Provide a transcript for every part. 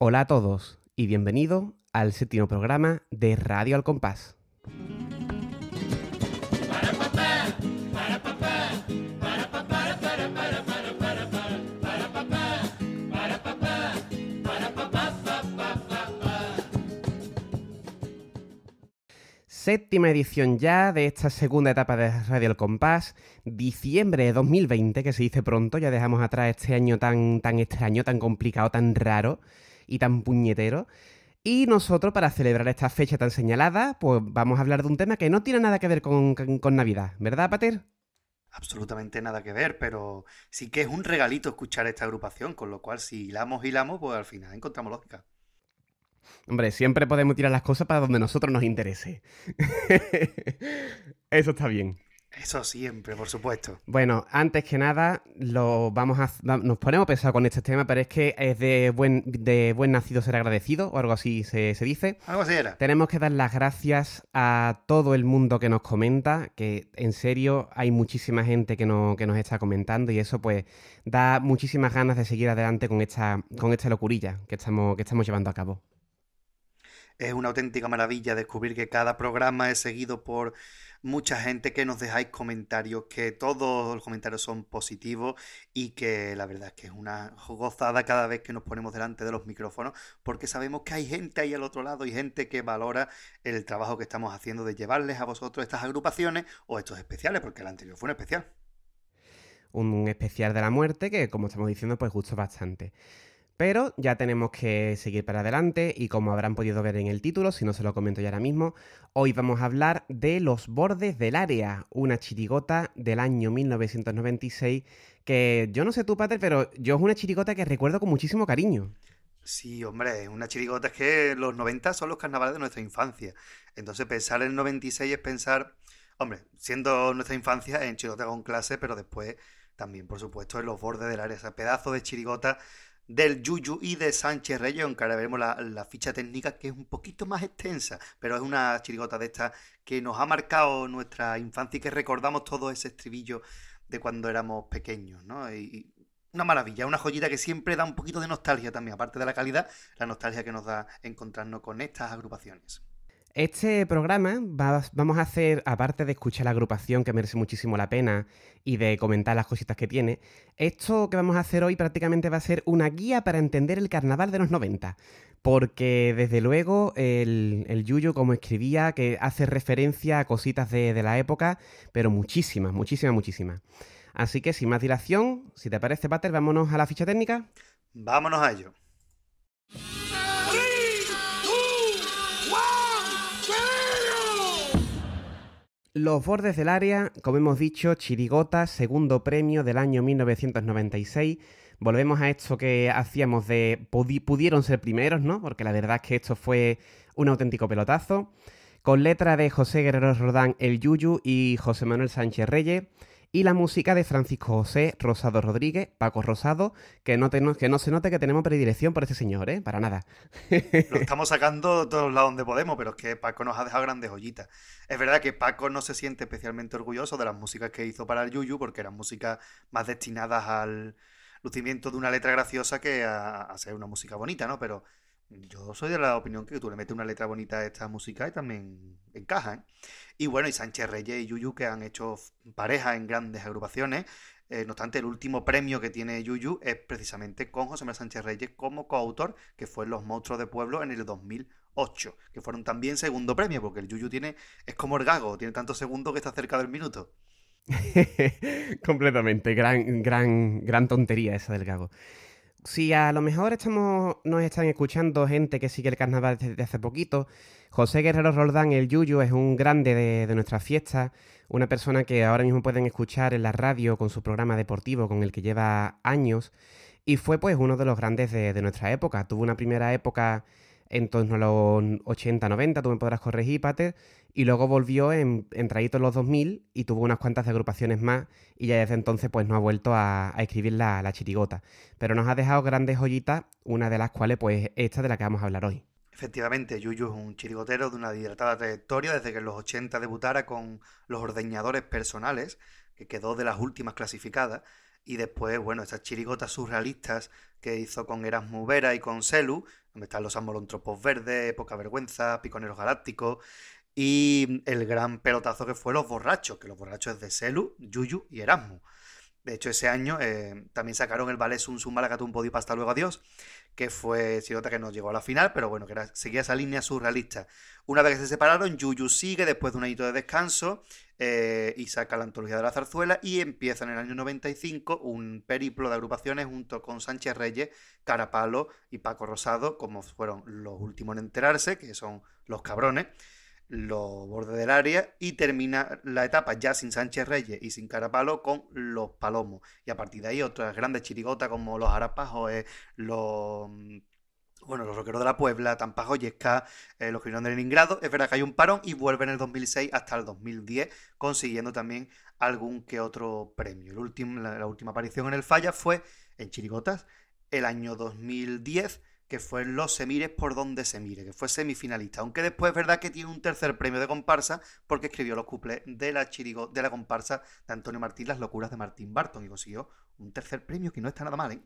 Hola a todos y bienvenido al séptimo programa de Radio Al Compás. Séptima edición ya de esta segunda etapa de Radio El Compás, diciembre de 2020, que se dice pronto, ya dejamos atrás este año tan, tan extraño, tan complicado, tan raro y tan puñetero. Y nosotros, para celebrar esta fecha tan señalada, pues vamos a hablar de un tema que no tiene nada que ver con, con Navidad, ¿verdad, Pater? absolutamente nada que ver, pero sí que es un regalito escuchar esta agrupación, con lo cual si hilamos, hilamos, pues al final encontramos lógica. Hombre, siempre podemos tirar las cosas para donde nosotros nos interese. Eso está bien. Eso siempre, por supuesto. Bueno, antes que nada, lo vamos a, nos ponemos pesado con este tema, pero es que es de buen, de buen nacido ser agradecido, o algo así se, dice. Algo así era. Tenemos que dar las gracias a todo el mundo que nos comenta, que en serio hay muchísima gente que, que nos está comentando y eso pues da muchísimas ganas de seguir adelante con esta, con esta locurilla que estamos, que estamos llevando a cabo. Es una auténtica maravilla descubrir que cada programa es seguido por mucha gente que nos dejáis comentarios, que todos los comentarios son positivos y que la verdad es que es una gozada cada vez que nos ponemos delante de los micrófonos porque sabemos que hay gente ahí al otro lado y gente que valora el trabajo que estamos haciendo de llevarles a vosotros estas agrupaciones o estos especiales, porque el anterior fue un especial. Un especial de la muerte que, como estamos diciendo, pues gustó bastante. Pero ya tenemos que seguir para adelante y como habrán podido ver en el título, si no se lo comento ya ahora mismo, hoy vamos a hablar de Los Bordes del Área, una chirigota del año 1996 que yo no sé tú, Pater, pero yo es una chirigota que recuerdo con muchísimo cariño. Sí, hombre, una chirigota es que los 90 son los carnavales de nuestra infancia. Entonces pensar en el 96 es pensar, hombre, siendo nuestra infancia en chirigota con clase, pero después también, por supuesto, en los bordes del área, ese pedazo de chirigota del Yuyu y de Sánchez Reyes, aunque ahora veremos la, ficha técnica que es un poquito más extensa, pero es una chirigota de esta que nos ha marcado nuestra infancia y que recordamos todo ese estribillo de cuando éramos pequeños, ¿no? Y, una maravilla, una joyita que siempre da un poquito de nostalgia también, aparte de la calidad, la nostalgia que nos da encontrarnos con estas agrupaciones. Este programa vamos a hacer, aparte de escuchar la agrupación que merece muchísimo la pena y de comentar las cositas que tiene, esto que vamos a hacer hoy prácticamente va a ser una guía para entender el carnaval de los 90. Porque desde luego el, el Yuyo, como escribía, que hace referencia a cositas de, de la época, pero muchísimas, muchísimas, muchísimas. Así que sin más dilación, si te parece, Pater, vámonos a la ficha técnica. Vámonos a ello. Los bordes del área, como hemos dicho, Chirigota, segundo premio del año 1996. Volvemos a esto que hacíamos de pudieron ser primeros, ¿no? Porque la verdad es que esto fue un auténtico pelotazo. Con letra de José Guerrero Rodán El Yuyu y José Manuel Sánchez Reyes y la música de Francisco José Rosado Rodríguez, Paco Rosado, que no, que no se note que tenemos predilección por este señor, ¿eh? Para nada. Lo estamos sacando de todos lados donde podemos, pero es que Paco nos ha dejado grandes joyitas. Es verdad que Paco no se siente especialmente orgulloso de las músicas que hizo para el Yuyu, porque eran músicas más destinadas al lucimiento de una letra graciosa que a, a ser una música bonita, ¿no? Pero yo soy de la opinión que tú le metes una letra bonita a esta música y también encaja. ¿eh? Y bueno, y Sánchez Reyes y Yuyu que han hecho pareja en grandes agrupaciones. Eh, no obstante, el último premio que tiene Yuyu es precisamente con José Manuel Sánchez Reyes como coautor, que fue Los Monstruos de Pueblo en el 2008, que fueron también segundo premio, porque el Yuyu tiene, es como el gago, tiene tantos segundos que está cerca del minuto. Completamente, gran, gran, gran tontería esa del gago si a lo mejor estamos, nos están escuchando gente que sigue el carnaval desde hace poquito, José Guerrero Roldán, el Yuyu, es un grande de, de nuestra fiesta, una persona que ahora mismo pueden escuchar en la radio con su programa deportivo con el que lleva años y fue pues uno de los grandes de, de nuestra época. Tuvo una primera época en torno a los 80, 90, tú me podrás corregir, Pater, y luego volvió en, en en los 2000 y tuvo unas cuantas agrupaciones más y ya desde entonces pues no ha vuelto a, escribir la, la, chirigota. Pero nos ha dejado grandes joyitas, una de las cuales pues esta de la que vamos a hablar hoy. Efectivamente, Yuyu es un chirigotero de una dilatada trayectoria desde que en los 80 debutara con los ordeñadores personales, que quedó de las últimas clasificadas, y después, bueno, estas chirigotas surrealistas que hizo con Erasmus Vera y con Celu, donde están los amolontropos verdes, Poca Vergüenza, Piconeros Galácticos, y el gran pelotazo que fue Los Borrachos, que Los Borrachos es de Selu, Yuyu y Erasmus. De hecho, ese año eh, también sacaron el ballet Sun Sun Malagatum Podio Hasta luego adiós, que fue nota que no llegó a la final, pero bueno, que era, seguía esa línea surrealista. Una vez que se separaron, Yuyu sigue después de un añito de descanso eh, y saca la antología de la zarzuela y empieza en el año 95 un periplo de agrupaciones junto con Sánchez Reyes, Carapalo y Paco Rosado, como fueron los últimos en enterarse, que son los cabrones los bordes del área y termina la etapa ya sin Sánchez Reyes y sin Carapalo con los Palomos. Y a partir de ahí otras grandes chirigotas como los Arapajos, los... Bueno, los rockeros de la Puebla, Tampajo, Yesca, eh, los criminales de Leningrado. Es verdad que hay un parón y vuelve en el 2006 hasta el 2010, consiguiendo también algún que otro premio. La última aparición en el Falla fue en Chirigotas el año 2010 que fue Los Semires por donde se mire, que fue semifinalista. Aunque después es verdad que tiene un tercer premio de comparsa porque escribió los cuplés de la, chirigo, de la comparsa de Antonio Martín, Las locuras de Martín Barton, y consiguió un tercer premio que no está nada mal, ¿eh?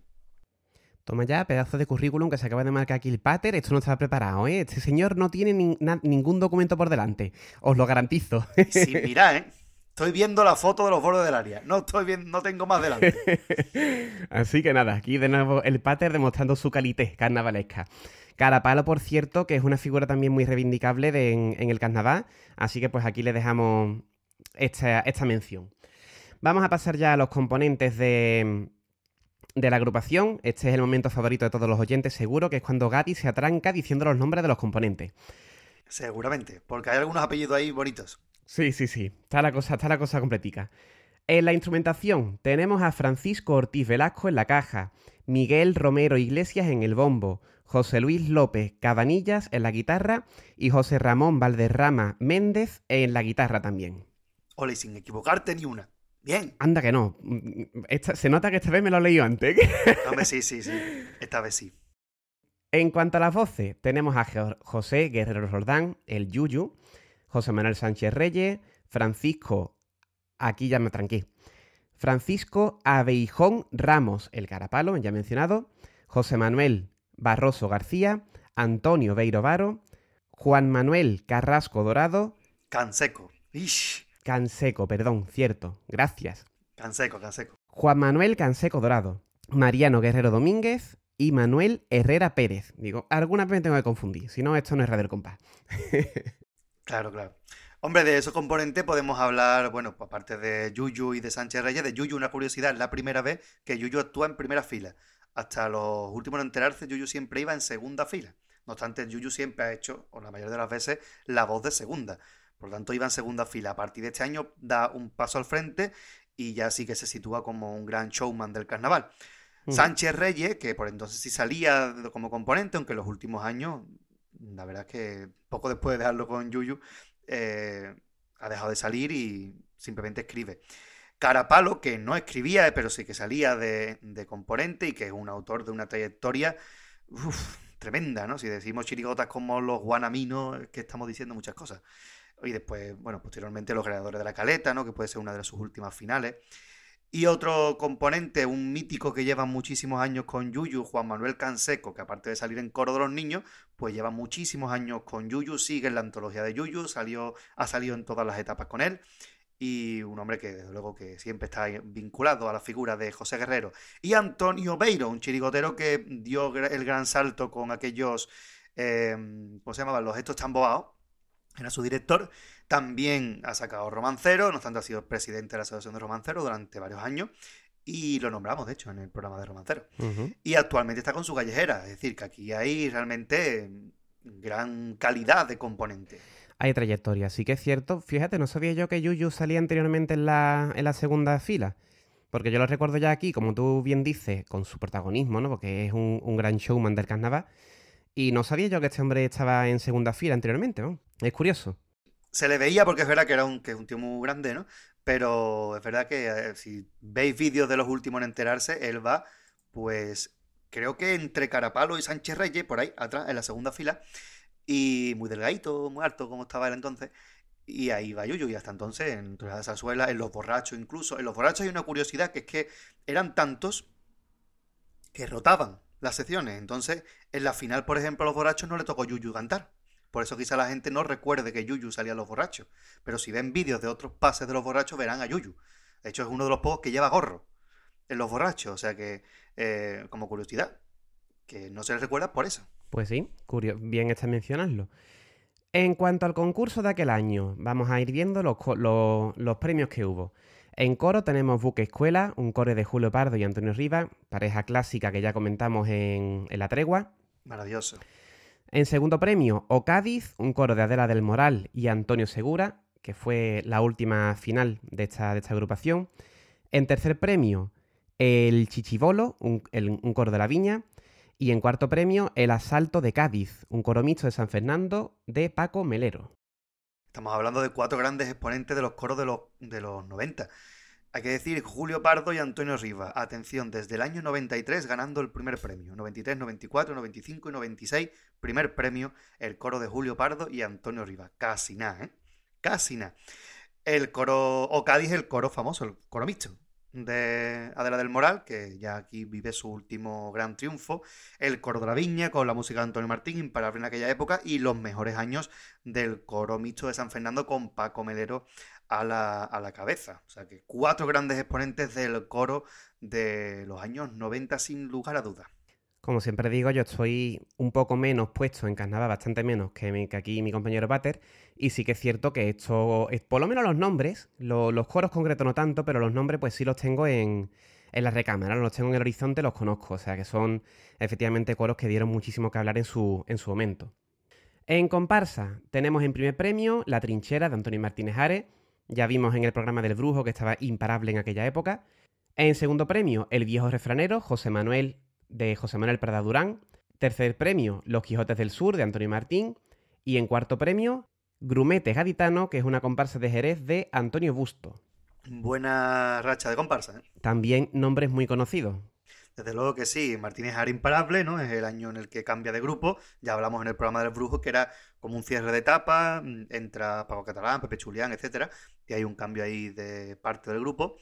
Toma ya, pedazo de currículum que se acaba de marcar aquí el pater. Esto no estaba preparado, ¿eh? Este señor no tiene ningún documento por delante. Os lo garantizo. Sí, mira, ¿eh? Estoy viendo la foto de los bordes del área. No estoy viendo, no tengo más delante. Así que nada, aquí de nuevo el pater demostrando su calité carnavalesca. Carapalo, por cierto, que es una figura también muy reivindicable en, el carnaval. Así que pues aquí le dejamos esta, esta mención. Vamos a pasar ya a los componentes de, de la agrupación. Este es el momento favorito de todos los oyentes, seguro, que es cuando Gatti se atranca diciendo los nombres de los componentes. Seguramente, porque hay algunos apellidos ahí bonitos. Sí, sí, sí. Está la cosa, está la cosa completica. En la instrumentación tenemos a Francisco Ortiz Velasco en la caja, Miguel Romero Iglesias en el bombo, José Luis López Cabanillas en la guitarra y José Ramón Valderrama Méndez en la guitarra también. Ole, sin equivocarte ni una. Bien. Anda que no. se nota que esta vez me lo he leído antes. Hombre, sí, sí, sí. Esta vez sí. En cuanto a las voces, tenemos a José Guerrero Jordán, el Yuyu, José Manuel Sánchez Reyes, Francisco, aquí ya me tranqué, Francisco Abeijón Ramos, el Carapalo, ya mencionado, José Manuel Barroso García, Antonio Beiro Varo, Juan Manuel Carrasco Dorado. Canseco. Canseco, perdón, cierto. Gracias. Canseco, Canseco. Juan Manuel Canseco Dorado. Mariano Guerrero Domínguez y Manuel Herrera Pérez. Digo, alguna vez me tengo que confundir, si no, esto no es Radio del Compás. Claro, claro. Hombre, de esos componentes podemos hablar, bueno, pues aparte de Yuyu y de Sánchez Reyes, de Yuyu una curiosidad, es la primera vez que Yuyu actúa en primera fila. Hasta los últimos en enterarse, Yuyu siempre iba en segunda fila. No obstante, Yuyu siempre ha hecho, o la mayoría de las veces, la voz de segunda. Por lo tanto, iba en segunda fila. A partir de este año da un paso al frente y ya sí que se sitúa como un gran showman del carnaval. Sánchez Reyes, que por entonces sí salía como componente, aunque en los últimos años la verdad es que poco después de dejarlo con Yuyu, eh, ha dejado de salir y simplemente escribe. Carapalo, que no escribía, pero sí que salía de, componente y que es un autor de una trayectoria tremenda, ¿no? Si decimos chirigotas como los guanaminos, que estamos diciendo muchas cosas. Y después, bueno, posteriormente los creadores de la caleta, ¿no? Que puede ser una de sus últimas finales. Y otro componente, un mítico que lleva muchísimos años con Yuyu, Juan Manuel Canseco, que aparte de salir en coro de los niños, pues lleva muchísimos años con Yuyu, sigue en la antología de Yuyu, salió, ha salido en todas las etapas con él. Y un hombre que desde luego que siempre está vinculado a la figura de José Guerrero. Y Antonio Beiro, un chirigotero que dio el gran salto con aquellos, eh, ¿cómo se llamaban? Los estos chamboados. Era su director también ha sacado Romancero, no obstante ha sido presidente de la Asociación de Romancero durante varios años y lo nombramos, de hecho, en el programa de Romancero. Y actualmente está con su callejera, es decir, que aquí hay realmente gran calidad de componente. Hay trayectoria, sí que es cierto. Fíjate, no sabía yo que Yuyu salía anteriormente en la, en la segunda fila. Porque yo lo recuerdo ya aquí, como tú bien dices, con su protagonismo, ¿no? Porque es un, gran showman del carnaval. Y no sabía yo que este hombre estaba en segunda fila anteriormente, ¿no? Es curioso se le veía porque es verdad que era un, que un tío muy grande, ¿no? Pero es verdad que eh, si veis vídeos de los últimos en enterarse, él va, pues creo que entre Carapalo y Sánchez Reyes, por ahí, atrás, en la segunda fila, y muy delgadito, muy alto, como estaba él entonces. Y ahí va Yuyu, y hasta entonces, en la Sazuela, en Los Borrachos incluso. En Los Borrachos hay una curiosidad que es que eran tantos que rotaban. Las secciones. Entonces, en la final, por ejemplo, a los borrachos no le tocó Yuyu cantar. Por eso quizá la gente no recuerde que Yuyu salía a los borrachos. Pero si ven vídeos de otros pases de los borrachos, verán a Yuyu. De hecho, es uno de los pocos que lleva gorro en los borrachos. O sea que, eh, como curiosidad, que no se les recuerda por eso. Pues sí, bien está mencionarlo. En cuanto al concurso de aquel año, vamos a ir viendo los, los premios que hubo. En coro tenemos Buque Escuela, un core de Julio Pardo y Antonio Riva, pareja clásica que ya comentamos en, la tregua. Maravilloso. En segundo premio, O Cádiz, un coro de Adela del Moral y Antonio Segura, que fue la última final de esta, de esta agrupación. En tercer premio, El Chichibolo, un, un coro de la Viña. Y en cuarto premio, El Asalto de Cádiz, un coro mixto de San Fernando de Paco Melero. Estamos hablando de cuatro grandes exponentes de los coros de los, de los 90. Hay que decir Julio Pardo y Antonio Riva. Atención, desde el año 93 ganando el primer premio. 93, 94, 95 y 96, primer premio, el coro de Julio Pardo y Antonio Riva. Casi nada, ¿eh? Casi nada. El coro, o Cádiz, el coro famoso, el coro mixto de Adela del Moral, que ya aquí vive su último gran triunfo, el coro de la Viña con la música de Antonio Martín, imparable en aquella época, y los mejores años del coro mixto de San Fernando con Paco Melero a la, a la cabeza. O sea que cuatro grandes exponentes del coro de los años 90 sin lugar a dudas. Como siempre digo, yo estoy un poco menos puesto en carnaval, bastante menos que, aquí mi compañero Pater, y sí que es cierto que esto, por lo menos los nombres, los coros concretos no tanto, pero los nombres pues sí los tengo en, en la recámara, los tengo en el horizonte, los conozco, o sea que son efectivamente coros que dieron muchísimo que hablar en su, en su momento. En comparsa tenemos en primer premio La trinchera de Antonio Martínez Ares, ya vimos en el programa del Brujo que estaba imparable en aquella época. En segundo premio, El viejo refranero, José Manuel de José Manuel Prada Durán. Tercer premio, Los Quijotes del Sur de Antonio Martín. Y en cuarto premio, Grumete Gaditano, que es una comparsa de Jerez de Antonio Busto. Buena racha de comparsa. ¿eh? También nombres muy conocidos. Desde luego que sí, Martínez Ara imparable, ¿no? Es el año en el que cambia de grupo. Ya hablamos en el programa del Brujo que era como un cierre de etapa, mm, entra Paco Catalán, Pepe Chulián, etcétera, y hay un cambio ahí de parte del grupo.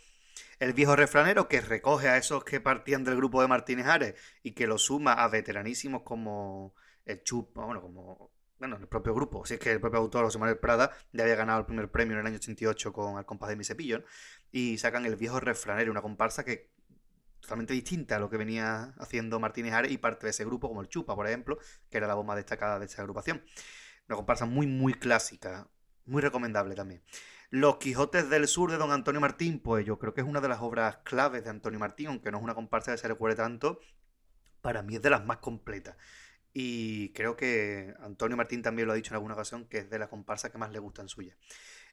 El viejo refranero que recoge a esos que partían del grupo de Martínez Ares y que lo suma a veteranísimos como el Chup, bueno, como bueno, el propio grupo. Si es que el propio autor, José Manuel Prada, ya había ganado el primer premio en el año 88 con El compás de mi cepillo. Y sacan el viejo refranero, una comparsa que totalmente distinta a lo que venía haciendo Martínez Ares y parte de ese grupo, como el Chupa, por ejemplo, que era la voz más destacada de esta agrupación. Una comparsa muy, muy clásica, muy recomendable también. Los Quijotes del Sur de Don Antonio Martín, pues yo creo que es una de las obras claves de Antonio Martín, aunque no es una comparsa que se recuerde tanto, para mí es de las más completas. Y creo que Antonio Martín también lo ha dicho en alguna ocasión, que es de la comparsa que más le gustan suya.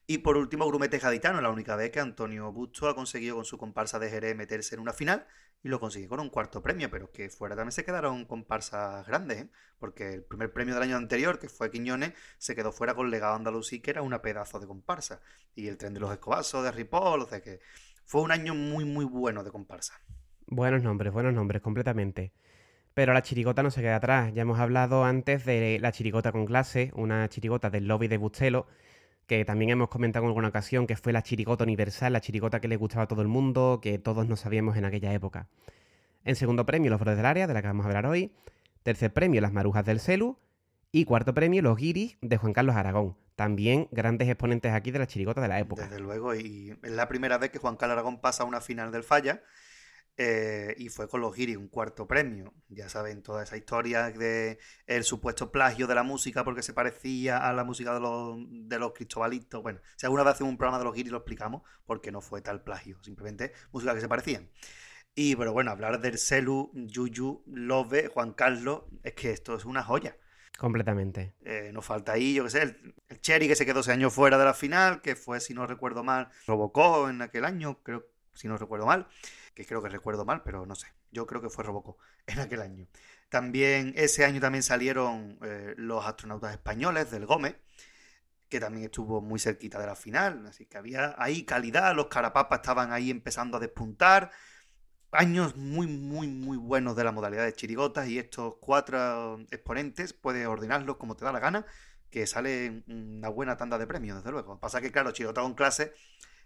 Y por último, Grumete Gaditano, la única vez que Antonio Busto ha conseguido con su comparsa de Jerez meterse en una final y lo consiguió con un cuarto premio, pero que fuera también se quedaron comparsas grandes, ¿eh? porque el primer premio del año anterior, que fue Quiñones, se quedó fuera con Legado Andalusí, que era una pedazo de comparsa, y el tren de los escobazos de Ripoll, o sea que fue un año muy, muy bueno de comparsa. Buenos nombres, buenos nombres, completamente. Pero la chirigota no se queda atrás. Ya hemos hablado antes de la chirigota con clase, una chirigota del lobby de Bustelo, que también hemos comentado en alguna ocasión que fue la chirigota universal, la chirigota que le gustaba a todo el mundo, que todos no sabíamos en aquella época. En segundo premio, Los Brotes del Área, de la que vamos a hablar hoy. Tercer premio, Las Marujas del Celu. Y cuarto premio, Los Guiris, de Juan Carlos Aragón. También grandes exponentes aquí de la chirigota de la época. Desde luego, y es la primera vez que Juan Carlos Aragón pasa a una final del Falla eh, y fue con los Giris un cuarto premio. Ya saben toda esa historia de el supuesto plagio de la música porque se parecía a la música de los, de los cristobalitos. Bueno, si alguna vez hacemos un programa de los Giris lo explicamos porque no fue tal plagio, simplemente música que se parecían. Y pero bueno, hablar del Celu, Yuyu, Love, Juan Carlos, es que esto es una joya. Completamente. Eh, nos falta ahí, yo qué sé, el, el, Cherry que se quedó ese año fuera de la final, que fue, si no recuerdo mal, Robocó en aquel año, creo, si no recuerdo mal que creo que recuerdo mal, pero no sé. Yo creo que fue Robocop en aquel año. También ese año también salieron eh, los astronautas españoles del Gómez, que también estuvo muy cerquita de la final. Así que había ahí calidad, los carapapas estaban ahí empezando a despuntar. Años muy, muy, muy buenos de la modalidad de chirigotas y estos cuatro exponentes puedes ordenarlos como te da la gana, que sale una buena tanda de premios, desde luego. Pasa que, claro, chirigota con clase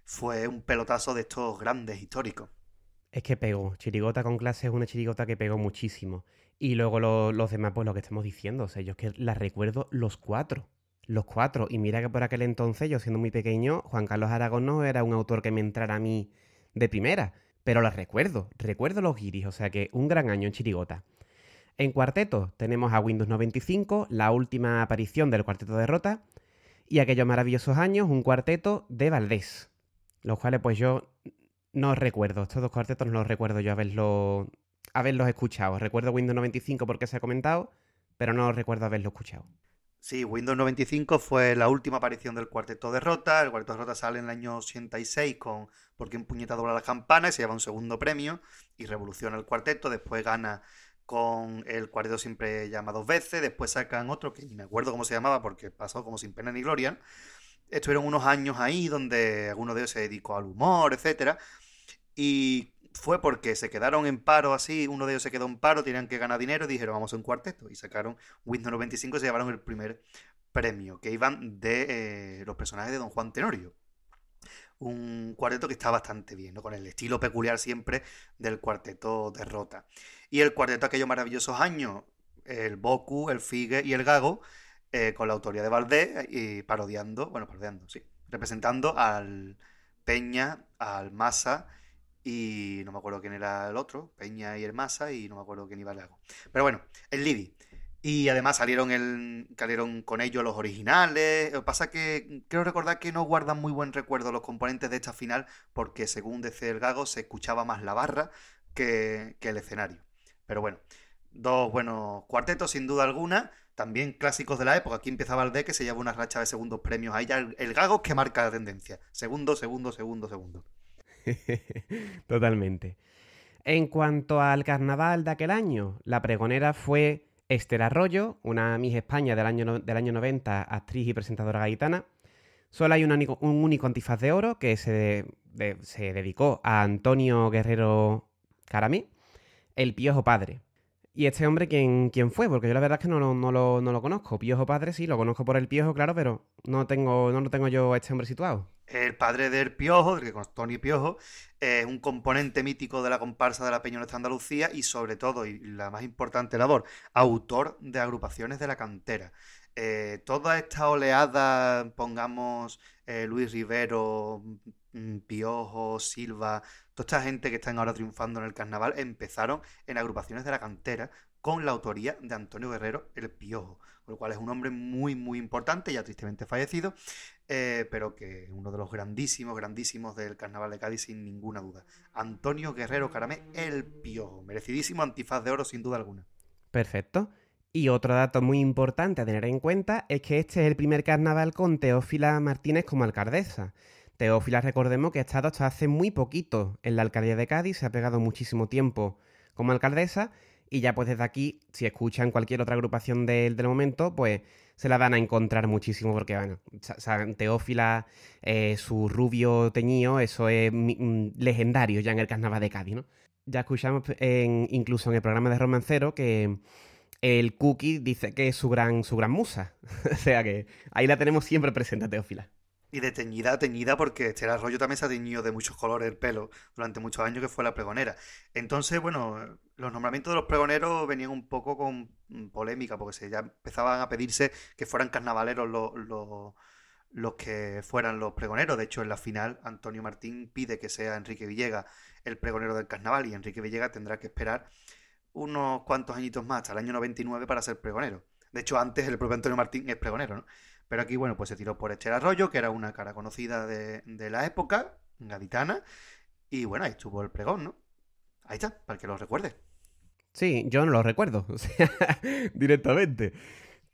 fue un pelotazo de estos grandes históricos. Es que pegó. Chirigota con clase es una chirigota que pegó muchísimo. Y luego los demás, pues lo que estamos diciendo, o sea, yo es que las recuerdo los cuatro. Los cuatro. Y mira que por aquel entonces, yo siendo muy pequeño, Juan Carlos Aragón no era un autor que me entrara a mí de primera. Pero las recuerdo, recuerdo los guiris, o sea que un gran año en Chirigota. En cuarteto tenemos a Windows 95, la última aparición del cuarteto de Rota, y aquellos maravillosos años, un cuarteto de Valdés. Los cuales pues yo no recuerdo, estos dos cuartetos no los recuerdo yo haberlo, haberlos escuchado. Recuerdo Windows 95 porque se ha comentado, pero no recuerdo haberlo escuchado. Sí, Windows 95 fue la última aparición del Cuarteto de Rota. El Cuarteto de Rota sale en el año 86 con Porque un puñeta dobla la campana y se lleva un segundo premio y revoluciona el cuarteto. Después gana con el cuarteto siempre llama dos veces. Después sacan otro que ni me acuerdo cómo se llamaba porque pasó como sin pena ni gloria. Estuvieron unos años ahí donde alguno de ellos se dedicó al humor, etcétera. Y fue porque se quedaron en paro así, uno de ellos se quedó en paro, tenían que ganar dinero y dijeron vamos a un cuarteto y sacaron Windows 95 y se llevaron el primer premio, que iban de eh, los personajes de Don Juan Tenorio. Un cuarteto que está bastante bien, con el estilo peculiar siempre del cuarteto de Rota. Y el cuarteto aquellos maravillosos años, el Boku, el Figue y el Gago, eh, con la autoría de Valdés y parodiando, bueno, parodiando, sí, representando al Peña, al Massa y no me acuerdo quién era el otro, Peña y el Massa, y no me acuerdo quién iba el Pero bueno, el Lidi. Y además salieron, el, salieron con ellos los originales. Lo que pasa que creo recordar que no guardan muy buen recuerdo los componentes de esta final, porque según dice el Gago, se escuchaba más la barra que, el escenario. Pero bueno, dos buenos cuartetos, sin duda alguna. También clásicos de la época. Aquí empezaba el D que se lleva una racha de segundos premios. Ahí ya el, el Gago que marca la tendencia. Segundo, segundo, segundo, segundo. Totalmente. En cuanto al carnaval de aquel año, la pregonera fue Esther Arroyo, una Miss España del año, del año 90, actriz y presentadora gaitana. Solo hay un único, antifaz de oro que se, se, dedicó a Antonio Guerrero Caramí, el Piojo Padre. ¿Y este hombre quién, quién fue? Porque yo la verdad es que no, no, lo, no, lo, conozco. Piojo Padre sí, lo conozco por el Piojo, claro, pero no, tengo, no lo tengo yo a este hombre situado. El padre del Piojo, que con Tony Piojo, es un componente mítico de la comparsa de la de Andalucía y sobre todo, y la más importante labor, autor de agrupaciones de la cantera. Eh, toda esta oleada, pongamos eh, Luis Rivero, mm, Piojo, Silva, toda esta gente que están ahora triunfando en el carnaval, empezaron en agrupaciones de la cantera con la autoría de Antonio Guerrero, el Piojo, con lo cual es un hombre muy, muy importante, ya tristemente fallecido, eh, pero que uno de los grandísimos, grandísimos del Carnaval de Cádiz, sin ninguna duda. Antonio Guerrero Caramé, el Piojo, merecidísimo antifaz de oro, sin duda alguna. Perfecto. Y otro dato muy importante a tener en cuenta es que este es el primer carnaval con Teófila Martínez como alcaldesa. Teófila, recordemos que ha estado hasta hace muy poquito en la alcaldía de Cádiz, se ha pegado muchísimo tiempo como alcaldesa y ya pues desde aquí, si escuchan cualquier otra agrupación del, momento, pues se la van a encontrar muchísimo porque, bueno, Teófila, eh, su rubio teñido, eso es mm, legendario ya en el carnaval de Cádiz, ¿no? Ya escuchamos incluso en el programa de Romancero que el Cookie dice que es su gran, su gran musa. o sea que ahí la tenemos siempre presente Teófila. Y de teñida teñida porque este Arroyo también se ha teñido de muchos colores el pelo durante muchos años que fue la pregonera. Entonces, bueno, los nombramientos de los pregoneros venían un poco con polémica porque se ya empezaban a pedirse que fueran carnavaleros los, los, que fueran los pregoneros. De hecho, en la final, Antonio Martín pide que sea Enrique Villega el pregonero del carnaval y Enrique Villega tendrá que esperar unos cuantos añitos más, hasta el año 99, para ser pregonero. De hecho, antes el propio Antonio Martín es pregonero, ¿no? Pero aquí, bueno, pues se tiró por Esther Arroyo, que era una cara conocida de, la época, gaditana. Y bueno, ahí estuvo el pregón, ¿no? Ahí está, para que lo recuerde. Sí, yo no lo recuerdo, o sea, directamente.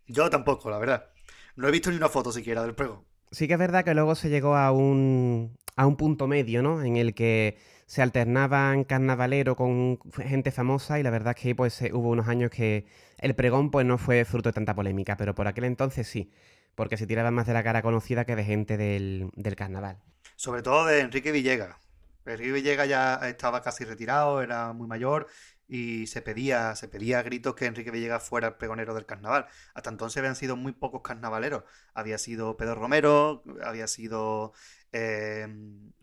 Yo tampoco, la verdad. No he visto ni una foto siquiera del pregón. Sí que es verdad que luego se llegó a un, a un punto medio, ¿no? En el que se alternaban carnavalero con gente famosa y la verdad es que pues hubo unos años que el pregón pues no fue fruto de tanta polémica, pero por aquel entonces sí porque se tiraba más de la cara conocida que de gente del, carnaval. Sobre todo de Enrique Villegas. Enrique Villegas ya estaba casi retirado, era muy mayor y se pedía, se pedía a gritos que Enrique Villegas fuera el pregonero del carnaval. Hasta entonces habían sido muy pocos carnavaleros. Había sido Pedro Romero, había sido eh,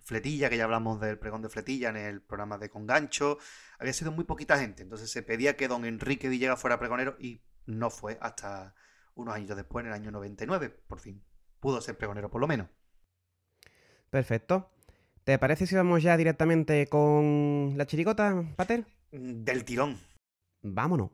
Fletilla, que ya hablamos del pregón de Fletilla en el programa de Congancho. Había sido muy poquita gente. Entonces se pedía que don Enrique Villegas fuera pregonero y no fue hasta unos años después, en el año 99, por fin. Pudo ser pregonero por lo menos. Perfecto. ¿Te parece si vamos ya directamente con la chirigota, Pater? Del tirón. Vámonos.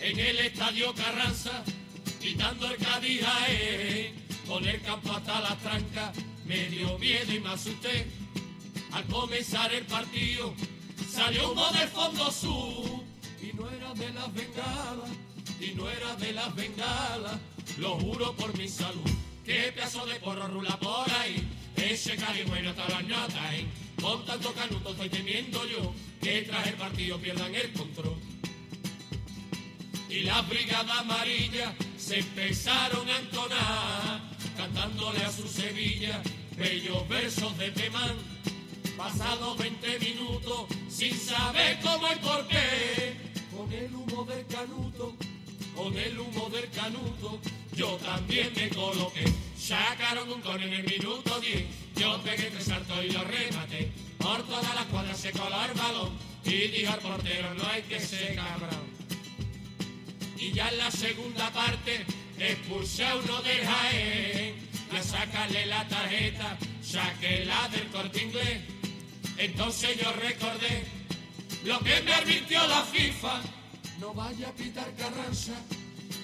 En el estadio Carranza, quitando el Cádiz con el campo hasta las trancas, me dio miedo y me asusté. Al comenzar el partido, salió uno del fondo sur y no era de las bengalas, y no era de las bengalas, lo juro por mi salud. Qué pedazo de porro rula por ahí, ese cari bueno hasta las notas, ¿eh? Con tanto canuto estoy temiendo yo que tras el partido pierdan el control. Y las brigadas amarillas se empezaron a entonar, cantándole a su Sevilla bellos versos de Pemán. Pasados 20 minutos, sin saber cómo y por qué, con el humo del canuto, con el humo del canuto, yo también me coloqué. Sacaron un con en el minuto 10, yo pegué tres saltos y lo rematé. Por toda la cuadra se coló el balón y dijo al portero, no hay que ser cabrón. Y ya en la segunda parte expulsé a uno del Jaén, ya sácale la tarjeta, saqué la del corte inglés. Entonces yo recordé lo que me advirtió la FIFA. No vaya a pitar Carranza,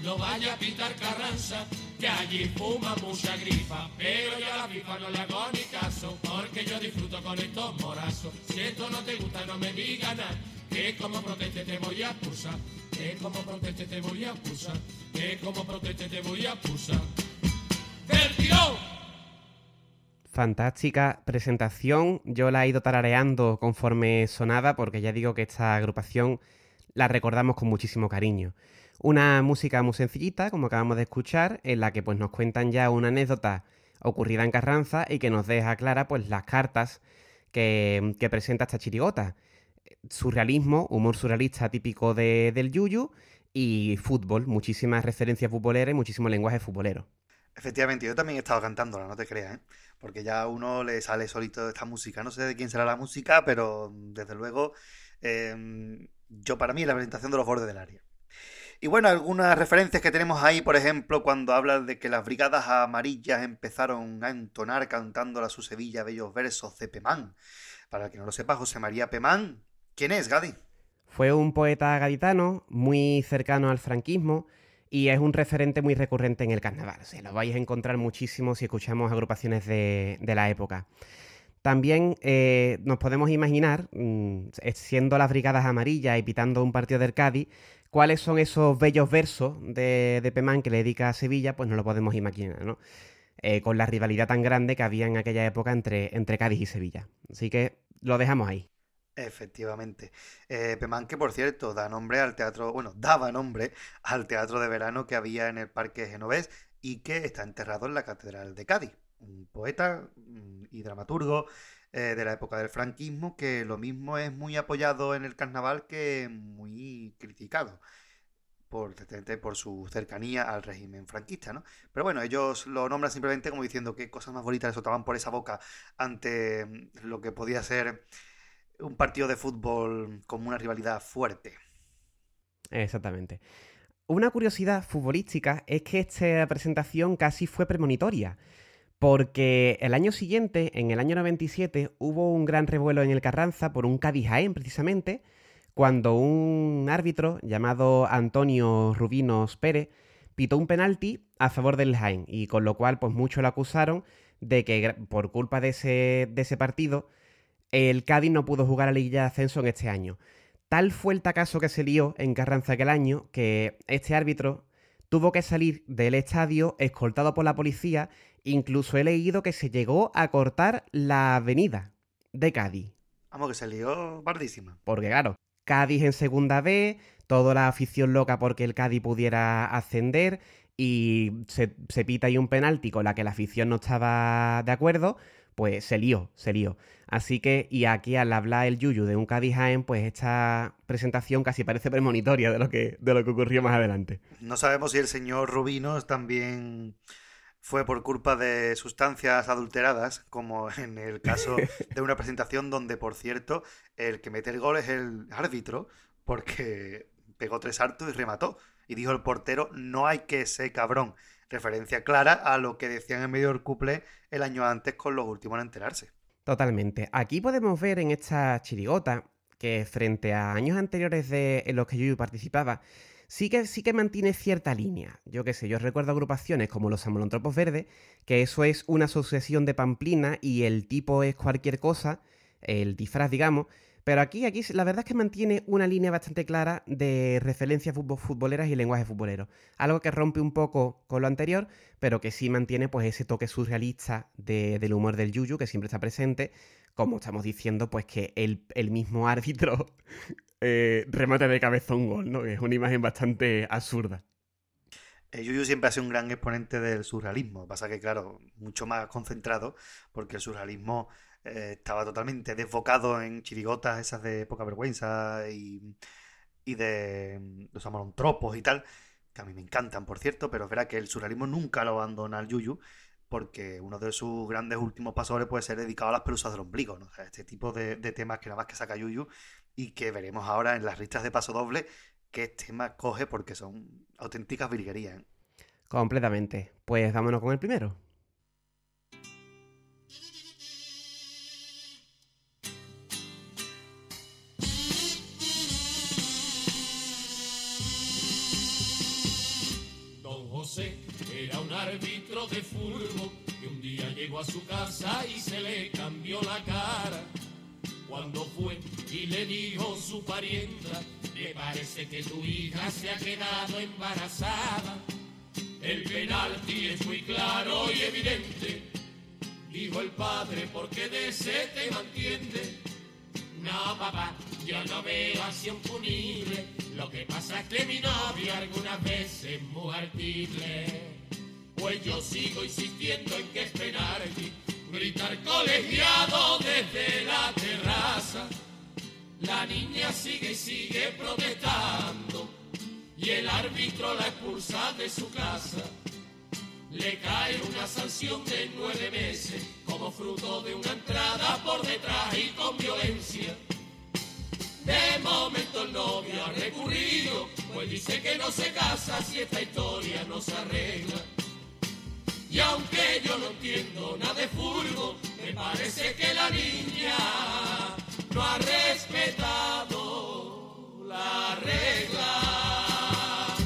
no vaya a pitar Carranza, que allí fuma mucha grifa. Pero ya la FIFA no le hago ni caso, porque yo disfruto con estos morazos. Si esto no te gusta, no me digas nada, que como proteste te voy a expulsar. Que como proteste te voy a expulsar. Que como proteste te voy a expulsar. ¡Del! Fantástica presentación. Yo la he ido tarareando conforme sonaba porque ya digo que esta agrupación la recordamos con muchísimo cariño. Una música muy sencillita, como acabamos de escuchar, en la que pues nos cuentan ya una anécdota ocurrida en Carranza y que nos deja clara pues las cartas que presenta esta chirigota. Surrealismo, humor surrealista típico de, del Yuyu y fútbol, muchísimas referencias futboleras y muchísimo lenguaje futbolero. Efectivamente, yo también he estado cantándola, no te creas, ¿eh? porque ya a uno le sale solito esta música. No sé de quién será la música, pero desde luego, eh, yo para mí la presentación de los bordes del área. Y bueno, algunas referencias que tenemos ahí, por ejemplo, cuando habla de que las brigadas amarillas empezaron a entonar cantando a su Sevilla bellos versos de Pemán. Para el que no lo sepa, José María Pemán, ¿quién es, Gadi? Fue un poeta gaditano muy cercano al franquismo y es un referente muy recurrente en el carnaval. Se lo vais a encontrar muchísimo si escuchamos agrupaciones de, la época. También eh, nos podemos imaginar, mmm, siendo las brigadas amarillas y pitando un partido del Cádiz, cuáles son esos bellos versos de, de Pemán que le dedica a Sevilla, pues no lo podemos imaginar, ¿no? Eh, con la rivalidad tan grande que había en aquella época entre, entre Cádiz y Sevilla. Así que lo dejamos ahí. Efectivamente. Eh, Pemán, que por cierto, da nombre al teatro, bueno, daba nombre al teatro de verano que había en el Parque Genovés y que está enterrado en la Catedral de Cádiz. Un poeta mm, y dramaturgo eh, de la época del franquismo que lo mismo es muy apoyado en el carnaval que muy criticado por, por su cercanía al régimen franquista, ¿no? Pero bueno, ellos lo nombran simplemente como diciendo qué cosas más bonitas le soltaban por esa boca ante mm, lo que podía ser un partido de fútbol con una rivalidad fuerte. Exactamente. Una curiosidad futbolística es que esta presentación casi fue premonitoria, porque el año siguiente, en el año 97, hubo un gran revuelo en el Carranza por un Cádiz Jaén, precisamente, cuando un árbitro llamado Antonio Rubinos Pérez pitó un penalti a favor del Jaén, y con lo cual, pues muchos lo acusaron de que por culpa de ese, de ese partido, el Cádiz no pudo jugar a la Liga de Ascenso en este año. Tal fue el tacazo que se lió en Carranza aquel año que este árbitro tuvo que salir del estadio escoltado por la policía. Incluso he leído que se llegó a cortar la avenida de Cádiz. Vamos, que se lió bardísima. Porque claro, Cádiz en segunda B, toda la afición loca porque el Cádiz pudiera ascender y se, se pita ahí un penalti con la que la afición no estaba de acuerdo, pues se lió, se lió. Así que, y aquí al hablar el Yuyu de un Cádiz Jaén, pues esta presentación casi parece premonitoria de lo que, de lo que ocurrió más adelante. No sabemos si el señor Rubinos también fue por culpa de sustancias adulteradas, como en el caso de una presentación donde, por cierto, el que mete el gol es el árbitro, porque pegó tres hartos y remató. Y dijo el portero, no hay que ser cabrón. Referencia clara a lo que decían en medio del couple el año antes con los últimos en enterarse. Totalmente. Aquí podemos ver en esta chirigota que frente a años anteriores de, en los que Yuyu participaba, sí que, sí que mantiene cierta línea. Yo qué sé, yo recuerdo agrupaciones como los Amolontropos Verdes, que eso es una asociación de pamplina y el tipo es cualquier cosa, el disfraz, digamos, pero aquí, aquí la verdad es que mantiene una línea bastante clara de referencias futboleras y lenguaje futbolero. Algo que rompe un poco con lo anterior, pero que sí mantiene pues ese toque surrealista del humor del Yuyu que siempre está presente. Como estamos diciendo, pues que el, mismo árbitro eh, remate de cabeza un gol, ¿no? Es una imagen bastante absurda. El Yuyu siempre ha sido un gran exponente del surrealismo. Pasa que, claro, mucho más concentrado, porque el surrealismo eh, estaba totalmente desbocado en chirigotas esas de poca vergüenza y, y de mm, los amorontropos y tal, que a mí me encantan, por cierto, pero es verdad que el surrealismo nunca lo abandona al Yuyu, porque uno de sus grandes últimos pasos puede ser dedicado a las pelusas del ombligo, ¿no? este tipo de, temas que nada más que saca Yuyu y que veremos ahora en las listas de paso doble qué temas coge porque son auténticas virguerías. ¿eh? Completamente. Pues vámonos con el primero. Era un árbitro de fútbol que un día llegó a su casa y se le cambió la cara. Cuando fue y le dijo su parienta, me parece que tu hija se ha quedado embarazada. El penalti es muy claro y evidente, dijo el padre, porque de ese te mantiene. No, papá, yo no veo acción punible lo que pasa es que mi novia algunas veces es muy Pues yo sigo insistiendo en que esperar aquí, gritar colegiado desde la terraza. La niña sigue y sigue protestando y el árbitro la expulsa de su casa. Le cae una sanción de nueve meses como fruto de una entrada por detrás y con violencia. De momento el novio ha recurrido, pues dice que no se casa si esta historia no se arregla. Y aunque yo no entiendo nada de furbo, me parece que la niña no ha respetado la regla.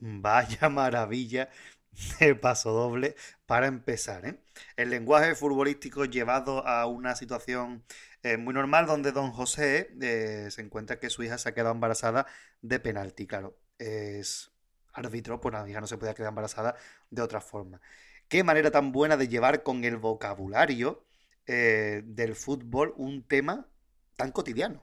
Vaya maravilla de paso doble para empezar. ¿eh? El lenguaje futbolístico llevado a una situación eh, muy normal donde don José eh, se encuentra que su hija se ha quedado embarazada de penalti. Claro, es árbitro, pues la hija no se podía quedar embarazada de otra forma. Qué manera tan buena de llevar con el vocabulario eh, del fútbol un tema tan cotidiano.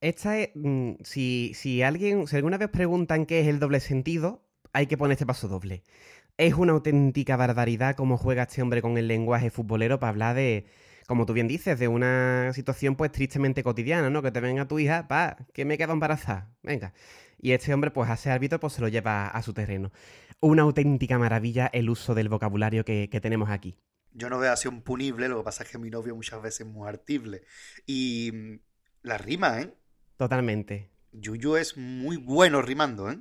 Esta es, mm, si, si alguien, si alguna vez preguntan qué es el doble sentido, hay que poner este paso doble. Es una auténtica barbaridad cómo juega este hombre con el lenguaje futbolero para hablar de, como tú bien dices, de una situación pues tristemente cotidiana, ¿no? Que te venga tu hija, pa, que me quedo embarazada, venga. Y este hombre, pues, hace árbitro, pues se lo lleva a su terreno. Una auténtica maravilla el uso del vocabulario que, tenemos aquí. Yo no veo así un punible, lo que pasa es que mi novio muchas veces es muy artible. Y mm, la rima, ¿eh? Totalmente. Yuyu es muy bueno rimando, ¿eh?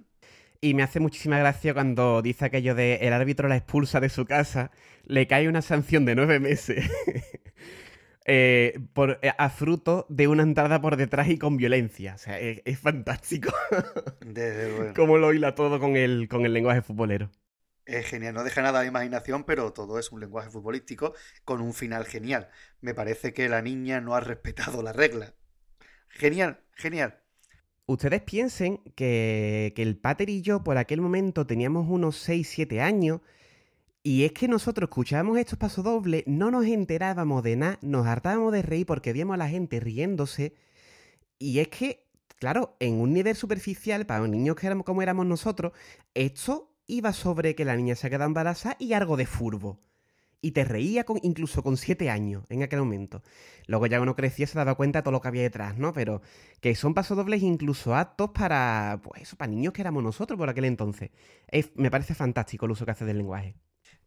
Y me hace muchísima gracia cuando dice aquello de el árbitro la expulsa de su casa, le cae una sanción de nueve meses eh, por, eh, a fruto de una entrada por detrás y con violencia. O sea, es, fantástico. Desde Cómo lo hila todo con el, con el lenguaje futbolero. Es genial, no deja nada de imaginación, pero todo es un lenguaje futbolístico con un final genial. Me parece que la niña no ha respetado la regla. Genial, genial. Ustedes piensen que, el Pater y yo por aquel momento teníamos unos 6-7 años y es que nosotros escuchábamos estos pasodobles, no nos enterábamos de nada, nos hartábamos de reír porque víamos a la gente riéndose Y es que, claro, en un nivel superficial, para un niño que éramos, como éramos nosotros, esto iba sobre que la niña se queda embarazada y algo de furbo. Y te reía con, incluso con siete años en aquel momento. Luego ya uno crecía se daba cuenta de todo lo que había detrás, ¿no? Pero que son pasodobles incluso aptos para, pues eso, para niños que éramos nosotros por aquel entonces. me parece fantástico el uso que hace del lenguaje.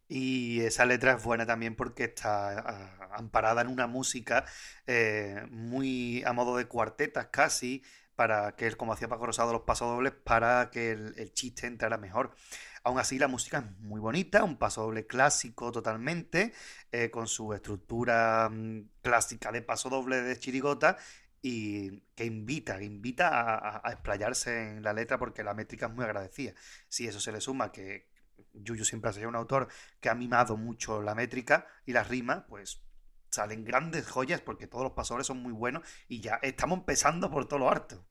Y esa letra es buena también porque está ah, amparada en una música eh, muy a modo de cuartetas casi, para que, como hacía Paco Rosado, los pasodobles, para que el, chiste entrara mejor. Aún así, la música es muy bonita, un pasodoble clásico totalmente, eh, con su estructura mm, clásica de pasodoble de chirigota, y que invita, invita a, a, explayarse en la letra porque la métrica es muy agradecida. Si eso se le suma que, Yuyu siempre ha sido un autor que ha mimado mucho la métrica y la rima, pues salen grandes joyas porque todos los pasadores son muy buenos y ya estamos empezando por todo lo harto.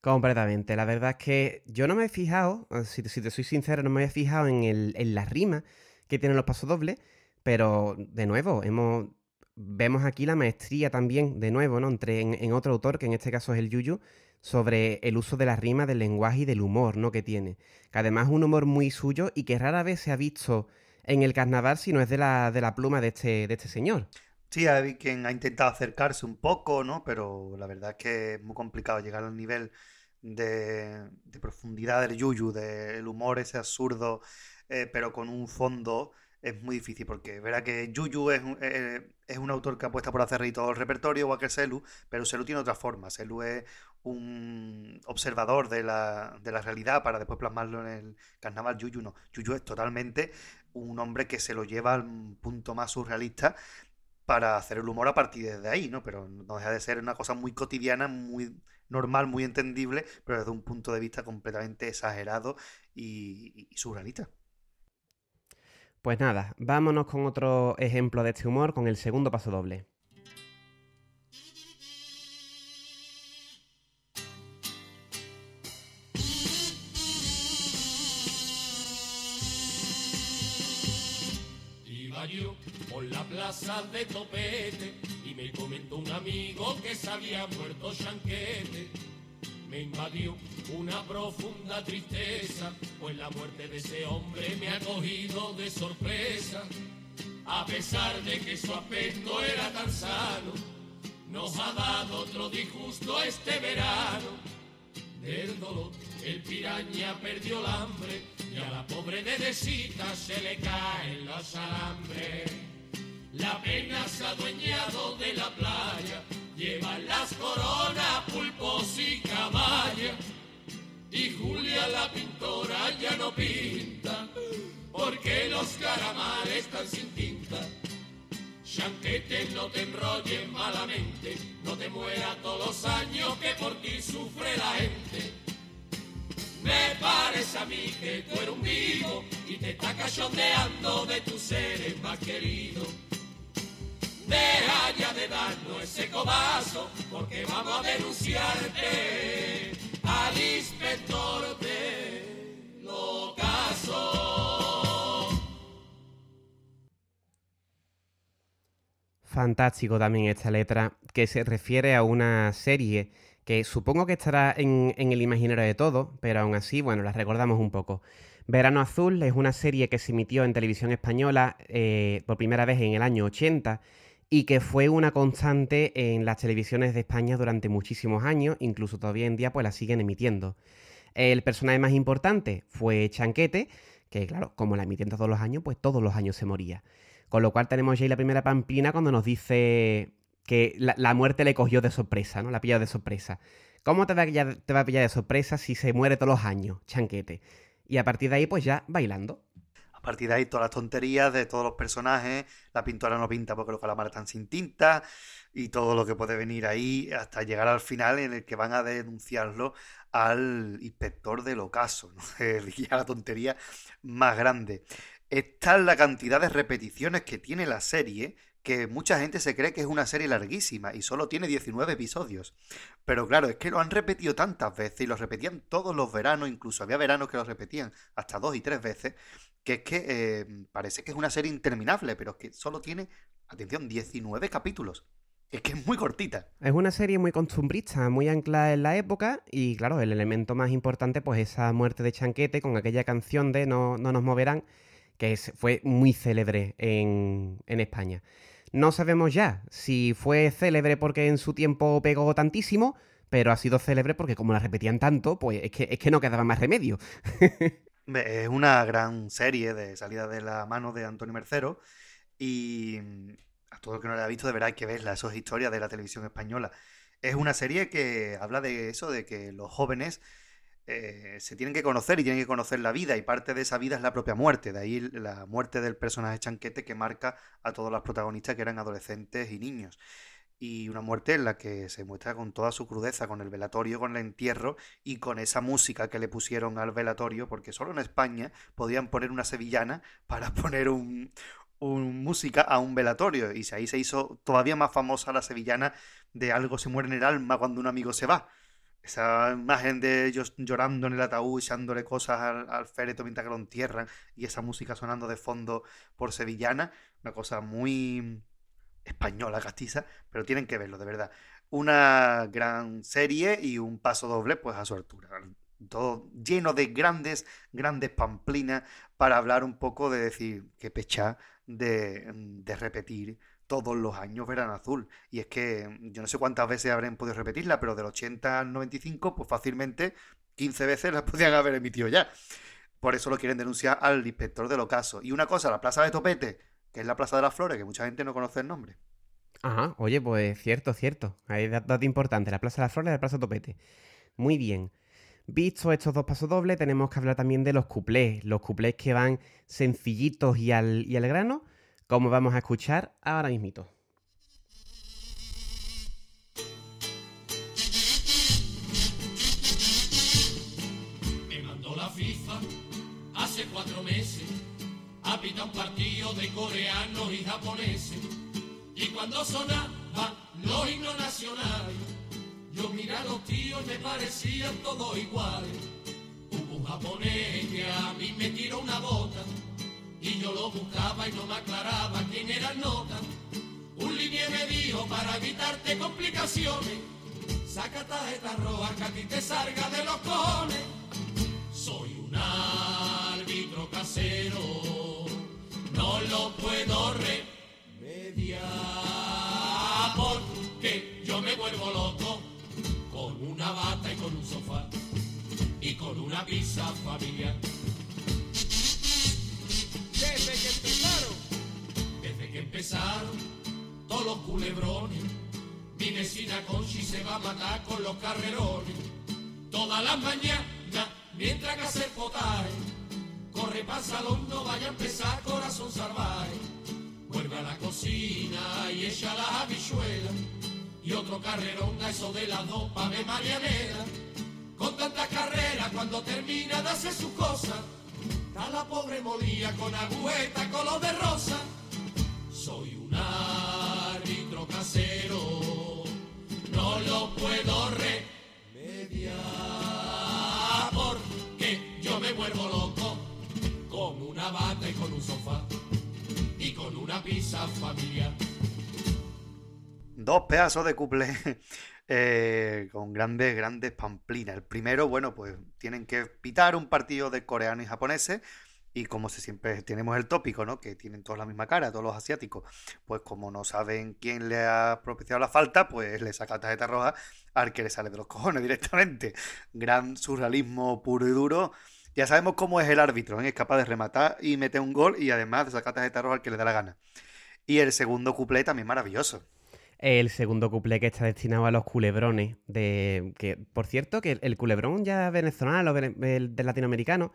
Completamente. La verdad es que yo no me he fijado, eh, si te, soy sincero, no me he fijado en, el, en la rima que tienen los pasodobles, pero de nuevo, hemos, vemos aquí la maestría también, de nuevo, ¿no? Entre, en, en, otro autor, que en este caso es el Yuyu, sobre el uso de la rima, del lenguaje y del humor, ¿no? Que tiene. Que además es un humor muy suyo y que rara vez se ha visto en el carnaval si no es de la, de la pluma de este, de este señor. Sí, hay quien ha intentado acercarse un poco, ¿no? Pero la verdad es que es muy complicado llegar al nivel de, profundidad del yuyu, del humor ese absurdo, eh, pero con un fondo es muy difícil porque verá que Yuyu es, eh, es un autor que apuesta por hacer reír todo el repertorio, igual que Selu, pero Selu tiene otra forma. Selu es un observador de la, de la realidad para después plasmarlo en el carnaval. Yuyu no. Yuyu es totalmente un hombre que se lo lleva al punto más surrealista para hacer el humor a partir de ahí, ¿no? Pero no deja de ser una cosa muy cotidiana, muy normal, muy entendible, pero desde un punto de vista completamente exagerado y surrealista. Pues nada, vámonos con otro ejemplo de este humor, con el segundo paso doble. Iba yo por la plaza de Topete y me comentó un amigo que se había muerto Chanquete me invadió una profunda tristeza, pues la muerte de ese hombre me ha cogido de sorpresa. A pesar de que su aspecto era tan sano, nos ha dado otro disgusto este verano. Del dolor el piraña perdió el hambre y a la pobre Nedesita se le caen los alambres. La pena se ha adueñado de la playa llevan las coronas, pulpos y caballas. Y Julia la pintora ya no pinta, porque los caramales están sin tinta. Chanquete, no te enrolles malamente, no te mueras todos los años que por ti sufre la gente. Me parece a mí que tú eres un vivo y te está cachondeando de tus seres más queridos. De ese cobazo, porque vamos a denunciarte al inspector de caso. Fantástico también esta letra, que se refiere a una serie que supongo que estará en, el imaginario de todo, pero aún así, bueno, la recordamos un poco. Verano Azul es una serie que se emitió en televisión española eh, por primera vez en el año 80 y que fue una constante en las televisiones de España durante muchísimos años, incluso todavía en día pues la siguen emitiendo. El personaje más importante fue Chanquete, que claro, como la emiten todos los años, pues todos los años se moría. Con lo cual tenemos ya la primera pamplina cuando nos dice que la, muerte le cogió de sorpresa, ¿no? La pillado de sorpresa. ¿Cómo te va, te va a pillar de sorpresa si se muere todos los años, Chanquete? Y a partir de ahí, pues ya bailando partir de ahí todas las tonterías de todos los personajes, la pintora no pinta porque los calamares están sin tinta y todo lo que puede venir ahí hasta llegar al final en el que van a denunciarlo al inspector del ocaso, ¿no? ya la tontería más grande. Está la cantidad de repeticiones que tiene la serie, que mucha gente se cree que es una serie larguísima y solo tiene 19 episodios. Pero claro, es que lo han repetido tantas veces y lo repetían todos los veranos, incluso había veranos que lo repetían hasta dos y tres veces, que es que eh, parece que es una serie interminable, pero es que solo tiene, atención, 19 capítulos. es que es muy cortita. Es una serie muy costumbrista, muy anclada en la época y claro, el elemento más importante pues esa muerte de Chanquete con aquella canción de No, no nos moverán, que fue muy célebre en, en España. No sabemos ya si fue célebre porque en su tiempo pegó tantísimo, pero ha sido célebre porque como la repetían tanto, pues es que, es que no quedaba más remedio. es una gran serie de salida de la mano de Antonio Mercero y a todo el que no la ha visto de verdad hay que verla, eso es historia de la televisión española. Es una serie que habla de eso, de que los jóvenes eh, se tienen que conocer y tienen que conocer la vida y parte de esa vida es la propia muerte, de ahí la muerte del personaje chanquete que marca a todos los protagonistas que eran adolescentes y niños. Y una muerte en la que se muestra con toda su crudeza, con el velatorio, con el entierro y con esa música que le pusieron al velatorio, porque solo en España podían poner una sevillana para poner un, música a un velatorio. Y ahí se hizo todavía más famosa la sevillana de algo se muere en el alma cuando un amigo se va. Esa imagen de ellos llorando en el ataúd, echándole cosas al, al féretro mientras que lo entierran, y esa música sonando de fondo por sevillana, una cosa muy española, castiza, pero tienen que verlo, de verdad. Una gran serie y un paso doble, pues a su altura. Todo lleno de grandes, grandes pamplinas para hablar un poco de decir que pecha de, de repetir todos los años Verano Azul. Y es que mm, yo no sé cuántas veces habrán podido repetirla, pero del 80 al 95, pues fácilmente 15 veces la podían haber emitido ya. Por eso lo quieren denunciar al inspector del ocaso. Y una cosa, la plaza de Topete, que es la plaza de las flores, que mucha gente no conoce el nombre. Ajá, oye, pues cierto, cierto. Hay datos importantes, la plaza de las flores y la plaza Topete. Muy bien. Visto estos dos pasos dobles, tenemos que hablar también de los cuplés. Los cuplés que van sencillitos y al, y al grano como vamos a escuchar ahora mismito. Me mandó la FIFA hace cuatro meses a pitar un partido de coreanos y japoneses. Y cuando sonaban los himnos nacionales, yo miraba a los tíos y me parecían todos iguales. Hubo un japonés que a mí me tiró una bota y yo lo buscaba y no me aclaraba quién era el nota. Un línea me dijo para evitarte complicaciones, saca tarjeta roja que a ti te salga de los cojones. Soy un árbitro casero, no lo puedo remediar porque yo me vuelvo loco con una bata y con un sofá y con una pizza familiar. Desde que empezaron, desde que empezaron todos los culebrones, mi vecina Conchi se va a matar con los carrerones. Todas las mañanas, mientras que hace potaje, corre para salón, no vaya a empezar corazón salvaje. Vuelve a la cocina y echa las habichuelas. Y otro carrerón a eso de las dos pa' de Marianera. Con tanta carrera cuando termina de hacer sus cosas Está la pobre molía con agüeta, color de rosa. Soy un árbitro casero, no lo puedo remediar porque yo me vuelvo loco con una bata y con un sofá y con una pizza familiar. Dos pedazos de cuplé eh, con grandes, grandes pamplinas. El primero, bueno, pues tienen que pitar un partido de coreanos y japoneses. Y como si siempre tenemos el tópico, ¿no? Que tienen todos la misma cara, todos los asiáticos. Pues como no saben quién le ha propiciado la falta, pues le saca tarjeta roja al que le sale de los cojones directamente. Gran surrealismo puro y duro. Ya sabemos cómo es el árbitro, es capaz de rematar y meter un gol y además de sacar tarjeta roja al que le da la gana. Y el segundo cuplé también maravilloso el segundo cuplé que está destinado a los culebrones. De, que, por cierto, que el culebrón ya venezolano, el de latinoamericano,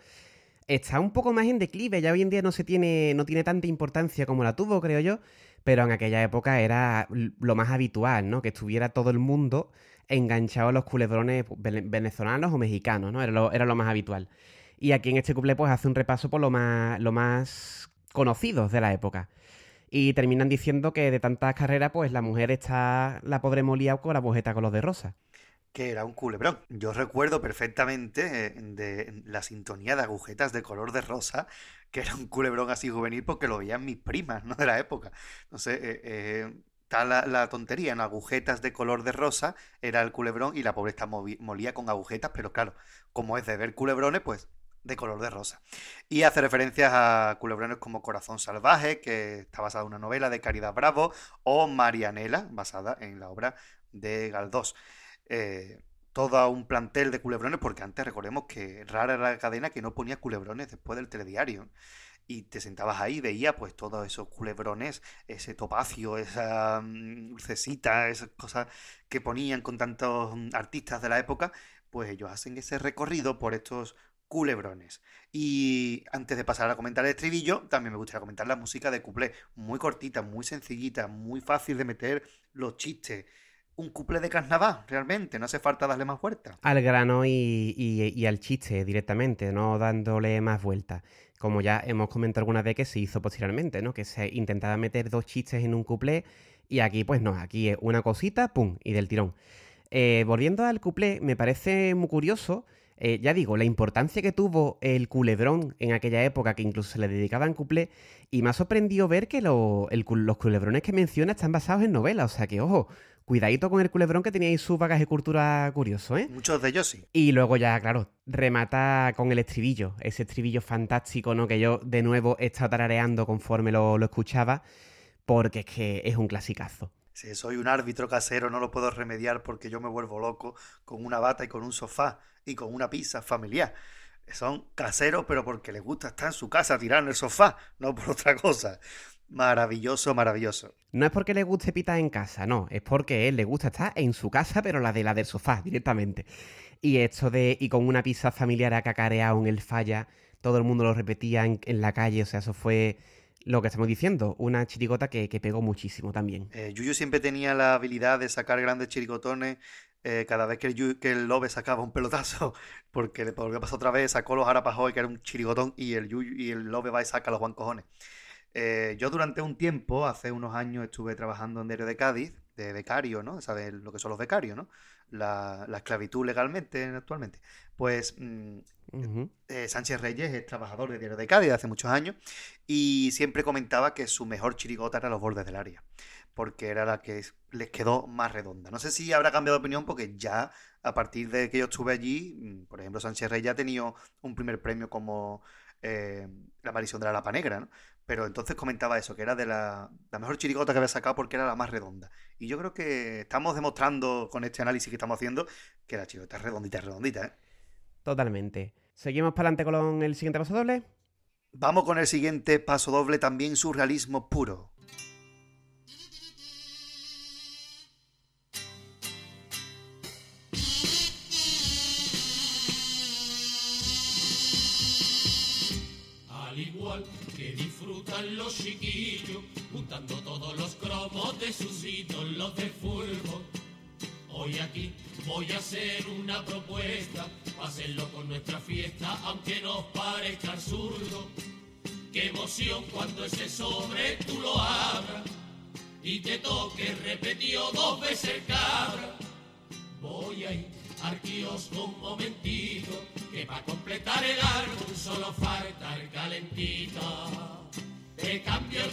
está un poco más en declive. Ya hoy en día no se tiene, no tiene tanta importancia como la tuvo, creo yo. Pero en aquella época era lo más habitual, ¿no? Que estuviera todo el mundo enganchado a los culebrones venezolanos o mexicanos, ¿no? Era lo, era lo más habitual. Y aquí en este cuplé, pues hace un repaso por lo más, lo más conocidos de la época. Y terminan diciendo que de tantas carreras, pues la mujer está, la pobre molía con la bujeta color de rosa. Que era un culebrón. Yo recuerdo perfectamente eh, de la sintonía de agujetas de color de rosa, que era un culebrón así juvenil porque lo veían mis primas, ¿no? De la época. No sé, eh, eh, está la, tontería, en agujetas de color de rosa era el culebrón y la pobre está molía con agujetas, pero claro, como es de ver culebrones, pues de color de rosa. Y hace referencias a culebrones como Corazón Salvaje, que está basada en una novela de Caridad Bravo, o Marianela, basada en la obra de Galdós. Eh, todo un plantel de culebrones, porque antes recordemos que rara era la cadena que no ponía culebrones después del telediario. Y te sentabas ahí, veías pues todos esos culebrones, ese topacio, esa mm, cesita, esas cosas que ponían con tantos mm, artistas de la época, pues ellos hacen ese recorrido por estos culebrones. Y antes de pasar a comentar el estribillo, también me gustaría comentar la música de cuplé, muy cortita, muy sencillita, muy fácil de meter los chistes un couple de carnaval, realmente, no hace falta darle más vueltas. Al grano y, al chiste directamente, no dándole más vueltas. Como ya hemos comentado alguna vez que se hizo posteriormente, ¿no? Que se intentaba meter dos chistes en un couple y aquí pues no, aquí es una cosita, pum, y del tirón. Eh, volviendo al couple, me parece muy curioso, eh, ya digo, la importancia que tuvo el culebrón en aquella época, que incluso se le dedicaban couple, y me ha sorprendido ver que los culebrones que menciona están basados en novelas, o sea que, ojo, cuidadito con el culebrón que teníais su bagaje cultura curioso, ¿eh? Muchos de ellos sí. Y luego ya, claro, remata con el estribillo, ese estribillo fantástico, ¿no? Que yo de nuevo he estado tarareando conforme lo, escuchaba, porque es que es un clasicazo. Si soy un árbitro casero, no lo puedo remediar porque yo me vuelvo loco con una bata y con un sofá y con una pizza familiar. Son caseros, pero porque les gusta estar en su casa tirando en el sofá, no por otra cosa. Maravilloso, maravilloso. No es porque le guste pitar en casa, no, es porque él le gusta estar en su casa, pero la de la del sofá, directamente. Y esto de, y con una pizza familiar a cacareado en el falla, todo el mundo lo repetía en, la calle, o sea, eso fue lo que estamos diciendo, una chirigota que, pegó muchísimo también. Eh, Yuyu siempre tenía la habilidad de sacar grandes chirigotones eh, cada vez que el, que el Lobe sacaba un pelotazo, porque le volvió a pasar otra vez, sacó los Arapajoy, que era un chirigotón, y el, Yuyu, y el Lobe va y saca los guancojones. Eh, yo durante un tiempo, hace unos años, estuve trabajando en Diario de Cádiz, de becario, ¿no? ¿Sabes lo que son los becarios, ¿no? La, esclavitud legalmente actualmente. Pues mm, eh, Sánchez Reyes es trabajador de Diario de Cádiz hace muchos años y siempre comentaba que su mejor chirigota era los bordes del área, porque era la que les quedó más redonda. No sé si habrá cambiado de opinión porque ya a partir de que yo estuve allí, mm, por ejemplo, Sánchez Reyes ya ha tenido un primer premio como eh, la aparición de la Lapa Negra, ¿no? Pero entonces comentaba eso, que era de la, mejor chirigota que había sacado porque era la más redonda. Y yo creo que estamos demostrando con este análisis que estamos haciendo que la chirigota es redondita, es redondita, ¿eh? Totalmente. ¿Seguimos para adelante con el siguiente paso doble? Vamos con el siguiente paso doble, también surrealismo puro. Los chiquillos, juntando todos los cromos de sus ídolos de fútbol. Hoy aquí voy a hacer una propuesta, hacerlo con nuestra fiesta, aunque nos parezca absurdo. Qué emoción cuando ese sobre tú lo abras y te toque repetido dos veces cabra. Voy a ir al kiosco un momentito, que para completar el álbum solo falta el calentito. Te cambio el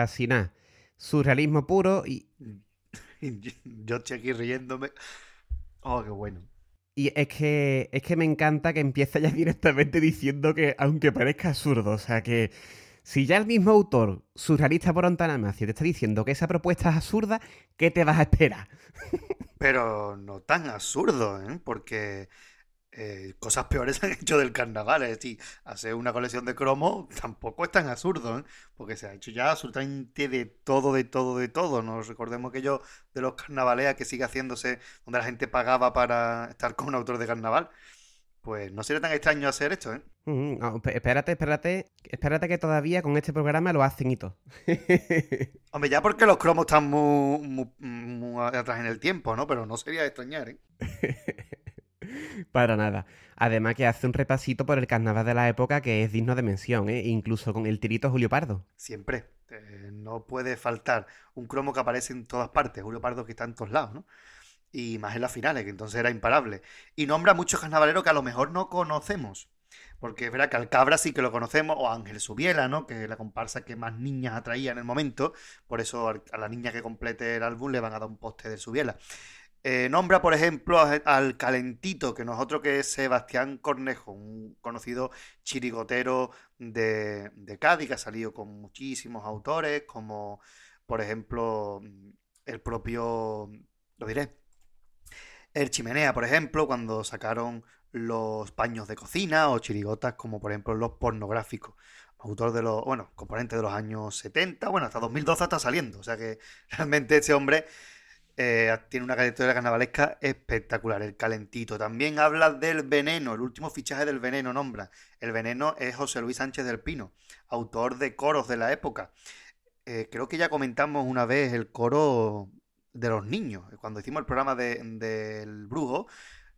casi nada. Surrealismo puro y... Yo estoy aquí riéndome. Oh, qué bueno. Y es que, es que me encanta que empiece ya directamente diciendo que, aunque parezca absurdo, o sea que si ya el mismo autor, surrealista por antonomasia, te está diciendo que esa propuesta es absurda, ¿qué te vas a esperar? Pero no tan absurdo, ¿eh? Porque eh, cosas peores han hecho del carnaval. Es decir, hacer una colección de cromos tampoco es tan absurdo, ¿eh? porque se ha hecho ya absolutamente de todo, de todo, de todo. Nos recordemos que yo de los carnavaleas que sigue haciéndose, donde la gente pagaba para estar con un autor de carnaval. Pues no sería tan extraño hacer esto, ¿eh? espérate, espérate, espérate que todavía con este programa lo hacen y todo. Hombre, ya porque los cromos están muy, muy atrás en el tiempo, ¿no? Pero no sería extrañar, ¿eh? Para nada. Además que hace un repasito por el carnaval de la época que es digno de mención, ¿eh? incluso con el tirito Julio Pardo. Siempre. Eh, no puede faltar un cromo que aparece en todas partes. Julio Pardo que está en todos lados, ¿no? Y más en las finales, que entonces era imparable. Y nombra muchos carnavaleros que a lo mejor no conocemos. Porque es verdad que al Cabra sí que lo conocemos, o a Ángel Subiela, ¿no? Que es la comparsa que más niñas atraía en el momento. Por eso a la niña que complete el álbum le van a dar un poste de Subiela. Eh, nombra, por ejemplo, al calentito, que no es otro que Sebastián Cornejo, un conocido chirigotero de, Cádiz, que ha salido con muchísimos autores, como por ejemplo el propio, lo diré, el Chimenea, por ejemplo, cuando sacaron los paños de cocina o chirigotas como por ejemplo los pornográficos. Autor de los, bueno, componente de los años 70, bueno, hasta 2012 está saliendo. O sea que realmente este hombre eh, tiene una trayectoria carnavalesca espectacular, el calentito. También habla del veneno, el último fichaje del veneno nombra. El veneno es José Luis Sánchez del Pino, autor de coros de la época. Eh, creo que ya comentamos una vez el coro de los niños. Cuando hicimos el programa del brujo,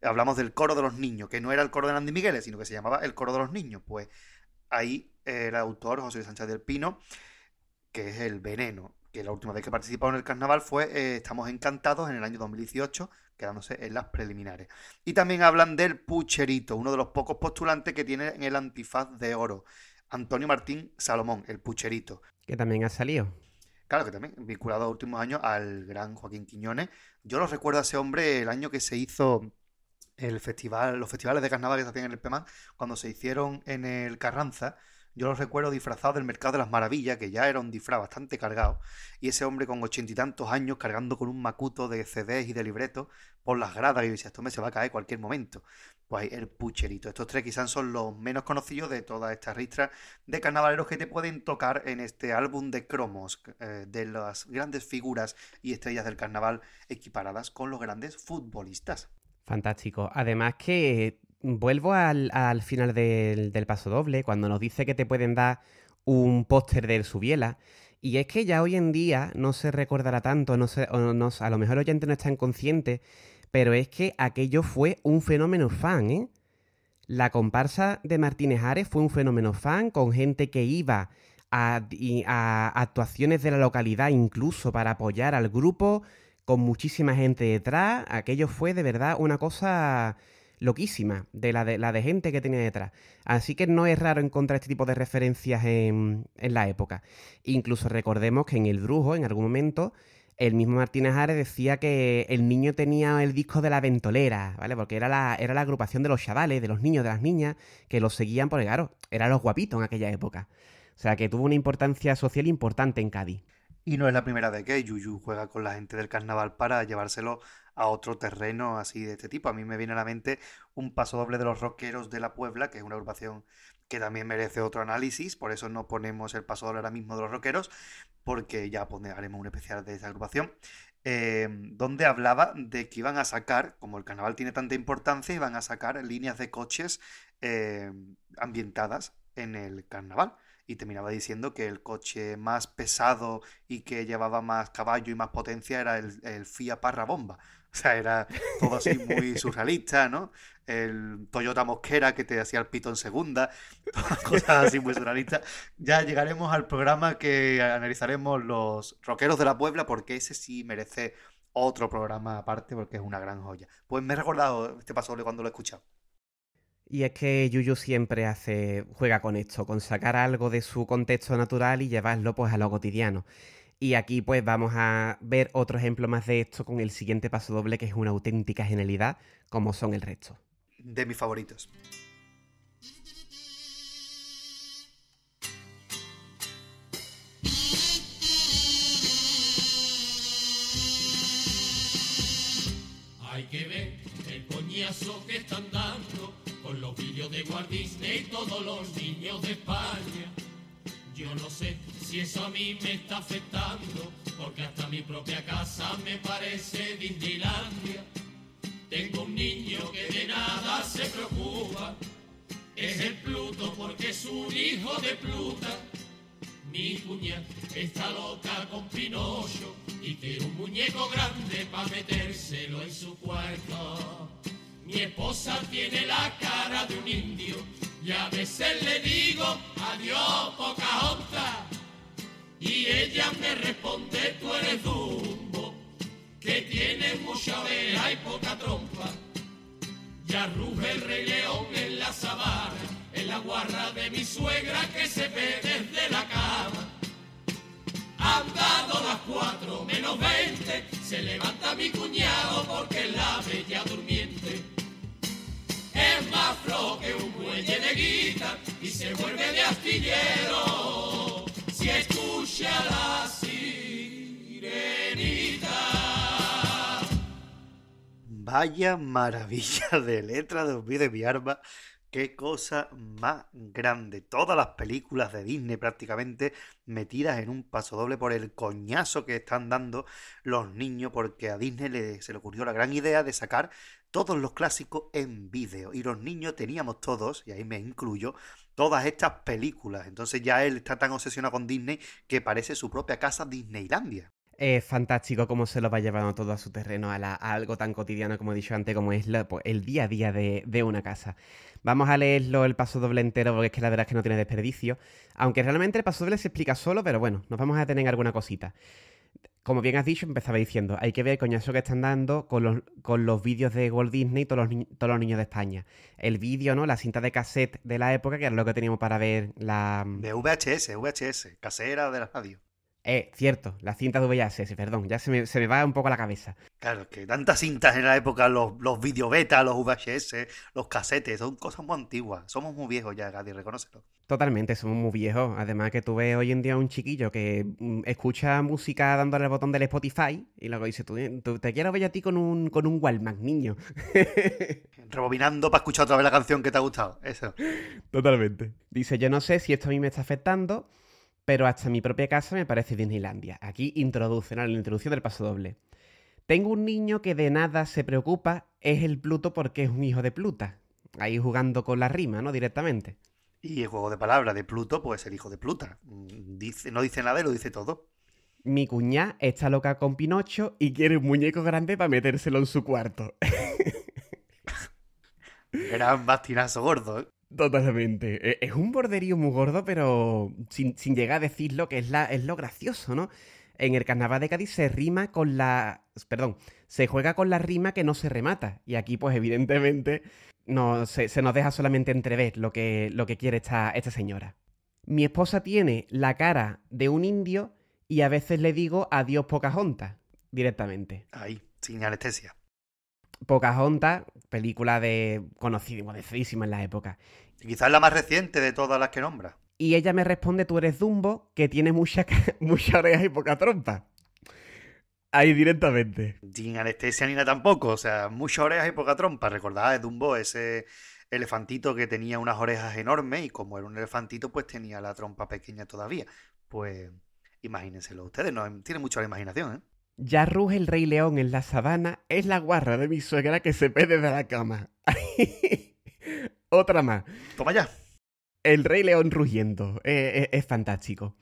hablamos del coro de los niños, que no era el coro de Andy Migueles, sino que se llamaba el coro de los niños. Pues ahí el autor, José Luis Sánchez del Pino, que es el veneno que la última vez que participó en el carnaval fue eh, Estamos Encantados en el año 2018, quedándose en las preliminares. Y también hablan del Pucherito, uno de los pocos postulantes que tiene en el antifaz de oro. Antonio Martín Salomón, el Pucherito. Que también ha salido. Claro que también, vinculado a últimos años al gran Joaquín Quiñones. Yo lo recuerdo a ese hombre el año que se hizo el festival, los festivales de carnaval que se hacían en el PEMAN, cuando se hicieron en el Carranza yo lo recuerdo disfrazado del Mercado de las Maravillas, que ya era un disfraz bastante cargado, y ese hombre con ochenta y tantos años cargando con un macuto de CDs y de libretos por las gradas, y yo decía, esto me se va a caer cualquier momento. Pues el pucherito. Estos tres quizás son los menos conocidos de toda esta ristra de carnavaleros que te pueden tocar en este álbum de cromos eh, de las grandes figuras y estrellas del carnaval equiparadas con los grandes futbolistas. Fantástico. Además que vuelvo al, final del, paso doble, cuando nos dice que te pueden dar un póster del Subiela. Y es que ya hoy en día no se recordará tanto, no se, a lo mejor los oyentes no están conscientes, pero es que aquello fue un fenómeno fan, ¿eh? La comparsa de Martínez Ares fue un fenómeno fan con gente que iba a actuaciones de la localidad incluso para apoyar al grupo, con muchísima gente detrás. Aquello fue de verdad una cosa loquísima de la de, la de gente que tenía detrás. Así que no es raro encontrar este tipo de referencias en, la época. Incluso recordemos que en El Brujo, en algún momento, el mismo Martínez Ares decía que el niño tenía el disco de la ventolera, ¿vale? Porque era la, era la agrupación de los chavales, de los niños, de las niñas, que los seguían porque, claro, eran los guapitos en aquella época. O sea, que tuvo una importancia social importante en Cádiz. Y no es la primera vez que Yuyu juega con la gente del carnaval para llevárselo a otro terreno así de este tipo. A mí me viene a la mente un paso doble de los rockeros de la Puebla, que es una agrupación que también merece otro análisis, por eso no ponemos el paso doble ahora mismo de los rockeros, porque ya haremos un especial de esa agrupación, em, donde hablaba de que iban a sacar, como el carnaval tiene tanta importancia, iban a sacar líneas de coches em, ambientadas en el carnaval y terminaba diciendo que el coche más pesado y que llevaba más caballo y más potencia era el, el Fiat Parra Bomba. O sea, era todo así muy surrealista, ¿no? El Toyota Mosquera que te hacía el pito en segunda, todas cosas así muy surrealistas. Ya llegaremos al programa que analizaremos los rockeros de la Puebla, porque ese sí merece otro programa aparte, porque es una gran joya. Pues me he recordado este paso cuando lo he escuchado. Y es que Yuyu siempre hace, juega con esto, con sacar algo de su contexto natural y llevarlo pues a lo cotidiano. Y aquí pues vamos a ver otro ejemplo más de esto con el siguiente paso doble que es una auténtica genialidad como son el resto. De mis favoritos. Hay que ver el coñazo que están dando con los vídeos de Walt Disney y todos los niños de España. Yo no sé si eso a mí me está afectando, porque hasta mi propia casa me parece Disneylandia. Tengo un niño que de nada se preocupa, es el Pluto porque es un hijo de Pluta. Mi cuña está loca con Pinocho y quiere un muñeco grande para metérselo en su cuarto. Mi esposa tiene la cara de un indio y a veces le digo adiós Pocahontas y ella me responde tú eres Dumbo que tienes mucha oreja y poca trompa. Ya ruge el rey león en la sabana, en la guarra de mi suegra que se ve desde la cama. Han dado las cuatro menos veinte, se levanta mi cuñado porque la bella durmiente. Es más flojo que un muelle de guita y se vuelve de astillero Vaya maravilla de letra de Olvido mi arma. Qué cosa más grande. Todas las películas de Disney prácticamente metidas en un paso doble por el coñazo que están dando los niños porque a Disney le- se le ocurrió la gran idea de sacar todos los clásicos en vídeo. Y los niños teníamos todos, y ahí me incluyo, todas estas películas. Entonces ya él está tan obsesionado con Disney que parece su propia casa Disneylandia. Es fantástico cómo se lo va llevando todo a su terreno, a, la- algo tan cotidiano como he dicho antes, como es pues, el día a día de, de una casa. Vamos a leerlo el paso doble entero porque es que la verdad es que no tiene desperdicio. Aunque realmente el paso doble se explica solo, pero bueno, nos vamos a detener en alguna cosita. Como bien has dicho, empezaba diciendo, hay que ver el coñazo que están dando con los, con los vídeos de Walt Disney y todos los, todos los niños de España. El vídeo, ¿no? La cinta de cassette de la época, que era lo que teníamos para ver la... De VHS, VHS, casera de la radio. Eh, cierto, la cinta de VHS, perdón, ya se me, se me va un poco la cabeza. Claro, es que tantas cintas en la época, los, los video beta, los VHS, los casetes, son cosas muy antiguas. Somos muy viejos ya, Gadi, reconócelo. Totalmente, somos muy viejos. Además que tú ves hoy en día un chiquillo que mm, escucha música dándole el botón del Spotify y luego dice, tú, tú- te quiero ver a ti con un, con un Walkman, niño. Rebobinando para escuchar otra vez la canción que te ha gustado. Eso. Totalmente. Dice, yo no sé si esto a mí me está afectando, pero hasta mi propia casa me parece Disneylandia. Aquí introducen, ¿no? la introducción del paso doble. Tengo un niño que de nada se preocupa, es el Pluto porque es un hijo de Pluta. Ahí jugando con la rima, ¿no? Directamente. Y el juego de palabras de Pluto, pues el hijo de Pluta. Dice, no dice nada y lo dice todo. Mi cuñá está loca con Pinocho y quiere un muñeco grande para metérselo en su cuarto. Gran bastinazo gordo. ¿eh? Totalmente. E- Es un borderío muy gordo, pero sin, sin llegar a decirlo, que es, la, es lo gracioso, ¿no? En el carnaval de Cádiz se rima con la. Perdón, se juega con la rima que no se remata. Y aquí, pues, evidentemente, no, se, se nos deja solamente entrever lo que, lo que quiere esta, esta señora. Mi esposa tiene la cara de un indio y a veces le digo adiós Pocahontas, directamente. Ahí, sin anestesia. Pocahontas, película de conocidísima en la época. Y quizás la más reciente de todas las que nombra. Y ella me responde, tú eres Dumbo, que tiene mucha, ca- mucha oreja y poca trompa. Ahí directamente. Sin anestesia ni nada tampoco. O sea, muchas orejas y poca trompa. Recordad de Dumbo ese elefantito que tenía unas orejas enormes y como era un elefantito, pues tenía la trompa pequeña todavía. Pues imagínenselo ustedes, no tiene mucho la imaginación, ¿eh? Ya ruge el rey león en la sabana, es la guarra de mi suegra que se pede de la cama. Otra más. Toma ya. El Rey León rugiendo. Eh, eh, es fantástico.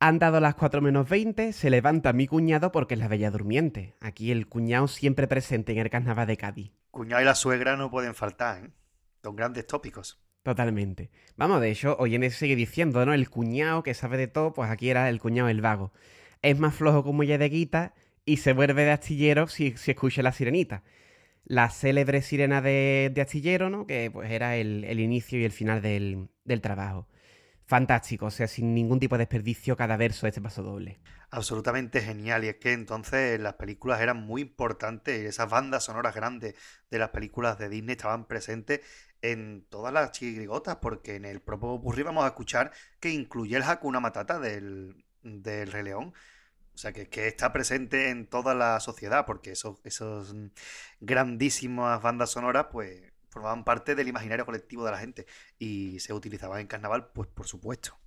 Han dado las 4 menos 20, se levanta mi cuñado porque es la bella durmiente. Aquí el cuñado siempre presente en el carnaval de Cádiz. Cuñado y la suegra no pueden faltar, ¿eh? Son grandes tópicos. Totalmente. Vamos, de hecho, hoy en ese sigue diciendo, ¿no? El cuñado que sabe de todo, pues aquí era el cuñado el vago. Es más flojo como ella de guita y se vuelve de astillero si, si escucha la sirenita. La célebre sirena de, de astillero, ¿no? Que pues era el, el inicio y el final del, del trabajo. Fantástico, o sea, sin ningún tipo de desperdicio cada verso de este paso doble. Absolutamente genial. Y es que entonces las películas eran muy importantes esas bandas sonoras grandes de las películas de Disney estaban presentes en todas las chirigotas, porque en el propio Burri vamos a escuchar que incluye el Hakuna Matata del, del Rey León. O sea, que, que está presente en toda la sociedad, porque esos, esos grandísimas bandas sonoras, pues, formaban parte del imaginario colectivo de la gente y se utilizaban en carnaval, pues por supuesto.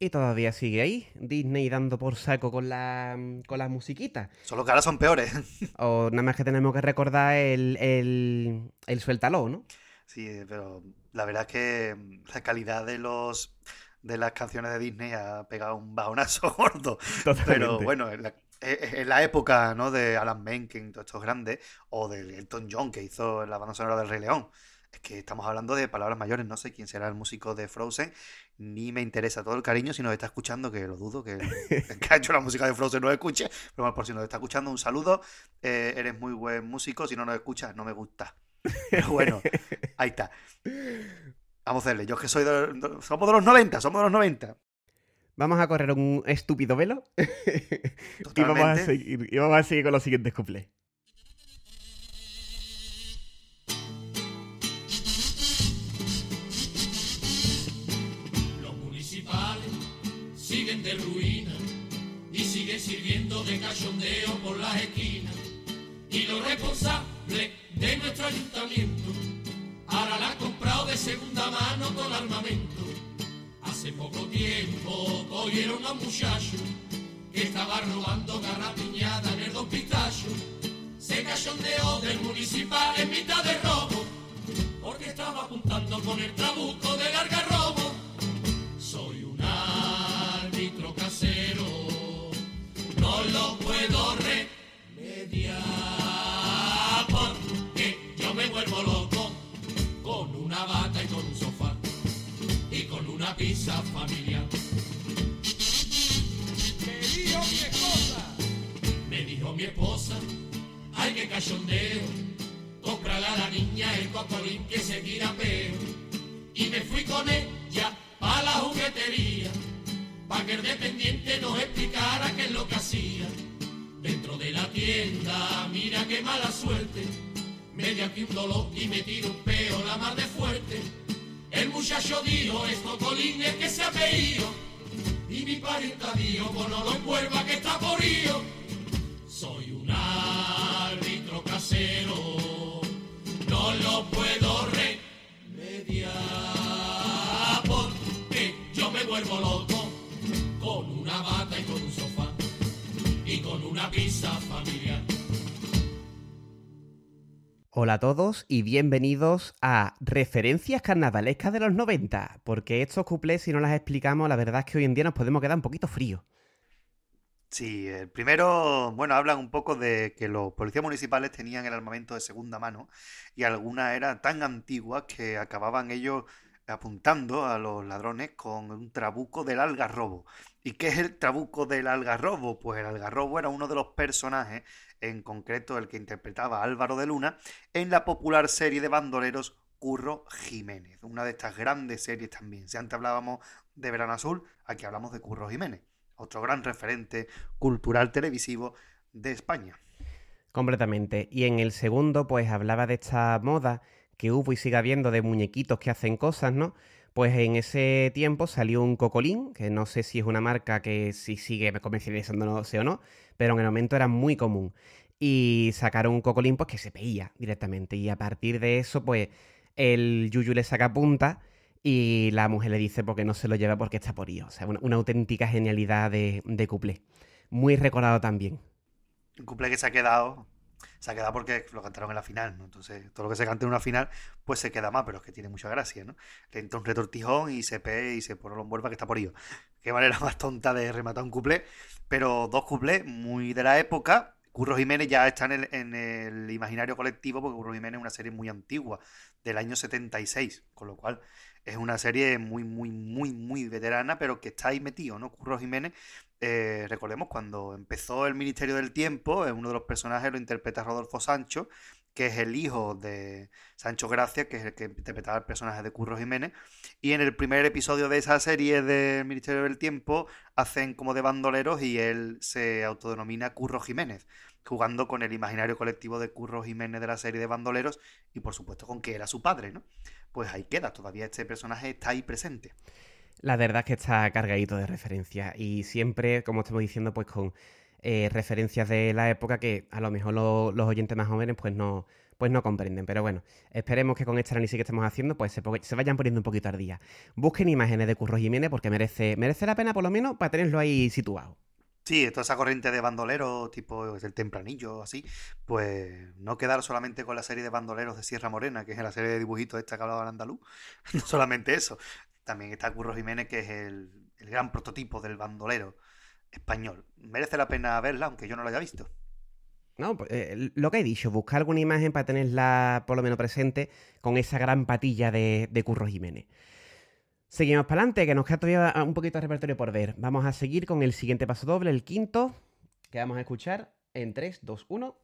Y todavía sigue ahí, Disney dando por saco con, la, con las musiquitas. Solo que ahora son peores. O nada más que tenemos que recordar el, el, el suéltalo, ¿no? Sí, pero la verdad es que la calidad de los de las canciones de Disney ha pegado un bajonazo gordo. Totalmente. Pero bueno, en la, en la época ¿no? de Alan Menken, todos estos grandes, o de Elton John que hizo la banda sonora del Rey León. Es que estamos hablando de palabras mayores, no sé quién será el músico de Frozen, ni me interesa todo el cariño si nos está escuchando, que lo dudo, que, que ha hecho la música de Frozen no lo escuche, pero bueno, por si nos está escuchando, un saludo, eh, eres muy buen músico, si no nos escuchas, no me gusta. Pero bueno, ahí está. Vamos a hacerle, yo es que soy de, de- somos de los 90, somos de los 90. Vamos a correr un estúpido velo y, vamos a seguir, y vamos a seguir con los siguientes cuplés. Los municipales siguen de ruina y siguen sirviendo de cachondeo por las esquinas. Y los responsables de nuestro ayuntamiento ahora la han comprado de segunda mano con armamento. Hace poco tiempo cogieron a un muchacho que estaba robando garrapiñada en el Pistacho. Se cachondeó del municipal en mitad de robo porque estaba apuntando con el trabuco del algarrobo. Soy un árbitro casero, no lo puedo remediar porque yo me vuelvo loco una bata y con un sofá y con una pizza familiar. Me dijo mi esposa. Me dijo mi esposa, ay que cachondeo, cómprale a la niña el cocolín que se tira peo. Y me fui con ella a la juguetería, pa' que el dependiente nos explicara qué es lo que hacía. Dentro de la tienda, mira qué mala suerte, me dio aquí un dolor y me tiro un peo la mar de fuerte. El muchacho dijo, es cocolín es que se ha pedido, y mi parienta dijo, pues no lo envuelva que está porío. Soy un árbitro casero, no lo puedo remediar porque yo me vuelvo loco con una bata y con un sofá y con una pizza Hola a todos y bienvenidos a Referencias Carnavalescas de los 90, porque estos cuplés, si no las explicamos, la verdad es que hoy en día nos podemos quedar un poquito fríos. Sí, el primero, bueno, hablan un poco de que los policías municipales tenían el armamento de segunda mano y algunas eran tan antiguas que acababan ellos apuntando a los ladrones con un trabuco del algarrobo. ¿Y qué es el trabuco del algarrobo? Pues el algarrobo era uno de los personajes, en concreto el que interpretaba Álvaro de Luna, en la popular serie de bandoleros Curro Jiménez, una de estas grandes series también. Si antes hablábamos de Verano Azul, aquí hablamos de Curro Jiménez otro gran referente cultural televisivo de España. Completamente. Y en el segundo, pues hablaba de esta moda que hubo y sigue habiendo de muñequitos que hacen cosas, ¿no? Pues en ese tiempo salió un cocolín, que no sé si es una marca que si sigue sé o no, pero en el momento era muy común. Y sacaron un cocolín pues que se veía directamente. Y a partir de eso, pues el Yuyu le saca punta y la mujer le dice porque no se lo lleva porque está porío. O sea, una, auténtica genialidad de, de cuplé. Muy recordado también. Un cumple que se ha quedado, se ha quedado porque lo cantaron en la final, ¿no? Entonces, todo lo que se cante en una final, pues se queda más, pero es que tiene mucha gracia, ¿no? Le entra un retortijón y se pe y se pone lo envuelva que está porío. Qué manera más tonta de rematar un cuplé, pero dos cuplés muy de la época. Curro Jiménez ya está en el, en el imaginario colectivo porque Curro Jiménez es una serie muy antigua, del año 76, con lo cual es una serie muy, muy, muy, muy veterana, pero que está ahí metido, ¿no? Curro Jiménez, eh, recordemos, cuando empezó el Ministerio del Tiempo, uno de los personajes lo interpreta Rodolfo Sancho, que es el hijo de Sancho Gracia, que es el que interpretaba el personaje de Curro Jiménez. Y en el primer episodio de esa serie del Ministerio del Tiempo hacen como de bandoleros y él se autodenomina Curro Jiménez, jugando con el imaginario colectivo de Curro Jiménez de la serie de bandoleros y por supuesto con que era su padre, ¿no? Pues ahí queda, todavía este personaje está ahí presente. La verdad es que está cargadito de referencias y siempre, como estamos diciendo, pues con eh, referencias de la época que a lo mejor lo- los oyentes más jóvenes pues no, pues no comprenden. Pero bueno, esperemos que con este análisis que estamos haciendo pues se, se vayan poniendo un poquito al día. Busquen imágenes de Curro Jiménez porque merece, merece la pena por lo menos para tenerlo ahí situado. Sí, toda esa corriente de bandoleros, tipo el tempranillo, así, pues no quedar solamente con la serie de bandoleros de Sierra Morena, que es la serie de dibujitos esta que hablaba en andaluz. No solamente eso, también está Curro Jiménez, que es el, el gran prototipo del bandolero español. Merece la pena verla, aunque yo no la haya visto. No, pues, eh, lo que he dicho, buscar alguna imagen para tenerla por lo menos presente con esa gran patilla de, de Curro Jiménez. Seguimos para adelante, que nos queda todavía un poquito de repertorio por ver. Vamos a seguir con el siguiente paso doble, el quinto, que vamos a escuchar en 3, 2, 1.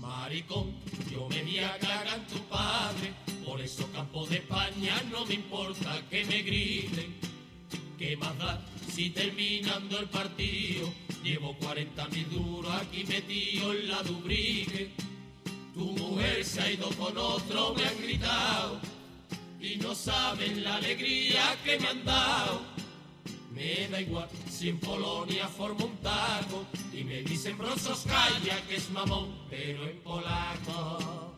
Maricón, yo me voy a cagar tu padre, por eso campo de España no me importa que me griten. ¿Qué más da si terminando el partido llevo 40 mil duros aquí metido en la dubrique? Tu mujer se ha ido con otro, me han gritado y no saben la alegría que me han dado. Me da igual si en Polonia formo un taco y me dicen Bronsowskaja que es mamón, pero en polaco.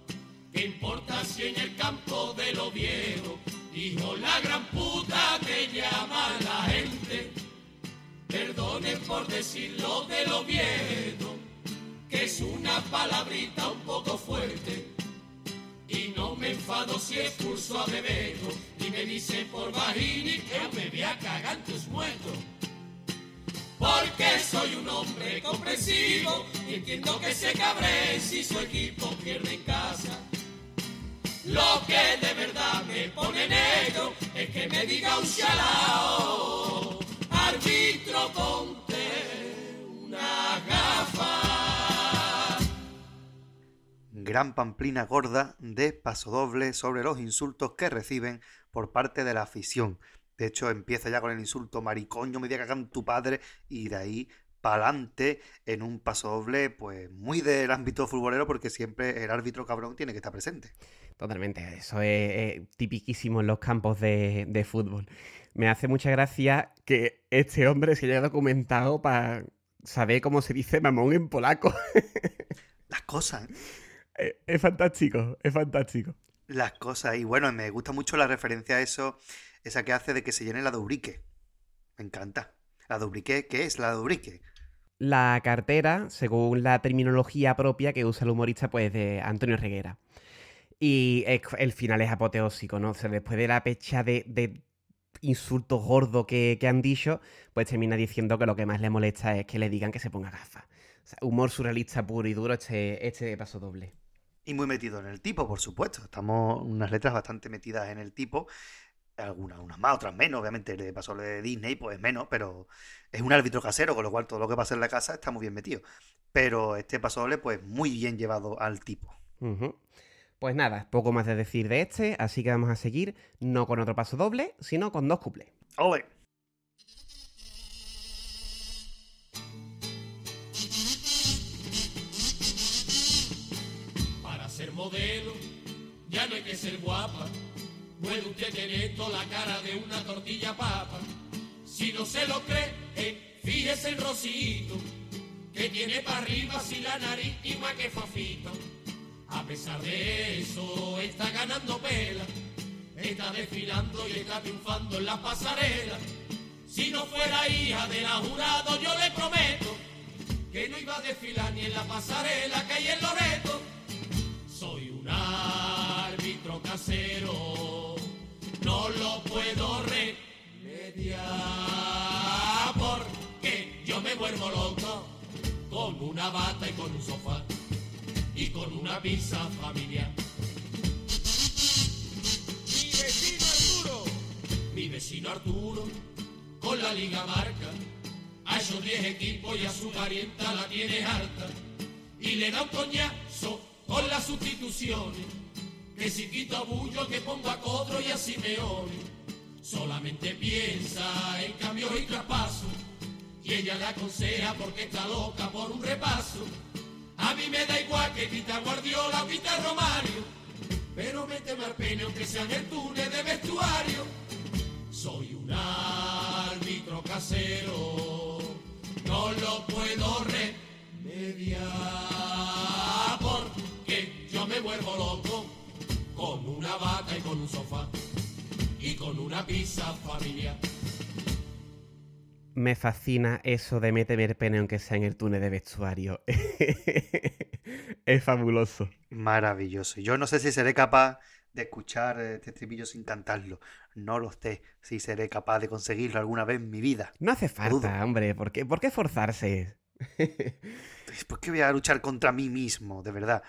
¿Qué importa si en el campo de lo viejo, hijo la gran puta que llama la gente? Perdonen por decirlo de lo viejo, que es una palabrita un poco fuerte. Y no me enfado si expulso a Bebeto y me dice por Bajini que me voy a cagar tus muertos. Porque soy un hombre comprensivo y entiendo que se cabre si su equipo pierde en casa. Lo que de verdad que me diga un chalao, árbitro ponte una gafa. Gran pamplina gorda de pasodoble sobre los insultos que reciben por parte de la afición. De hecho, empieza ya con el insulto maricón, yo me voy a cagar en tu padre, y de ahí pa'lante en un pasodoble, pues muy del ámbito futbolero, porque siempre el árbitro cabrón tiene que estar presente. Totalmente, eso es, eh, tipiquísimo en los campos de, de fútbol. Me hace mucha gracia que este hombre se haya documentado para saber cómo se dice mamón en polaco. Las cosas, ¿eh? Eh, es fantástico, es fantástico. las cosas. Y bueno, me gusta mucho la referencia a eso, esa que hace de que se llene la dubrique. Me encanta. ¿La dubrique qué es la dubrique? La cartera, según la terminología propia que usa el humorista, pues de Antonio Reguera. Y el final es apoteósico, ¿no? O sea, después de la pecha de, de insultos gordos que, que han dicho, pues termina diciendo que lo que más le molesta es que le digan que se ponga gafas. O sea, humor surrealista puro y duro este, este paso doble. Y muy metido en el tipo, por supuesto. Estamos unas letras bastante metidas en el tipo. Algunas, unas más, otras menos. Obviamente, el de paso de Disney, pues menos, pero es un árbitro casero, con lo cual todo lo que pasa en la casa está muy bien metido. Pero este paso doble, pues muy bien llevado al tipo. Pues nada, poco más de decir de este, así que vamos a seguir no con otro paso doble, sino con dos cuplés. ¡Ole! Para ser modelo ya no hay que ser guapa. Puede usted tener toda la cara de una tortilla papa. Si no se lo cree, eh, fíjese el rosito que tiene para arriba si la nariz igual que Fafito. A pesar de eso, está ganando pela. Está desfilando y está triunfando en la pasarela. Si no fuera hija de la jurado, yo le prometo que no iba a desfilar ni en la pasarela que hay en Loreto. Soy un árbitro casero, lo puedo remediar porque yo me vuelvo loco con una bata y con un sofá y con una pizza familiar. Mi vecino Arturo. Mi vecino Arturo, con la liga marca, a esos 10 equipos y a su parienta la tiene harta. Y le da un coñazo con las sustituciones, que si quito a Bullo que pongo a Codro y a Simeone. Solamente piensa en cambios y traspasos, y ella le aconseja porque está loca por un repaso. A mí me da igual que quita Guardiola o quita Romario, pero méteme al pene aunque sea en el túnel de vestuario. Soy un árbitro casero, no lo puedo remediar porque yo me vuelvo loco con una vaca y con un sofá y con una pizza familiar. Me fascina eso de méteme el pene aunque sea en el túnel de vestuario. es fabuloso. Maravilloso. Yo no sé si seré capaz de escuchar este estribillo sin cantarlo. No lo sé si seré capaz de conseguirlo alguna vez en mi vida. No hace dudo. falta, hombre. ¿Por qué, ¿Por qué forzarse? ¿Por qué voy a luchar contra mí mismo? De verdad.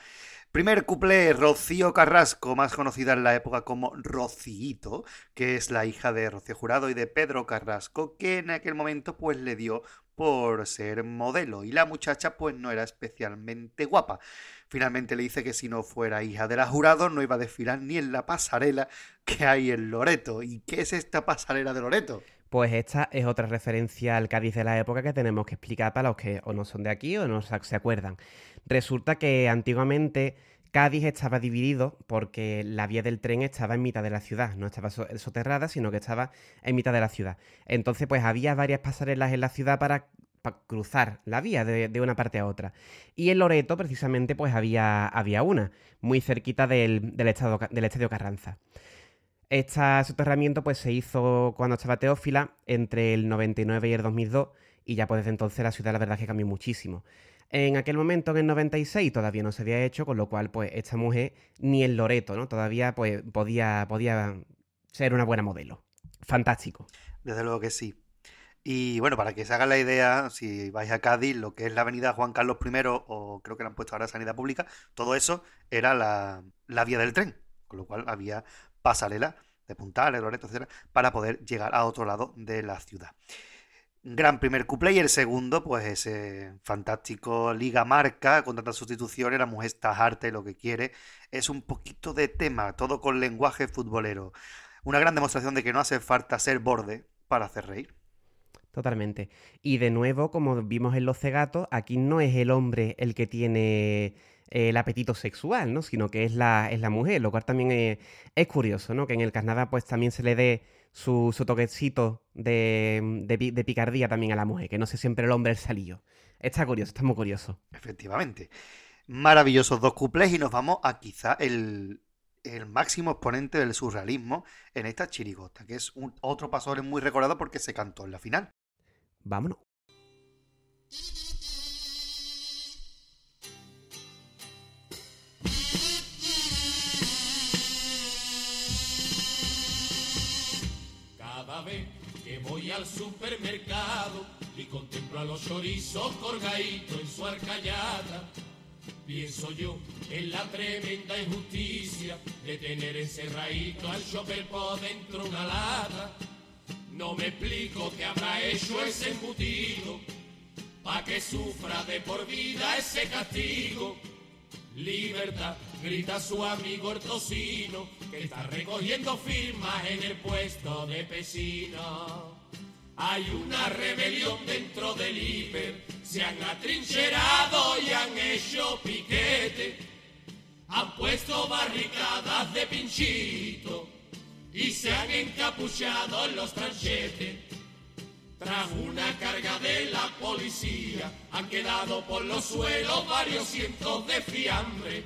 Primer cuplé, Rocío Carrasco, más conocida en la época como Rocíito, que es la hija de Rocío Jurado y de Pedro Carrasco, que en aquel momento pues le dio por ser modelo y la muchacha pues no era especialmente guapa. Finalmente le dice que si no fuera hija de la Jurado no iba a desfilar ni en la pasarela que hay en Loreto. ¿Y qué es esta pasarela de Loreto? Pues esta es otra referencia al Cádiz de la época que tenemos que explicar para los que o no son de aquí o no se acuerdan. Resulta que antiguamente Cádiz estaba dividido porque la vía del tren estaba en mitad de la ciudad, no estaba soterrada, sino que estaba en mitad de la ciudad. Entonces, pues había varias pasarelas en la ciudad para, cruzar la vía de, una parte a otra. Y en Loreto, precisamente, pues había, había una, muy cerquita del, del, del Estadio Carranza. Este soterramiento pues, se hizo cuando estaba Teófila, entre el 99 y el 2002, y ya pues desde entonces la ciudad la verdad es que cambió muchísimo. En aquel momento, en el 96, todavía no se había hecho, con lo cual, pues, esta mujer ni en Loreto, ¿no? Todavía, pues, podía, podía ser una buena modelo. Fantástico. Desde luego que sí. Y bueno, para que se hagan la idea, si vais a Cádiz, lo que es la avenida Juan Carlos I, o creo que le han puesto ahora Sanidad Pública, todo eso era la, la vía del tren. Con lo cual había pasarela de Puntales, Loreto, etcétera, para poder llegar a otro lado de la ciudad gran primer couple y el segundo, pues ese fantástico Liga Marca, con tantas sustituciones, la mujer está harta y lo que quiere es un poquito de tema, todo con lenguaje futbolero. Una gran demostración de que no hace falta ser borde para hacer reír. Totalmente. Y de nuevo, como vimos en Los Cegatos, aquí no es el hombre el que tiene el apetito sexual, ¿no? Sino que es la, es la mujer, lo cual también es, es curioso, ¿no? Que en el carnaval pues también se le dé su, su toquecito de, de, de, picardía también a la mujer, que no sé siempre el hombre el salillo. Está curioso, está muy curioso. Efectivamente. Maravillosos dos cuplés y nos vamos a quizá el, el máximo exponente del surrealismo en esta chirigota, que es un, otro pasador muy recordado porque se cantó en la final. Vámonos. Voy al supermercado y contemplo a los chorizos colgaditos en su arcallada, pienso yo en la tremenda injusticia de tener encerradito al chopper por dentro una lata. No me explico qué habrá hecho ese embutido pa' que sufra de por vida ese castigo. Libertad, grita su amigo el que está recogiendo firmas en el puesto de pesino. Hay una rebelión dentro del hiper, se han atrincherado y han hecho piquete, han puesto barricadas de pinchito y se han encapuchado en los tranchetes. Tras una carga de la policía, han quedado por los suelos varios cientos de fiambre.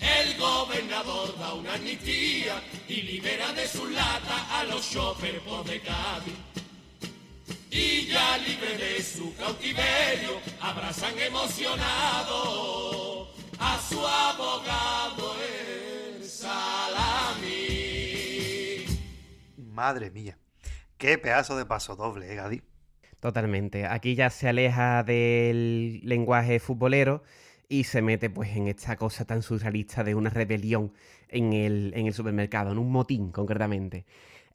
El gobernador da una amnistía y libera de su lata a los chofer por de Cádiz. Y ya libre de su cautiverio, abrazan emocionado a su abogado el salami. Madre mía. Qué pedazo de paso doble, ¿eh, Gadi? Totalmente. Aquí ya se aleja del lenguaje futbolero y se mete pues en esta cosa tan surrealista de una rebelión en el, en el supermercado, en un motín concretamente.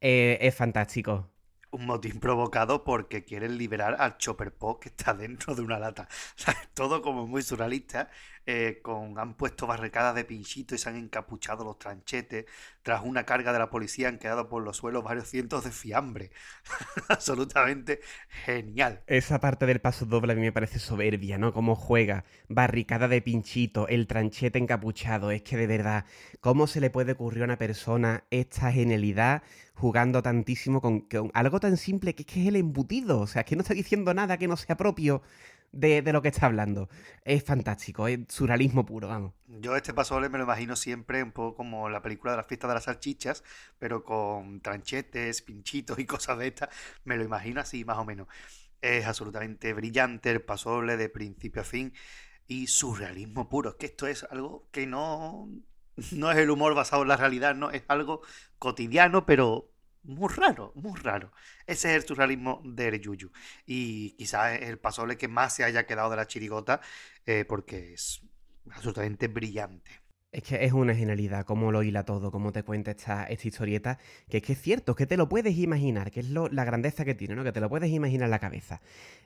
Eh, es fantástico. Un motín provocado porque quieren liberar al Chopper Pop que está dentro de una lata. Todo como muy surrealista eh, con, han puesto barricadas de pinchito y se han encapuchado los tranchetes. Tras una carga de la policía han quedado por los suelos varios cientos de fiambre. Absolutamente genial. Esa parte del paso doble a mí me parece soberbia, ¿no? Cómo juega, barricada de pinchito, el tranchete encapuchado. Es que de verdad, ¿cómo se le puede ocurrir a una persona esta genialidad jugando tantísimo con, con algo tan simple que es que es el embutido? O sea, es que no está diciendo nada que no sea propio de, de, lo que está hablando. Es fantástico, es surrealismo puro, vamos. Yo este pasoble me lo imagino siempre un poco como la película de la fiesta de las salchichas, pero con tranchetes, pinchitos y cosas de estas. Me lo imagino así, más o menos. Es absolutamente brillante el pasoble de principio a fin y surrealismo puro. Es que esto es algo que no, no es el humor basado en la realidad, no, es algo cotidiano, pero muy raro, muy raro. Ese es el surrealismo de Yuyu. Y quizás es el pasoble que más se haya quedado de la chirigota, eh, porque es absolutamente brillante. Es que es una genialidad, cómo lo hila todo, cómo te cuenta esta, esta historieta, que es que es cierto, es que te lo puedes imaginar, que es lo, la grandeza que tiene, ¿no? Que te lo puedes imaginar en la cabeza.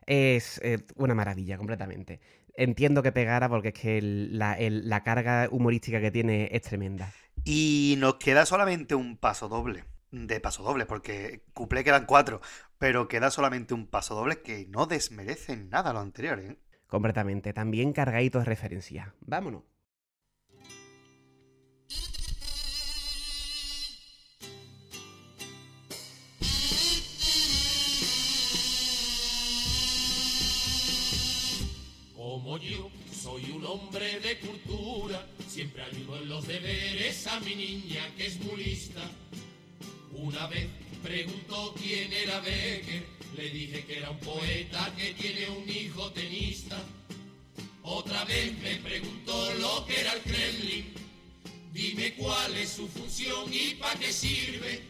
Es eh, una maravilla, completamente. Entiendo que pegara porque es que el, la, el, la carga humorística que tiene es tremenda. Y nos queda solamente un paso doble de paso doble, porque cuplé quedan cuatro, pero queda solamente un paso doble que no desmerece nada lo anterior, ¿eh? Completamente, también cargadito de referencia. Vámonos. Como yo soy un hombre de cultura, siempre ayudo en los deberes a mi niña que es muy lista. Una vez preguntó quién era Becker, le dije que era un poeta que tiene un hijo tenista. Otra vez me preguntó lo que era el Kremlin, dime cuál es su función y para qué sirve.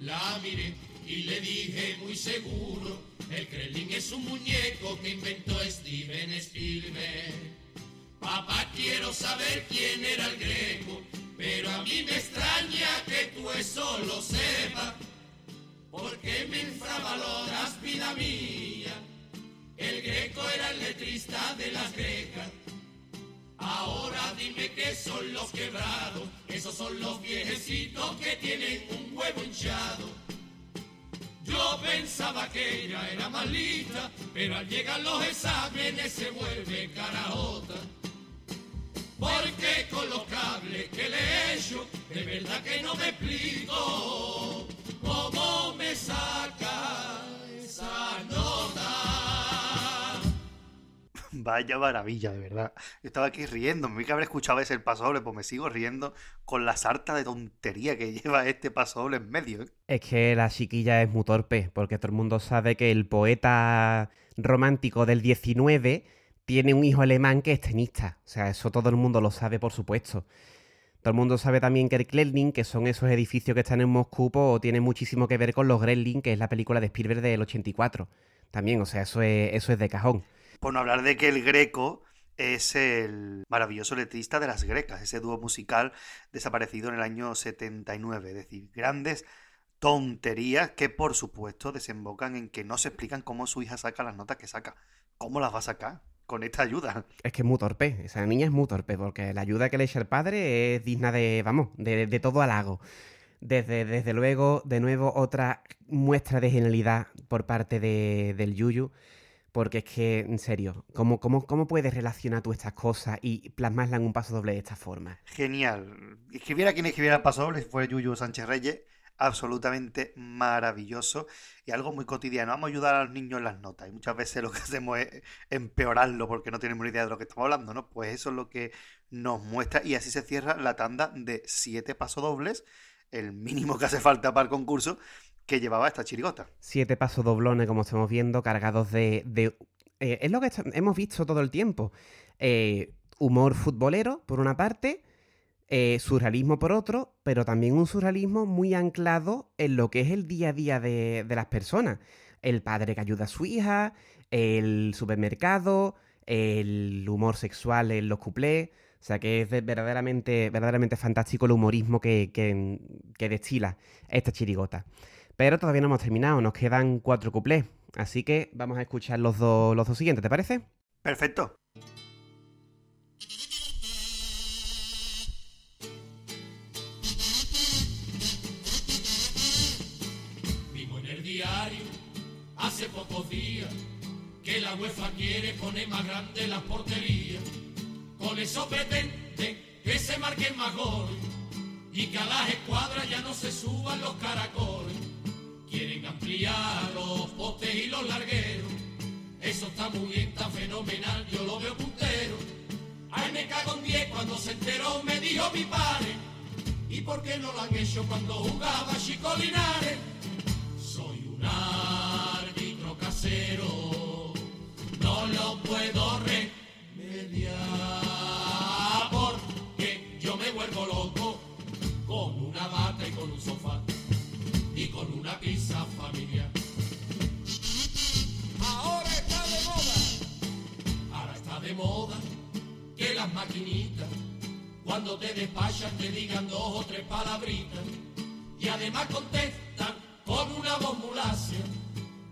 La miré y le dije muy seguro, el Kremlin es un muñeco que inventó Steven Spielberg. Papá, quiero saber quién era el greco, pero a mí me extraña que tú eso lo sepas, porque me infravaloras, vida mía. El greco era el letrista de las grecas. Ahora dime qué son los quebrados, esos son los viejecitos que tienen un huevo hinchado. Yo pensaba que ella era más lista, pero al llegar los exámenes se vuelve caraota. Porque con los cables que le he hecho, de verdad que no me explico cómo me saca esa nota. Vaya maravilla, de verdad. Yo estaba aquí riendo, me vi que haber escuchado ese el pasoble, pues me sigo riendo con la sarta de tontería que lleva este pasoble en medio. ¿eh? Es que la chiquilla es muy torpe, porque todo el mundo sabe que el poeta romántico del 19 tiene un hijo alemán que es tenista. O sea, eso todo el mundo lo sabe, por supuesto. Todo el mundo sabe también que el Kremlin, que son esos edificios que están en Moscú, pues, tiene muchísimo que ver con los Gremlin, que es la película de Spielberg del 84. También, o sea, eso es, eso es de cajón. Por no hablar de que el Greco es el maravilloso letrista de las Grecas, ese dúo musical desaparecido en el año 79. Es decir, grandes tonterías que por supuesto desembocan en que no se explican cómo su hija saca las notas que saca. ¿Cómo las va a sacar? Con esta ayuda. Es que es muy torpe, esa niña es muy torpe, porque la ayuda que le echa el padre es digna de, vamos, de, de todo halago. Desde, desde, luego, de nuevo, otra muestra de genialidad por parte de, del Yuyu, porque es que, en serio, ¿cómo, cómo, ¿cómo puedes relacionar tú estas cosas y plasmarlas en un paso doble de esta forma? Genial. Escribiera quien escribiera el paso doble, fue Yuyu Sánchez Reyes, absolutamente maravilloso y algo muy cotidiano. Vamos a ayudar a los niños en las notas y muchas veces lo que hacemos es empeorarlo porque no tenemos ni idea de lo que estamos hablando, ¿no? Pues eso es lo que nos muestra y así se cierra la tanda de siete pasodobles, el mínimo que hace falta para el concurso que llevaba esta chirigota. Siete pasadoblones, como estamos viendo, cargados de... de eh, es lo que hemos visto todo el tiempo. Eh, humor futbolero, por una parte, eh, surrealismo por otro, pero también un surrealismo muy anclado en lo que es el día a día de, de, las personas. El padre que ayuda a su hija, el supermercado, el humor sexual en los cuplés. O sea que es verdaderamente, verdaderamente fantástico el humorismo que, que, que destila esta chirigota. Pero todavía no hemos terminado, nos quedan cuatro cuplés. Así que vamos a escuchar los, dos los dos siguientes, ¿te parece? Perfecto. Hace pocos días que la UEFA quiere poner más grande las porterías. Con eso pretenden que se marquen más goles y que a las escuadras ya no se suban los caracoles. Quieren ampliar los postes y los largueros. Eso está muy bien, está fenomenal, yo lo veo puntero. Ay, me cago en 10 cuando se enteró, me dijo mi padre. ¿Y por qué no lo han hecho cuando jugaba Chico Linares? Soy un casero, no lo puedo remediar porque yo me vuelvo loco con una bata y con un sofá y con una pizza familiar. Ahora está de moda. Ahora está de moda que las maquinitas cuando te despachan te digan dos o tres palabritas y además contestan con una voz mulacia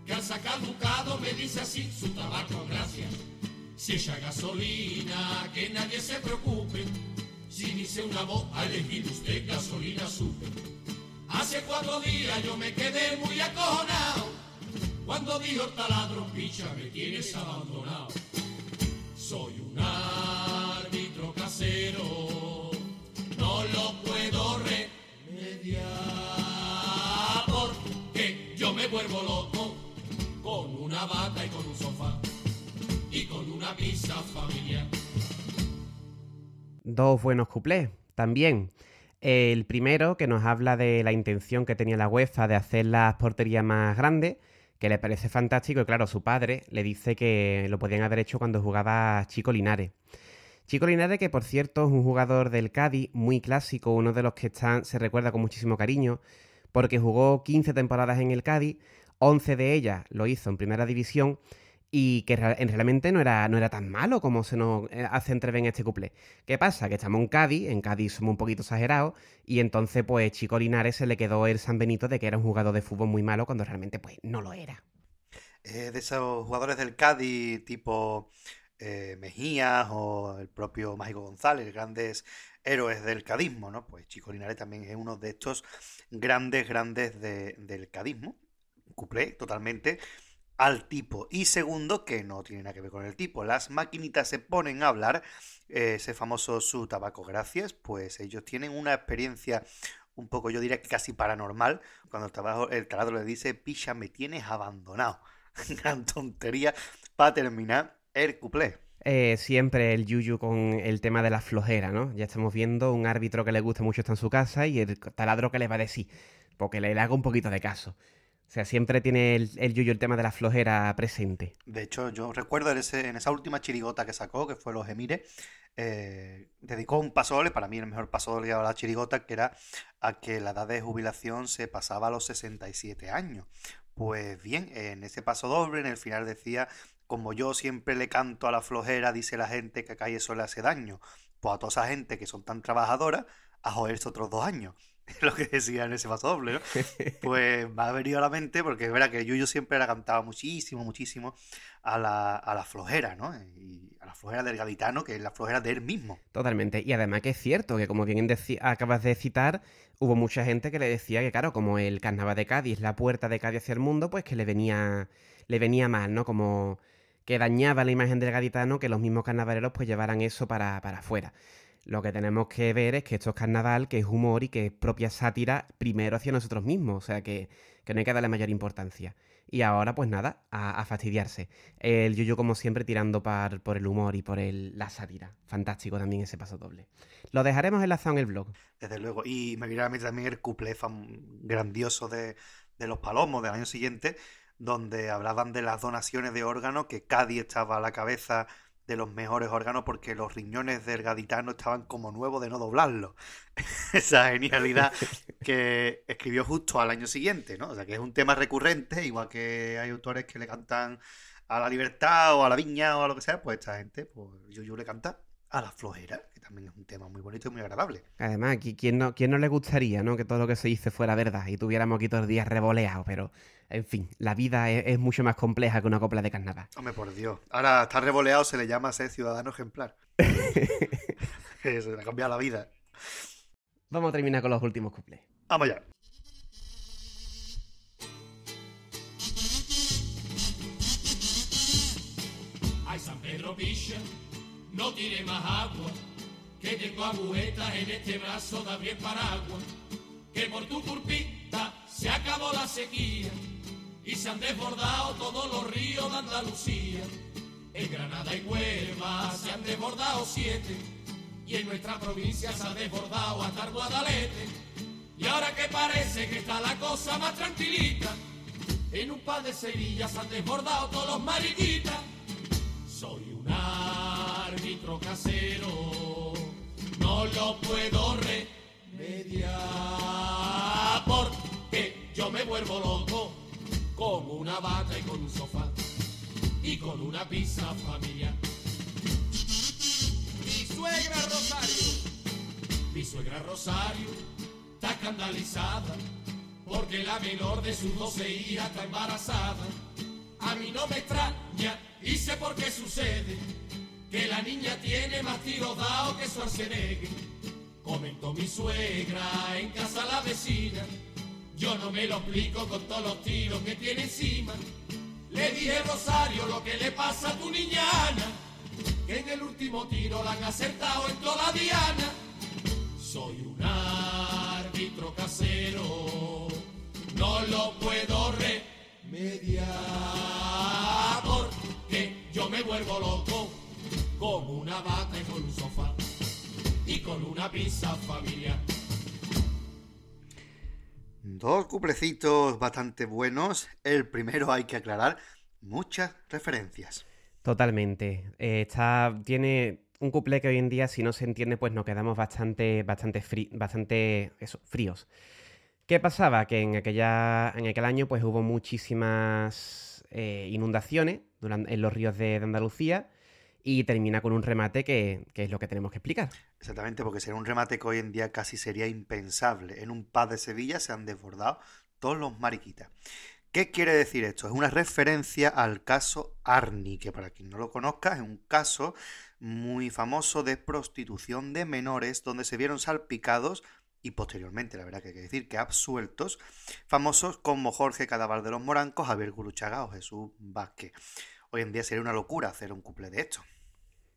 que al sacar ducado me dice así su tabaco gracias. Si echa gasolina, que nadie se preocupe. Si dice una voz, ha elegido usted gasolina super. Hace cuatro días yo me quedé muy acojonado. Cuando dijo taladro, picha, me tienes abandonado. Soy un árbitro casero, no lo puedo remediar porque yo me vuelvo loco con una bata y con un sofá y con una pizza familiar. Dos buenos cuplés también. El primero, que nos habla de la intención que tenía la UEFA de hacer las porterías más grandes, que le parece fantástico, y claro, su padre le dice que lo podían haber hecho cuando jugaba Chico Linares. Chico Linares, que por cierto es un jugador del Cádiz muy clásico, uno de los que están, se recuerda con muchísimo cariño, porque jugó 15 temporadas en el Cádiz, 11 de ellas lo hizo en primera división y que real- en- realmente no era, no era tan malo como se nos eh, hace entrever en este cuplé. ¿Qué pasa? Que estamos en Cádiz, en Cádiz somos un poquito exagerados, y entonces pues Chico Linares se le quedó el San Benito de que era un jugador de fútbol muy malo cuando realmente pues no lo era. De esos jugadores del Cádiz, tipo eh, Mejías o el propio Mágico González, grandes héroes del cadismo, ¿no? Pues Chico Linares también es uno de estos grandes, grandes de- del cadismo. Cuplé totalmente al tipo. Y segundo, que no tiene nada que ver con el tipo, las maquinitas se ponen a hablar, eh, ese famoso su tabaco gracias, pues ellos tienen una experiencia un poco, yo diría que casi paranormal, cuando el, el taladro le dice, picha, me tienes abandonado. Gran tontería para terminar el cuplé. Eh, siempre el Yuyu con el tema de la flojera, ¿no? Ya estamos viendo un árbitro que le gusta mucho estar en su casa y el taladro que le va a decir, porque le, le haga un poquito de caso. O sea, siempre tiene el, el Yuyu el tema de la flojera presente. De hecho, yo recuerdo en, ese- en esa última chirigota que sacó, que fue Los Emires, eh, dedicó un pasodoble, para mí el mejor pasodoble a la chirigota, que era a que la edad de jubilación se pasaba a los 67 años. Pues bien, en ese pasodoble, en el final decía, como yo siempre le canto a la flojera, dice la gente que acá y eso le hace daño. Pues a toda esa gente que son tan trabajadoras, a joderse otros dos años. Lo que decía en ese pasodoble, ¿no? Pues me ha venido a la mente porque es verdad que Yuyo siempre la cantaba muchísimo, muchísimo a la, a la flojera, ¿no? Y a la flojera del gaditano, que es la flojera de él mismo. Totalmente. Y además que es cierto que, como bien acabas de citar, hubo mucha gente que le decía que, claro, como el carnaval de Cádiz la puerta de Cádiz hacia el mundo, pues que le venía, le venía mal, ¿no? Como que dañaba la imagen del gaditano que los mismos carnavaleros pues llevaran eso para, para afuera. Lo que tenemos que ver es que esto es carnaval, que es humor y que es propia sátira primero hacia nosotros mismos, o sea que, que no hay que darle mayor importancia. Y ahora, pues nada, a, fastidiarse. El Yuyu, como siempre, tirando par- por el humor y por el- la sátira. Fantástico también ese paso doble. Lo dejaremos enlazado en el blog. Desde luego. Y me viene a mí también el cuplé grandioso de, de los palomos del año siguiente, donde hablaban de las donaciones de órganos, que Cádiz estaba a la cabeza de los mejores órganos porque los riñones del gaditano estaban como nuevos de no doblarlos. Esa genialidad que escribió justo al año siguiente, ¿no? O sea que es un tema recurrente, igual que hay autores que le cantan a la libertad o a la viña o a lo que sea, pues esta gente, pues Yuyu le canta a la flojera, que también es un tema muy bonito y muy agradable. Además, aquí, ¿quién no, quién no le gustaría ¿no? que todo lo que se dice fuera verdad y tuviéramos aquí todos los días revoleados? Pero, en fin, la vida es, es mucho más compleja que una copla de carnaval. Hombre, por Dios. Ahora, estar revoleado se le llama ser ciudadano ejemplar. Se le ha cambiado la vida. Vamos a terminar con los últimos cuplés. Vamos ya. No tire más agua, que tengo agujetas en este brazo de abrir paraguas, que por tu culpita se acabó la sequía y se han desbordado todos los ríos de Andalucía. En Granada y Huelva se han desbordado siete y en nuestra provincia se ha desbordado hasta el Guadalete. Y ahora que parece que está la cosa más tranquilita, en un par de Sevilla se han desbordado todos los mariquitas. Árbitro casero, no lo puedo remediar porque yo me vuelvo loco con una bata y con un sofá y con una pizza familiar. Mi suegra Rosario. Mi suegra Rosario está escandalizada porque la menor de sus doce hijas está embarazada. A mí no me extraña y sé por qué sucede que la niña tiene más tiros dados que Schwarzenegger. Comentó mi suegra en casa la vecina. Yo no me lo explico con todos los tiros que tiene encima. Le dije Rosario lo que le pasa a tu niña Ana, que en el último tiro la han acertado en toda la diana. Soy un árbitro casero, no lo puedo remediar porque yo me vuelvo loco con una bata y con un sofá y con una pizza familiar. Dos cuplecitos bastante buenos. El primero hay que aclarar muchas referencias. Totalmente. Eh, está, tiene un couple que hoy en día, si no se entiende, pues nos quedamos bastante, bastante, fri- bastante eso, fríos. ¿Qué pasaba? Que en, aquella, en aquel año pues hubo muchísimas eh, inundaciones duran- en los ríos de, de Andalucía y termina con un remate que, es lo que tenemos que explicar. Exactamente, porque sería un remate que hoy en día casi sería impensable. En un pub de Sevilla se han desbordado todos los mariquitas. ¿Qué quiere decir esto? Es una referencia al caso Arni, que para quien no lo conozca es un caso muy famoso de prostitución de menores donde se vieron salpicados y posteriormente, la verdad que hay que decir que absueltos, famosos como Jorge Cadaval de los Morancos, Javier Guruchaga o Jesús Vázquez. Hoy en día sería una locura hacer un couple de esto.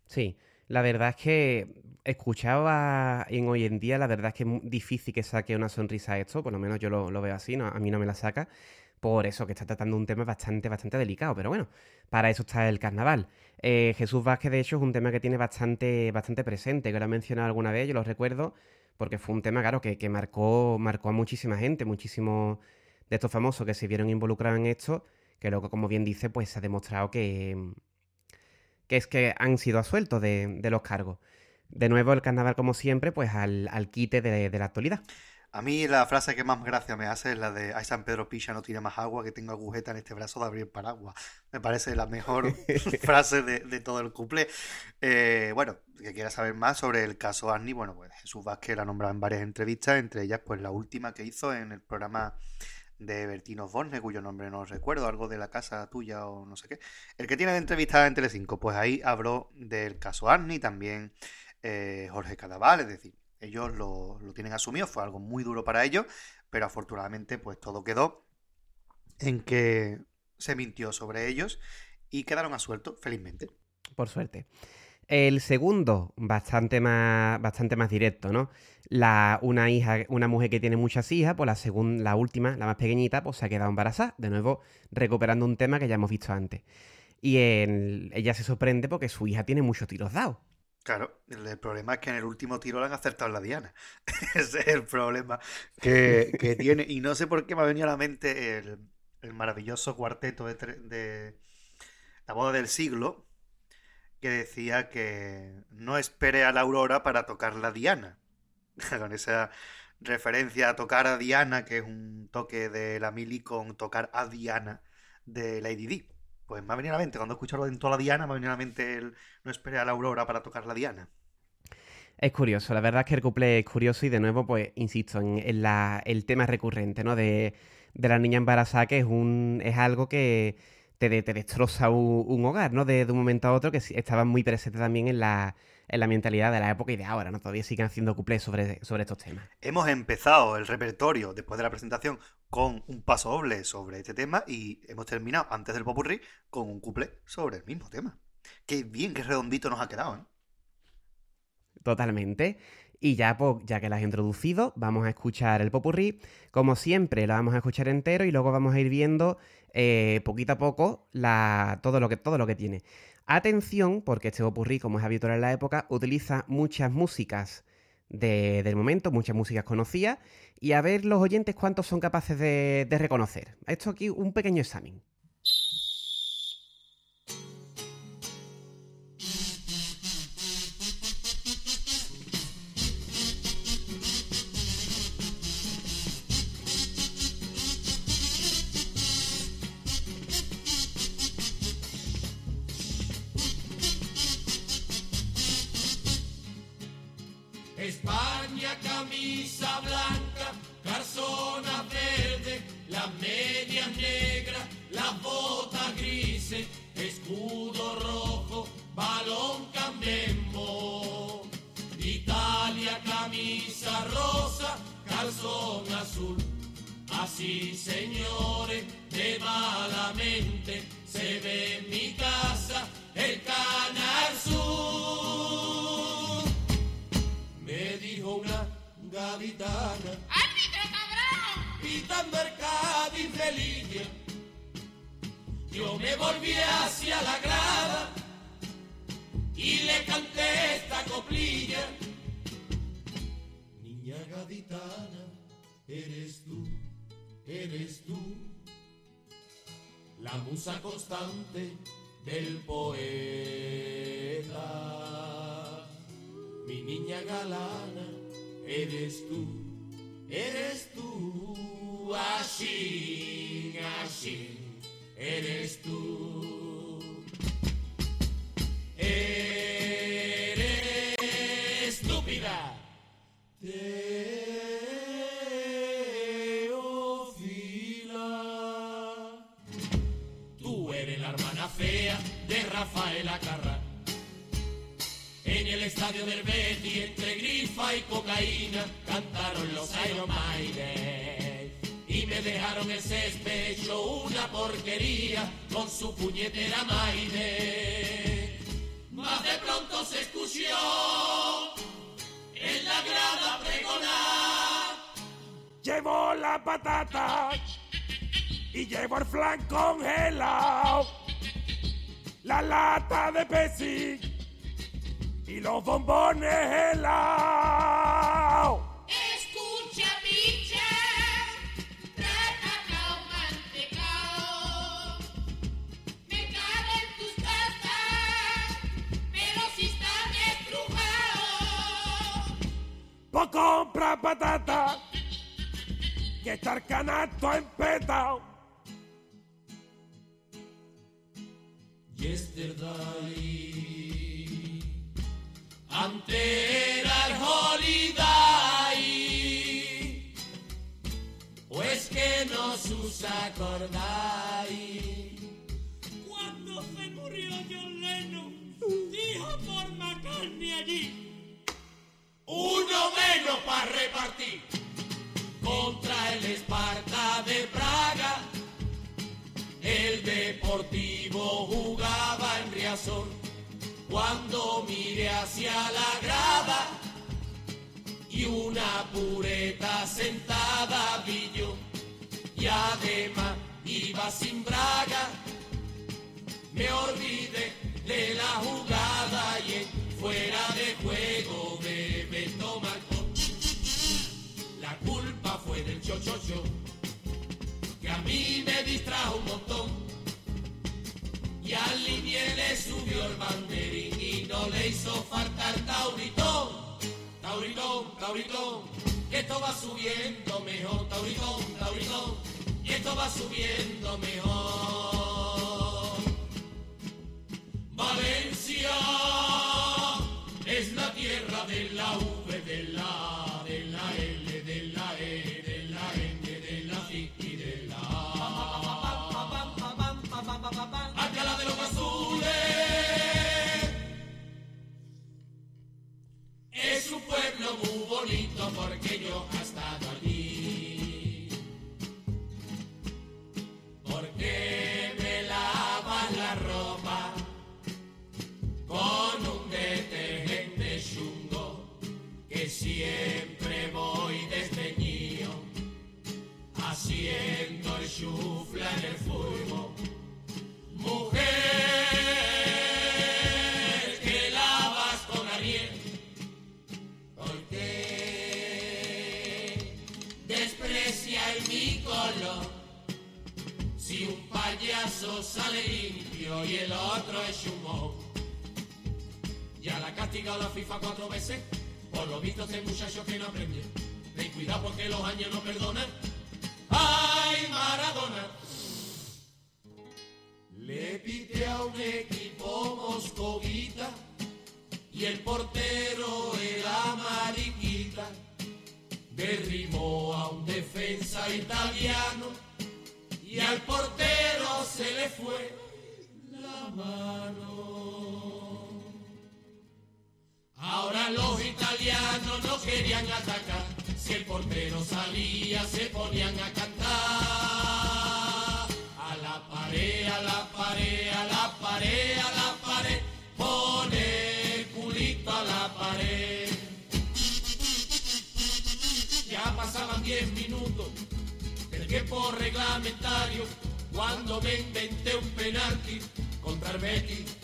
Sí, la verdad es que escuchaba en hoy en día, la verdad es que es muy difícil que saque una sonrisa esto, por lo menos yo lo, lo veo así, no, a mí no me la saca, por eso que está tratando un tema bastante, bastante delicado, pero bueno, para eso está el carnaval. Eh, Jesús Vázquez, de hecho, es un tema que tiene bastante, bastante presente, que lo he mencionado alguna vez, yo lo recuerdo, porque fue un tema, claro, que, que marcó, marcó a muchísima gente, muchísimos de estos famosos que se vieron involucrados en esto, que luego, como bien dice, pues se ha demostrado que, que es que han sido asueltos de, de los cargos. De nuevo, el carnaval, como siempre, pues al, al quite de, de la actualidad. A mí la frase que más gracia me hace es la de Ay San Pedro Picha no tiene más agua que tengo agujeta en este brazo de abrir paraguas. Me parece la mejor frase de, de todo el couple. Eh, bueno, que quiera saber más sobre el caso Arni, bueno, pues Jesús Vázquez la ha nombrado en varias entrevistas, entre ellas pues la última que hizo en el programa de Bertino Osborne, cuyo nombre no recuerdo, algo de la casa tuya o no sé qué. El que tiene entrevistada en Telecinco, pues ahí habló del caso Arni, también eh, Jorge Cadaval, es decir, ellos lo, lo tienen asumido, fue algo muy duro para ellos, pero afortunadamente pues todo quedó en que se mintió sobre ellos y quedaron asueltos felizmente. Por suerte. El segundo, bastante más, bastante más directo, ¿no? La, una hija, una mujer que tiene muchas hijas, pues la segunda, la última, la más pequeñita, pues se ha quedado embarazada. De nuevo, recuperando un tema que ya hemos visto antes. Y el- ella se sorprende porque su hija tiene muchos tiros dados. Claro, el, problema es que en el último tiro le han acertado la diana. Ese es el problema que, tiene. Y no sé por qué me ha venido a la mente el, maravilloso cuarteto de, de La boda del siglo, que decía que no espere a la aurora para tocar la diana. Con esa referencia a tocar a Diana, que es un toque de la mili con tocar a Diana de Lady Di. Pues me ha venido a la mente, cuando he escuchado en toda la Diana, me ha venido a la mente el no espere a la aurora para tocar la Diana. Es curioso, la verdad es que el couple es curioso y de nuevo, pues, insisto, en, en la- el tema recurrente, ¿no? De, de la niña embarazada, que es un, es algo que te, de- te destroza un, un hogar, ¿no? De, de un momento a otro, que sí- estaba muy presente también en la, en la mentalidad de la época y de ahora, ¿no? Todavía siguen haciendo couplés sobre, sobre estos temas. Hemos empezado el repertorio después de la presentación con un paso doble sobre este tema y hemos terminado antes del popurrí con un couple sobre el mismo tema. Qué bien, qué redondito nos ha quedado, ¿eh? Totalmente. Y ya, pues, ya que la has introducido, vamos a escuchar el popurrí. Como siempre, lo vamos a escuchar entero y luego vamos a ir viendo eh, poquito a poco todo, lo que, todo lo que tiene. Atención, porque este popurrí, como es habitual en la época, utiliza muchas músicas del momento, muchas músicas conocidas, y a ver los oyentes cuántos son capaces de, de reconocer. Esto aquí un pequeño examen. Hacia la grada y le canté esta coplilla. Niña gaditana, eres tú, eres tú, la musa constante del poeta. Mi niña galana, eres tú, eres tú, así, así, eres tú. Eres estúpida. Teófila. Tú eres la hermana fea de Rafaela Carrá. En el estadio del Betty, entre grifa y cocaína, cantaron los Iron Maiden. Dejaron el césped hecho una porquería con su puñetera Maide. Más de pronto se escuchó en la grada pregonar. Llevo la patata y llevo el flan congelado, la lata de pesi y los bombones helados. Pues compra patata, que está el canasto empetado. Yesterday. Ante era el holiday. Pues que no os acordáis. Cuando se murió John Lennon, dijo por McCartney allí. Uno menos para repartir. Contra el Esparta de Praga. El Deportivo jugaba en Riazor. Cuando miré hacia la grada y una pureta sentada vi yo. Y además iba sin braga. Me olvidé de la jugada y fuera de juego me Beto marcó. La culpa fue del chochocho, que a mí me distrajo un montón. Y al linier le subió el banderín y no le hizo falta el tauritón. Tauritón, tauritón, que esto va subiendo mejor. Tauritón, tauritón, y esto va subiendo mejor. Valencia es la tierra de la V, de la, de la L, de la E, de la N, de la I y de la A. Alcalá de los Azules es un pueblo muy bonito porque yo he estado allí. Porque me lavas la ropa con un detergente chungo que siempre voy despeñido, haciendo el chufla en el fuego. Mujer que lavas con ariel, porque desprecia el mi color. Si un payaso sale limpio y el otro es chumón ya la ha la FIFA cuatro veces. Por lo visto este muchacho que no aprende. Ten cuidado porque los años no perdonan. ¡Ay, Maradona! Le pide a un equipo moscovita y el portero era mariquita. Derribó a un defensa italiano y al portero se le fue la mano. Reglamentario cuando me inventé un penalti contra el Betis.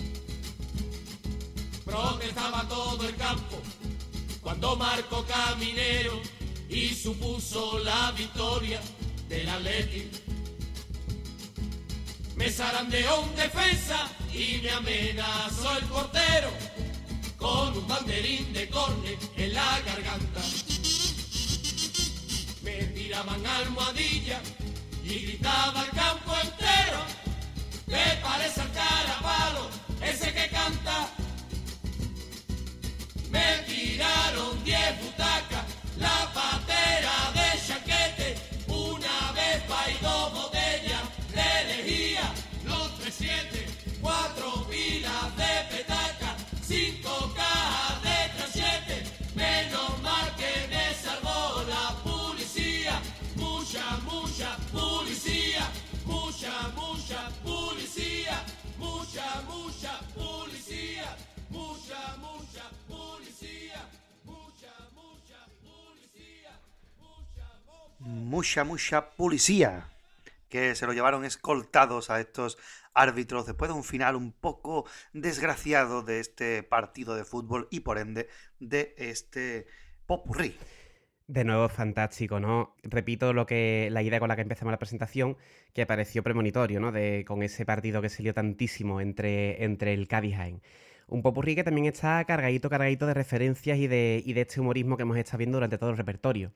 Protestaba todo el campo cuando marcó Caminero y supuso la victoria del Atleti. Me zarandeó un defensa y me amenazó el portero con un banderín de corne en la garganta. Me tiraban almohadilla y gritaba el campo entero. ¿Qué parece el carapalo ese que canta? Me tiraron diez butacas, la patera mucha. Mucha, policía. Que se lo llevaron escoltados a estos árbitros después de un final un poco desgraciado de este partido de fútbol y por ende de este popurrí. De nuevo, fantástico, ¿no? Repito lo que la idea con la que empezamos la presentación, que pareció premonitorio, ¿no? De, con ese partido que se lió tantísimo entre, entre el Cádiz. Un popurrí que también está cargadito, cargadito de referencias y de, y de este humorismo que hemos estado viendo durante todo el repertorio.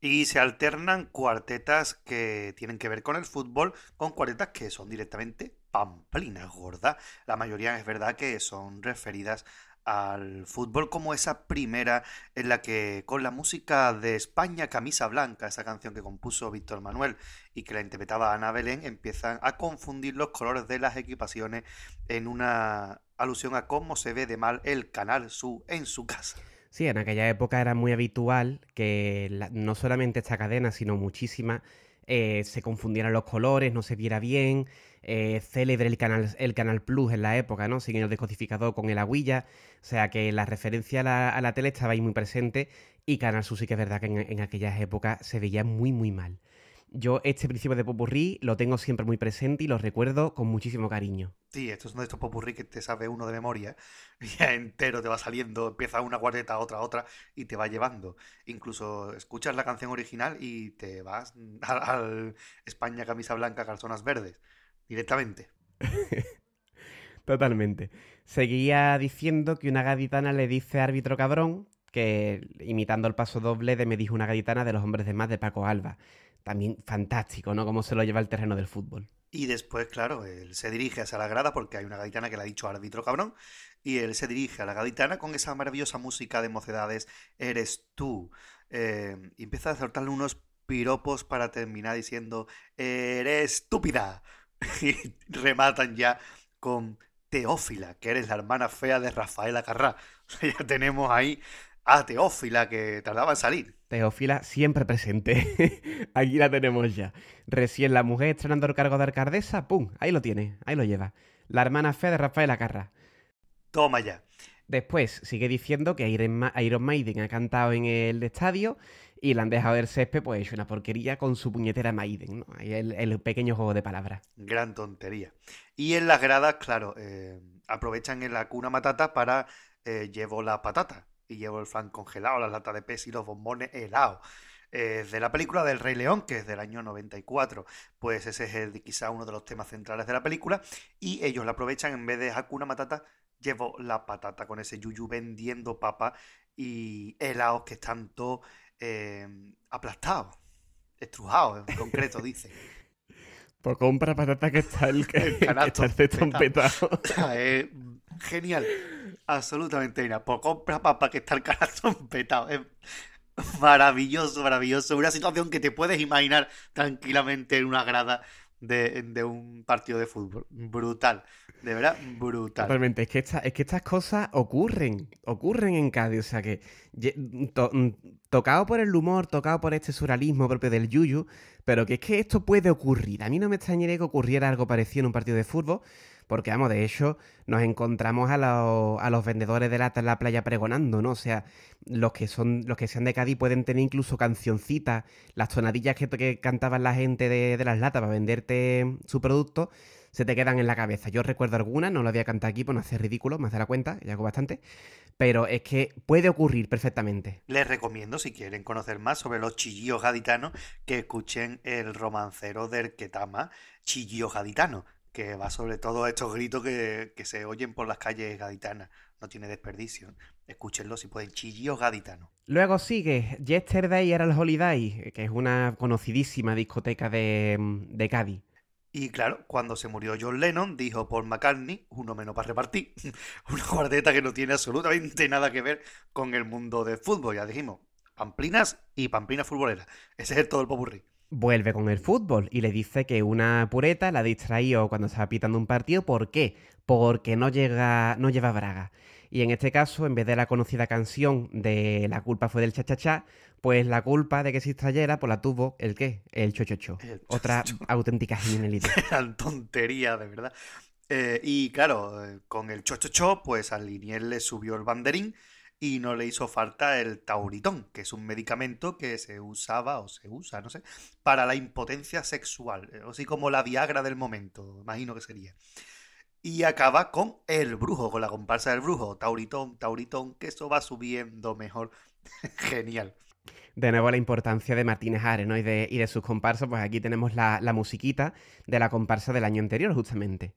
Y se alternan cuartetas que tienen que ver con el fútbol con cuartetas que son directamente pamplinas gordas. La mayoría es verdad que son referidas al fútbol como esa primera en la que con la música de España Camisa Blanca, esa canción que compuso Víctor Manuel y que la interpretaba Ana Belén, empiezan a confundir los colores de las equipaciones en una alusión a cómo se ve de mal el Canal Su en su casa. Sí, en aquella época era muy habitual que la- no solamente esta cadena, sino muchísimas, eh, se confundieran los colores, no se viera bien. eh, célebre el canal, el canal Plus en la época, ¿no? Sin el decodificador con el aguilla. O sea que la referencia a la, a la tele estaba ahí muy presente. Y Canal Sur sí que es verdad que en, en aquellas épocas se veía muy, muy mal. Yo este principio de Popurrí lo tengo siempre muy presente y lo recuerdo con muchísimo cariño. Sí, estos son de estos popurrí que te sabe uno de memoria, ya entero te va saliendo, empieza una cuarteta, otra, otra, y te va llevando. Incluso escuchas la canción original y te vas al, al España camisa blanca, calzonas verdes, directamente. Totalmente. Seguía diciendo que una gaditana le dice árbitro cabrón, que imitando el paso doble de Me dijo una gaditana de los hombres de más de Paco Alba. También fantástico, ¿no? Cómo se lo lleva al terreno del fútbol. Y después, claro, él se dirige hacia la grada porque hay una gaditana que le ha dicho árbitro cabrón, y él se dirige a la gaditana con esa maravillosa música de mocedades, Eres tú. Eh, y empieza a soltarle unos piropos para terminar diciendo, Eres estúpida. Y rematan ya con Teófila, que eres la hermana fea de Rafaela Carrá. O sea, ya tenemos ahí a Teófila que tardaba en salir. Teófila siempre presente. Aquí la tenemos ya. Recién la mujer estrenando el cargo de alcaldesa, ¡pum! Ahí lo tiene, ahí lo lleva. La hermana fea de Rafael Acarra. Toma ya. Después sigue diciendo que Iron Ma- Iron Maiden ha cantado en el estadio y le han dejado el césped, pues hecho una porquería con su puñetera Maiden, ¿no? Ahí el, el pequeño juego de palabras. Gran tontería. Y en las gradas, claro, eh, aprovechan en la cuna matata para eh, llevo la patata y llevo el flan congelado, las latas de pez y los bombones helados. Eh, de la película del Rey León, que es del año 94. Pues ese es el, quizá uno de los temas centrales de la película. Y ellos la aprovechan en vez de Hakuna Matata, llevo la patata con ese yuyu vendiendo papa y helados que están todos eh, aplastados, estrujados en concreto, dice. Pues compra patata que está el, que, está el. Es genial. Absolutamente genial. Por compra papa que está el corazón petado. Es maravilloso, maravilloso. Una situación que te puedes imaginar tranquilamente en una grada de, de un partido de fútbol. Brutal. De verdad, brutal. Totalmente, es que, esta- es que estas cosas ocurren, ocurren en Cádiz, o sea que mm, tocado por el humor, tocado por este surrealismo propio del yuyu, pero que es que esto puede ocurrir. A mí no me extrañaría que ocurriera algo parecido en un partido de fútbol, porque vamos, de hecho, nos encontramos a los, a los vendedores de lata en la playa pregonando, ¿no? O sea, los que son, los que sean de Cádiz pueden tener incluso cancioncitas, las tonadillas que, que cantaban la gente de, de las latas para venderte su producto se te quedan en la cabeza. Yo recuerdo algunas, no lo voy a cantar aquí por no hacer ridículo, más de la cuenta, ya hago bastante, pero es que puede ocurrir perfectamente. Les recomiendo, si quieren conocer más sobre los chillillos gaditanos, que escuchen el romancero del Ketama, Chillillo Gaditano, que va sobre todo estos gritos que, que se oyen por las calles gaditanas. No tiene desperdicio. Escúchenlo si pueden, Chillillos Gaditanos. Luego sigue Yesterday era el Holiday, que es una conocidísima discoteca de, de Cádiz. Y claro, cuando se murió John Lennon, dijo Paul McCartney, uno menos para repartir, una cuarteta que no tiene absolutamente nada que ver con el mundo del fútbol. Ya dijimos, pamplinas y pamplinas futboleras. Ese es todo el popurrí. Vuelve con el fútbol y le dice que una pureta la ha distraído cuando estaba pitando un partido. ¿Por qué? Porque no, llega, no lleva braga. Y en este caso, en vez de la conocida canción de La culpa fue del cha-cha-cha, pues la culpa de que se distrayera, pues la tuvo el qué? El chochocho. Otra auténtica genialidad. Eran tonterías, de verdad. Eh, y claro, eh, con el chochocho, pues al Linier le subió el banderín y no le hizo falta el tauritón, que es un medicamento que se usaba o se usa, no sé, para la impotencia sexual, eh, así como la Viagra del momento, imagino que sería. Y acaba con el brujo, con la comparsa del brujo, tauritón, tauritón, que eso va subiendo mejor. Genial. De nuevo la importancia de Martínez Ares, ¿no? Y de, y de sus comparsas, pues aquí tenemos la, la musiquita de la comparsa del año anterior, justamente.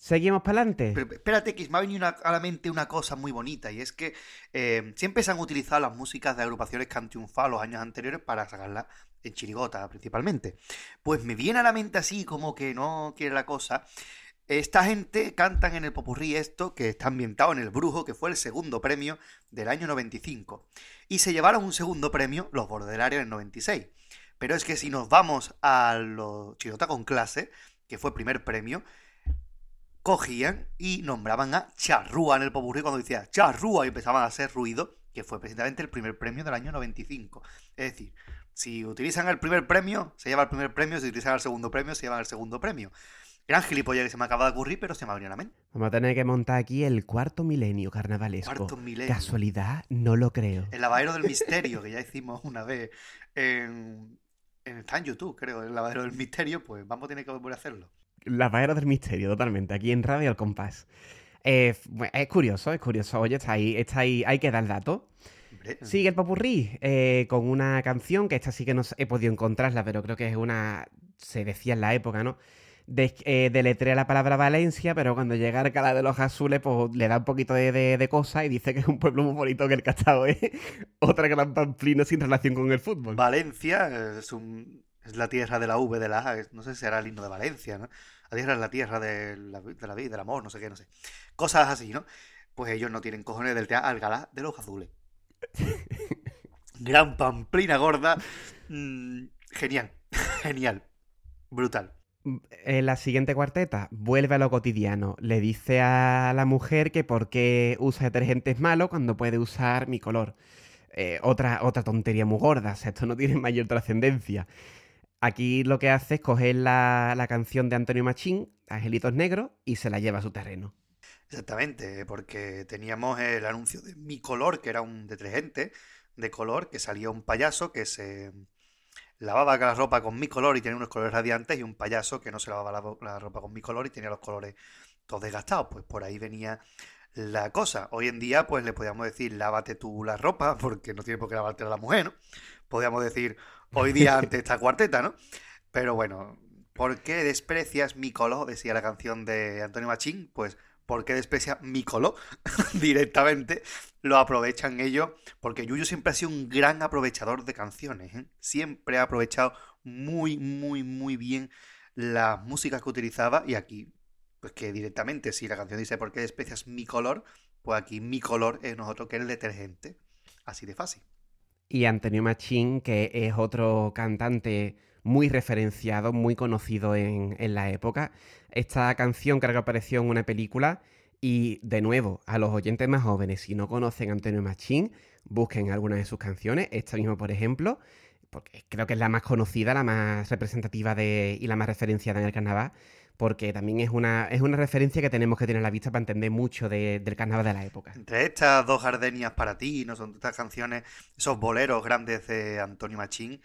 Seguimos para adelante. Espérate, que me ha venido una- a la mente una cosa muy bonita, y es que eh, siempre se han utilizado las músicas de agrupaciones que han triunfado los años anteriores para sacarlas en chirigota, principalmente. Pues me viene a la mente así, como que no quiere la cosa. Esta gente cantan en el popurrí esto, que está ambientado en El Brujo, que fue el segundo premio del año 95. Y se llevaron un segundo premio los Bordelarios en el 96. Pero es que si nos vamos a los Chirigota con clase, que fue primer premio, cogían y nombraban a Charrúa en el popurrí cuando decía Charrúa y empezaban a hacer ruido, que fue precisamente el primer premio del año 95. Es decir, si utilizan el primer premio, se lleva el primer premio, si utilizan el segundo premio, se llevan el segundo premio. Gran gilipollas que se me acaba de ocurrir, pero se me ha venido a la mente. Vamos a tener que montar aquí el cuarto milenio carnavalesco. Cuarto milenio. Casualidad, no lo creo. El lavadero del misterio, que ya hicimos una vez en, en- está en YouTube, creo, el lavadero del misterio, pues vamos a tener que volver a hacerlo. La paera del misterio, totalmente. Aquí en Radio Al Compás. Eh, es curioso, es curioso. Oye, está ahí, está ahí, hay que dar el dato. Sigue el popurrí eh, con una canción que esta sí que no he podido encontrarla, pero creo que es una. Se decía en la época, ¿no? De, eh, deletrea la palabra Valencia, pero cuando llega Alcalá de los Azules, pues le da un poquito de, de, de cosa y dice que es un pueblo muy bonito que el Castao es otra gran pamplina sin relación con el fútbol. Valencia es, un, es la tierra de la V, de la A, no sé si será el himno de Valencia, ¿no? La tierra es la tierra de la, de la vida, del amor, no sé qué, no sé. Cosas así, ¿no? Pues ellos no tienen cojones del teatro Algalá de los azules. Gran pamplina gorda. mm, genial, genial, brutal. En la siguiente cuarteta, vuelve a lo cotidiano. Le dice a la mujer que por qué usa detergentes malos cuando puede usar mi color. Eh, otra, otra tontería muy gorda, o sea, esto no tiene mayor trascendencia. Aquí lo que hace es coger la, la canción de Antonio Machín, Angelitos Negros, y se la lleva a su terreno. Exactamente, porque teníamos el anuncio de Mi Color, que era un detergente de color, que salía un payaso que se lavaba la ropa con mi color y tenía unos colores radiantes y un payaso que no se lavaba la, la ropa con mi color y tenía los colores todos desgastados. Pues por ahí venía la cosa. Hoy en día, pues le podíamos decir, lávate tú la ropa, porque no tiene por qué lavarte la mujer, ¿no? Podríamos decir, hoy día ante esta cuarteta, ¿no? Pero bueno, ¿por qué desprecias mi color? Decía la canción de Antonio Machín, pues ¿por qué desprecia mi color? Directamente lo aprovechan ellos, porque Yuyu siempre ha sido un gran aprovechador de canciones, ¿eh? Siempre ha aprovechado muy, muy, muy bien las músicas que utilizaba y aquí pues que directamente, si la canción dice ¿por qué desprecias mi color? Pues aquí mi color es nosotros que es el detergente. Así de fácil. Y Antonio Machín, que es otro cantante muy referenciado, muy conocido en, en la época. Esta canción creo que apareció en una película. Y de nuevo, a los oyentes más jóvenes, si no conocen a Antonio Machín, busquen alguna de sus canciones. Esta misma, por ejemplo, porque creo que es la más conocida, la más representativa de, y la más referenciada en el carnaval porque también es una, es una referencia que tenemos que tener a la vista para entender mucho de- del carnaval de la época. Entre estas dos gardenias para ti, no son estas canciones, esos boleros grandes de Antonio Machín,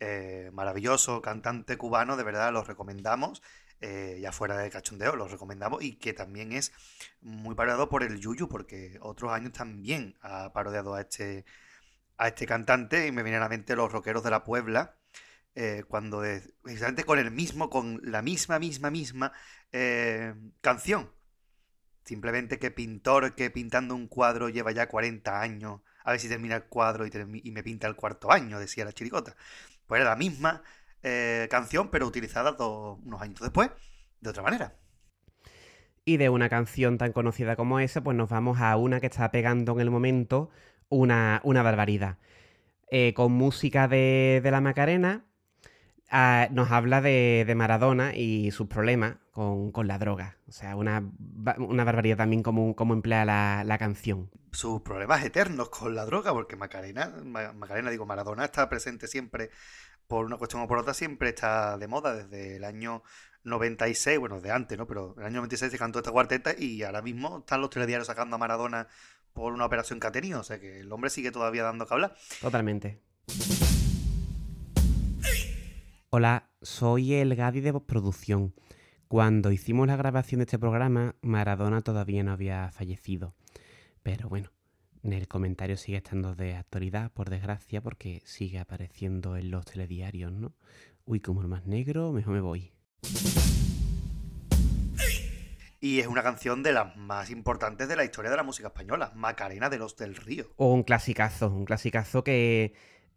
eh, maravilloso cantante cubano, de verdad los recomendamos, eh, ya fuera de cachondeo, los recomendamos y que también es muy parodiado por el Yuyu, porque otros años también ha parodiado a este, a este cantante y me vienen a la mente los rockeros de la Puebla. Eh, cuando de- precisamente con el mismo, con la misma, misma, misma eh, canción, Simplemente que pintor que pintando un cuadro lleva ya 40 años, a ver si termina el cuadro y, me pinta el cuarto año, decía la chiricota. Pues era la misma eh, canción, pero utilizada do- unos años después, de otra manera. Y de una canción tan conocida como esa, pues nos vamos a una que está pegando en el momento una, una barbaridad. Con música de, de la Macarena, ah, nos habla de, de Maradona y sus problemas con, con la droga. O sea, una, una barbaridad también como, como emplea la, la canción. Sus problemas eternos con la droga, porque Macarena, Ma- Macarena, digo, Maradona está presente siempre, por una cuestión o por otra, siempre está de moda desde el año 96, bueno, de antes, ¿no? Pero el año 96 se cantó esta cuarteta y ahora mismo están los telediarios sacando a Maradona por una operación que ha tenido, o sea que el hombre sigue todavía dando que hablar. Totalmente. Hola, soy el Gadi de postproducción. Cuando hicimos la grabación de este programa, Maradona todavía no había fallecido. Pero bueno, en el comentario sigue estando de actualidad, por desgracia, porque sigue apareciendo en los telediarios, ¿no? Uy, como el más negro, mejor me voy. Y es una canción de las más importantes de la historia de la música española, Macarena de los del Río. O un clasicazo, un clasicazo que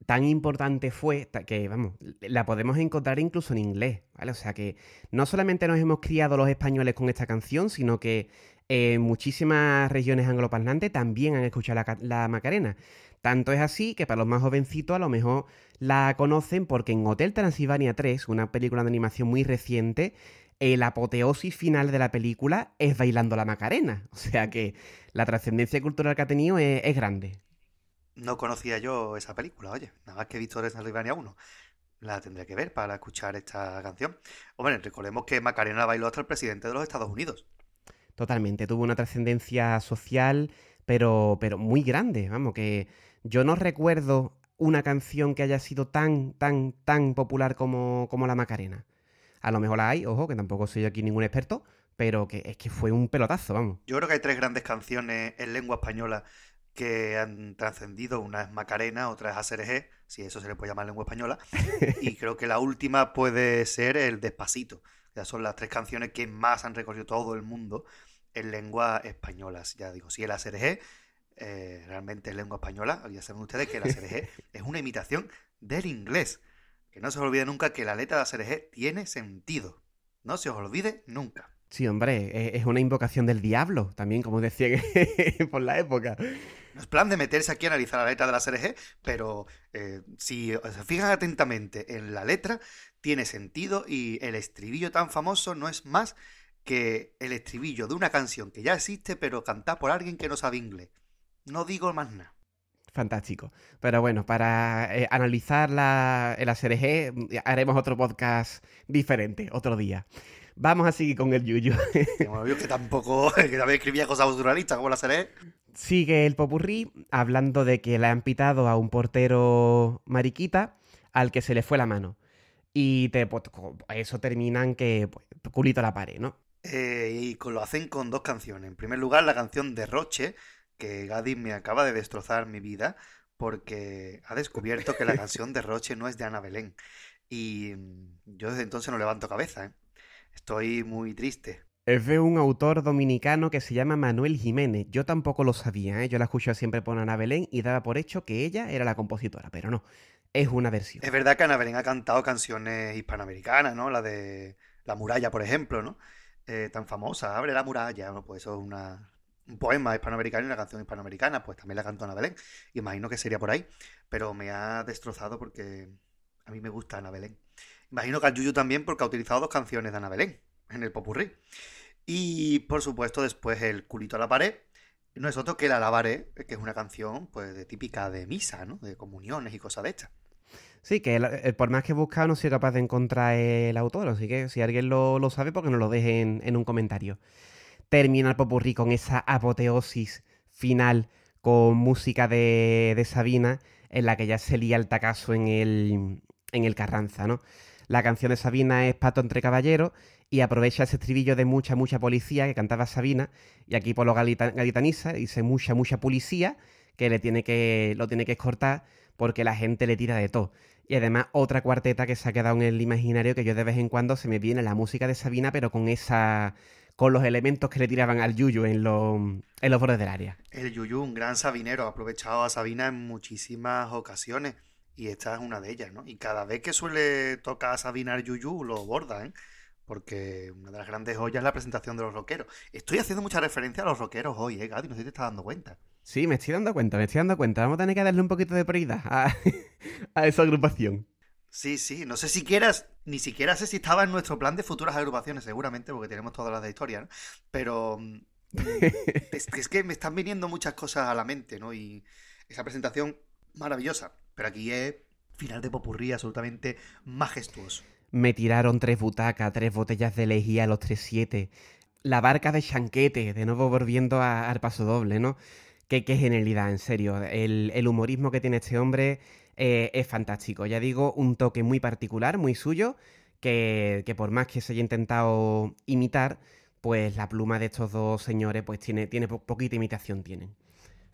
tan importante fue que, vamos, la podemos encontrar incluso en inglés, ¿vale? O sea que no solamente nos hemos criado los españoles con esta canción, sino que en muchísimas regiones angloparlantes también han escuchado la, ca- la Macarena. Tanto es así que para los más jovencitos a lo mejor la conocen porque en Hotel Transilvania 3, una película de animación muy reciente, el apoteosis final de la película es bailando la Macarena. O sea que la trascendencia cultural que ha tenido es grande. No conocía yo esa película, oye, nada más que he visto Rivania 1. La tendré que ver para escuchar esta canción. Hombre, recordemos que Macarena la bailó hasta el presidente de los Estados Unidos. Totalmente, tuvo una trascendencia social, pero, pero muy grande. Vamos, que yo no recuerdo una canción que haya sido tan, tan, tan popular como, como la Macarena. A lo mejor la hay, ojo, que tampoco soy aquí ningún experto, pero que es que fue un pelotazo, vamos. Yo creo que hay tres grandes canciones en lengua española que han trascendido. Una es Macarena, otra es Aserejé, si eso se le puede llamar lengua española. Y creo que la última puede ser el Despacito. Ya son las tres canciones que más han recorrido todo el mundo en lengua española. Ya digo, si el Aserejé eh, realmente es lengua española, ya saben ustedes que el Aserejé es una imitación del inglés. Que no se os olvide nunca que la letra de Aserejé tiene sentido. No se os olvide nunca. Sí, hombre, e- es una invocación del diablo, también, como decían por la época. No es plan de meterse aquí a analizar la letra de la SRG, pero eh, si se fijan atentamente en la letra, tiene sentido y el estribillo tan famoso no es más que el estribillo de una canción que ya existe, pero cantada por alguien que no sabe inglés. No digo más nada. Fantástico. Pero bueno, para eh, analizar la, el ASRG haremos otro podcast diferente, otro día. Vamos a seguir con el Yuyu. Yo que tampoco, que también escribía cosas naturalistas, como la seré. Sigue el popurrí hablando de que le han pitado a un portero mariquita al que se le fue la mano. Y te, pues, eso termina en que pues, culito a la pared, ¿no? Eh, y con- lo hacen con dos canciones. En primer lugar, la canción de Roche, que Gadis me acaba de destrozar mi vida, porque ha descubierto que la canción de Roche no es de Ana Belén. Y mm, yo desde entonces no levanto cabeza, ¿eh? Estoy muy triste. Es de un autor dominicano que se llama Manuel Jiménez. Yo tampoco lo sabía, ¿eh? Yo la escucho siempre por Ana Belén y daba por hecho que ella era la compositora, pero no. Es una versión. Es verdad que Ana Belén ha cantado canciones hispanoamericanas, ¿no? La de La muralla, por ejemplo, ¿no? Eh, tan famosa, Abre la muralla. Bueno, pues eso es una, un poema hispanoamericano y una canción hispanoamericana. Pues también la cantó Ana Belén. Imagino que sería por ahí. Pero me ha destrozado porque a mí me gusta Ana Belén. Imagino que al Yuyu también porque ha utilizado dos canciones de Ana Belén en el popurrí. Y por supuesto después el culito a la pared. No es otro que la Alabaré, que es una canción pues típica de misa, ¿no? De comuniones y cosas de estas. Sí, que el- el- por más que he buscado no soy capaz de encontrar el autor, así que si alguien lo, lo sabe, porque nos lo deje en, en un comentario. Termina el popurrí con esa apoteosis final con música de, de Sabina, en la que ya se lía el tacazo en el, en el Carranza, ¿no? La canción de Sabina es Pato entre caballeros y aprovecha ese estribillo de mucha, mucha policía que cantaba Sabina, y aquí por lo galita- galitaniza dice mucha, mucha policía, que, le tiene que lo tiene que escortar porque la gente le tira de todo. Y además otra cuarteta que se ha quedado en el imaginario que yo de vez en cuando se me viene la música de Sabina, pero con esa con los elementos que le tiraban al Yuyu en, los en los bordes del área. El Yuyu, un gran sabinero, ha aprovechado a Sabina en muchísimas ocasiones y esta es una de ellas, ¿no? Y cada vez que suele tocar a Sabina el Yuyu, lo borda, ¿eh? Porque una de las grandes joyas es la presentación de los rockeros. Estoy haciendo mucha referencia a los rockeros hoy, ¿eh, Gadi? No sé si te estás dando cuenta. Sí, me estoy dando cuenta, me estoy dando cuenta. Vamos a tener que darle un poquito de prioridad a, a esa agrupación. Sí, sí, no sé si quieras, ni siquiera sé si estaba en nuestro plan de futuras agrupaciones, seguramente, porque tenemos todas las de historia, ¿no? Pero mm, es, es que me están viniendo muchas cosas a la mente, ¿no? Y esa presentación maravillosa, pero aquí es final de popurrí absolutamente majestuoso. Me tiraron tres butacas, tres botellas de lejía los 3-7. La barca de Chanquete, de nuevo volviendo al paso doble, ¿no? Qué, qué genialidad, en serio. El, el humorismo que tiene este hombre eh, es fantástico. Ya digo, un toque muy particular, muy suyo, que, que por más que se haya intentado imitar, pues la pluma de estos dos señores pues tiene, tiene po- poquita imitación tienen.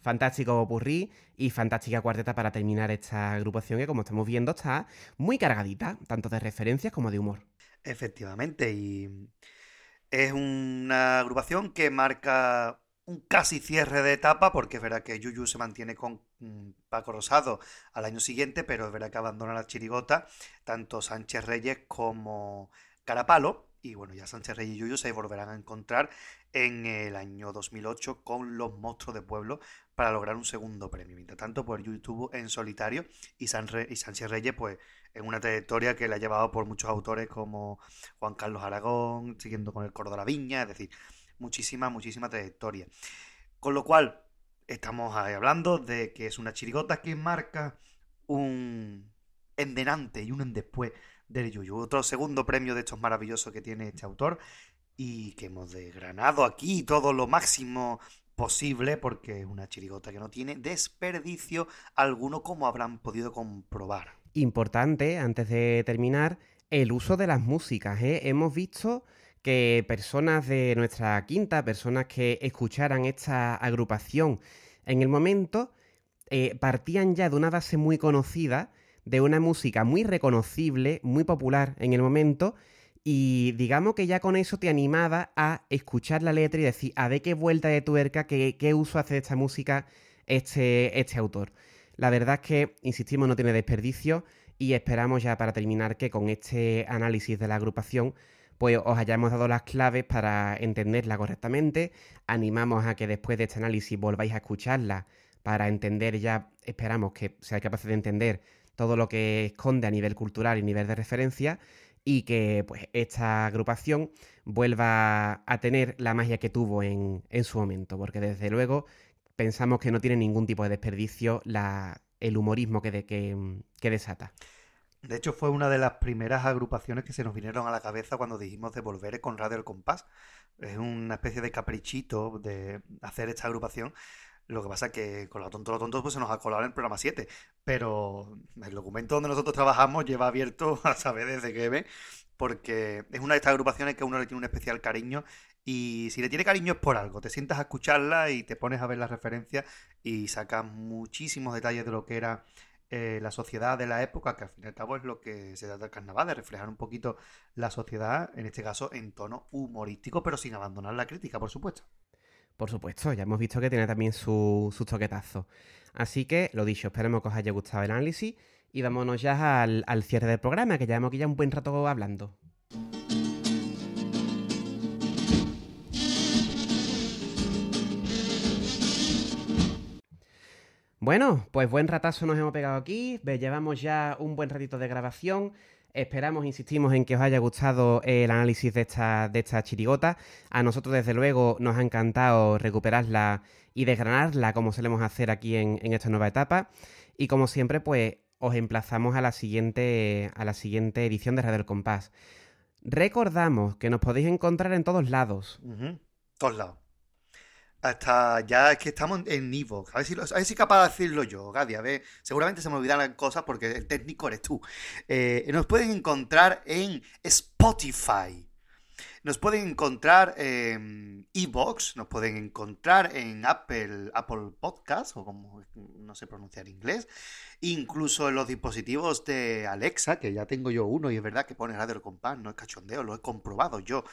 Fantástico Purrí y fantástica cuarteta para terminar esta agrupación que como estamos viendo está muy cargadita, tanto de referencias como de humor. Efectivamente, y es una agrupación que marca un casi cierre de etapa, porque es verdad que Yuyu se mantiene con mm, Paco Rosado al año siguiente, pero es verdad que abandona la chirigota tanto Sánchez Reyes como Carapalo, y bueno, ya Sánchez Reyes y Yuyu se volverán a encontrar en el año 2008 con Los Monstruos de Pueblo para lograr un segundo premio. Mientras tanto, pues estuvo en solitario y, San y Sánchez Reyes, pues en una trayectoria que le ha llevado por muchos autores como Juan Carlos Aragón, siguiendo con el la Viña, es decir, muchísima, muchísima trayectoria. Con lo cual, estamos ahí hablando de que es una chirigota que marca un endenante y un en después del Yuyu. Otro segundo premio de estos maravillosos que tiene este autor y que hemos desgranado aquí todo lo máximo posible porque es una chirigota que no tiene desperdicio alguno como habrán podido comprobar. Importante, antes de terminar, el uso de las músicas. ¿eh? Hemos visto que personas de nuestra quinta, personas que escucharan esta agrupación en el momento, eh, partían ya de una base muy conocida, de una música muy reconocible, muy popular en el momento, y digamos que ya con eso te animaba a escuchar la letra y decir, a ver qué vuelta de tuerca, qué, qué uso hace de esta música este, este autor. La verdad es que, insistimos, no tiene desperdicio y esperamos ya para terminar que con este análisis de la agrupación pues os hayamos dado las claves para entenderla correctamente. Animamos a que después de este análisis volváis a escucharla para entender ya, esperamos que seáis capaces de entender todo lo que esconde a nivel cultural y nivel de referencia y que pues esta agrupación vuelva a tener la magia que tuvo en, en su momento, porque desde luego pensamos que no tiene ningún tipo de desperdicio la, el humorismo que, de- que, que desata. De hecho, fue una de las primeras agrupaciones que se nos vinieron a la cabeza cuando dijimos de volver con Radio El Compás. Es una especie de caprichito de hacer esta agrupación. Lo que pasa es que con lo tonto, lo tonto, pues se nos ha colado en el programa 7. Pero el documento donde nosotros trabajamos lleva abierto a saber desde qué ve, porque es una de estas agrupaciones que a uno le tiene un especial cariño. Y si le tiene cariño es por algo. Te sientas a escucharla y te pones a ver las referencias y sacas muchísimos detalles de lo que era eh, la sociedad de la época, que al fin y al cabo es lo que se trata del carnaval, de reflejar un poquito la sociedad, en este caso en tono humorístico, pero sin abandonar la crítica, por supuesto. Por supuesto, ya hemos visto que tiene también su- sus toquetazos. Así que, lo dicho, esperemos que os haya gustado el análisis y vámonos ya al, al cierre del programa, que llevamos aquí ya un buen rato hablando. Bueno, pues buen ratazo nos hemos pegado aquí. Llevamos ya un buen ratito de grabación. Esperamos, insistimos en que os haya gustado el análisis de esta, de esta chirigota. A nosotros, desde luego, nos ha encantado recuperarla y desgranarla como solemos hacer aquí en, en esta nueva etapa. Y como siempre, pues os emplazamos a la siguiente, a la siguiente edición de Radio El Compás. Recordamos que nos podéis encontrar en todos lados. Todos lados. Hasta ya es que estamos en Evox. A ver si, a ver si capaz de decirlo yo, Gadi. A ver, seguramente se me olvidarán cosas porque el técnico eres tú. Eh, nos pueden encontrar en Spotify. Nos pueden encontrar en Evox, nos pueden encontrar en Apple, Apple Podcast, o como no sé pronunciar inglés, incluso en los dispositivos de Alexa, que ya tengo yo uno y es verdad que pone Radio Compás, no es cachondeo, lo he comprobado yo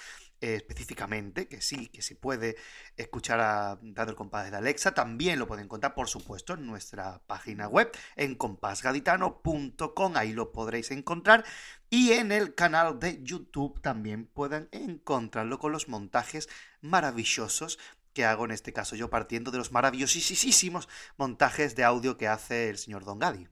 específicamente, que sí, que se puede escuchar a Radio El Compás de Alexa. También lo pueden encontrar, por supuesto, en nuestra página web, en compasgaditano.com, ahí lo podréis encontrar. Y en el canal de YouTube también pueden encontrarlo con los montajes maravillosos que hago en este caso yo partiendo de los maravillosísimos montajes de audio que hace el señor Don Gadi.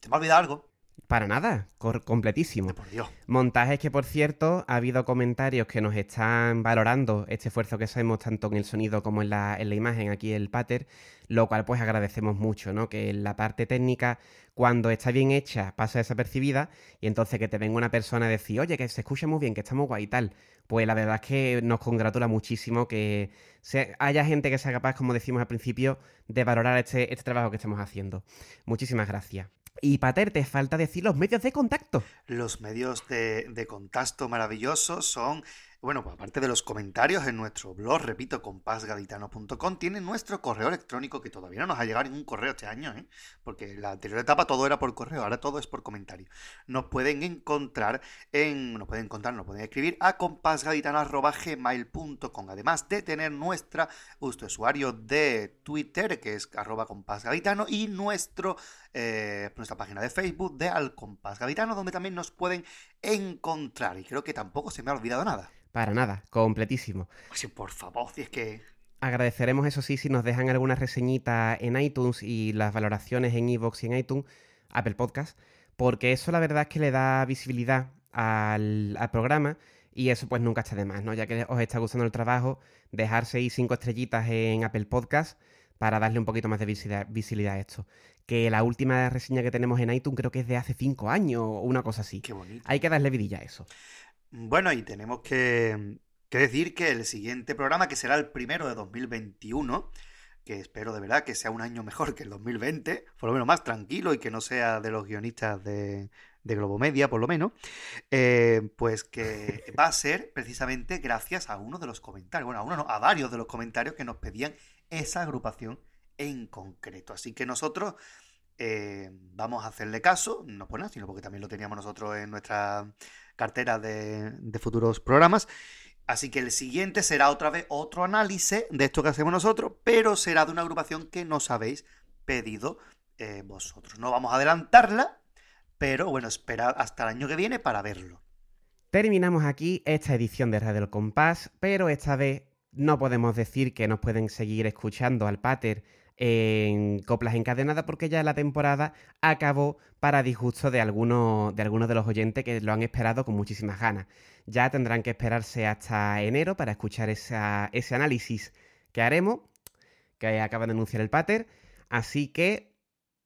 ¿Te me ha olvidado algo? Para nada, completísimo. De por Dios. Montajes que, por cierto, ha habido comentarios que nos están valorando este esfuerzo que hacemos tanto en el sonido como en la, en la imagen aquí el pater, lo cual pues agradecemos mucho, ¿no? Que la parte técnica, cuando está bien hecha, pasa desapercibida y entonces que te venga una persona a decir, oye, que se escucha muy bien, que estamos guay y tal, pues la verdad es que nos congratula muchísimo que se- haya gente que sea capaz, como decimos al principio, de valorar este, este trabajo que estamos haciendo. Muchísimas gracias. Y Pater, te falta decir los medios de contacto. Los medios de, de contacto maravillosos son, bueno, pues aparte de los comentarios en nuestro blog, repito, compasgaditano.com, tiene nuestro correo electrónico que todavía no nos ha llegado ningún correo este año, ¿eh? porque la anterior etapa todo era por correo, ahora todo es por comentario. Nos pueden encontrar en, nos pueden encontrar, nos pueden escribir a compasgaditano.gmail.com, además de tener nuestra, usuario de Twitter, que es arroba compasgaditano, y nuestro eh, nuestra página de Facebook de Al Compás Gaditano, donde también nos pueden encontrar. Y creo que tampoco se me ha olvidado nada. Para nada, completísimo. Pues sí, por favor, si es que. Agradeceremos, eso sí, si nos dejan alguna reseñita en iTunes y las valoraciones en iVoox y en iTunes, Apple Podcast, porque eso la verdad es que le da visibilidad al, al programa y eso pues nunca está de más, ¿no? Ya que os está gustando el trabajo, dejarse ahí cinco estrellitas en Apple Podcast para darle un poquito más de visibilidad, visibilidad a esto. Que la última reseña que tenemos en iTunes creo que es de hace cinco años o una cosa así. Qué bonito. Hay que darle vidilla a eso. Bueno, y tenemos que, que decir que el siguiente programa, que será el primero de 2021, que espero de verdad que sea un año mejor que el 2020, por lo menos más tranquilo y que no sea de los guionistas de, de Globomedia, por lo menos, eh, pues que va a ser precisamente gracias a uno de los comentarios, bueno, a uno no, a varios de los comentarios que nos pedían esa agrupación en concreto. Así que nosotros eh, vamos a hacerle caso, no por nada, sino porque también lo teníamos nosotros en nuestra cartera de, futuros programas. Así que el siguiente será otra vez otro análisis de esto que hacemos nosotros, pero será de una agrupación que nos habéis pedido eh, vosotros. No vamos a adelantarla, pero bueno, esperad hasta el año que viene para verlo. Terminamos aquí esta edición de Radio El Compás, pero esta vez no podemos decir que nos pueden seguir escuchando al Pater en Coplas Encadenadas porque ya la temporada acabó para disgusto de algunos de, algunos de los oyentes que lo han esperado con muchísimas ganas. Ya tendrán que esperarse hasta enero para escuchar ese análisis que haremos, que acaba de anunciar el Pater. Así que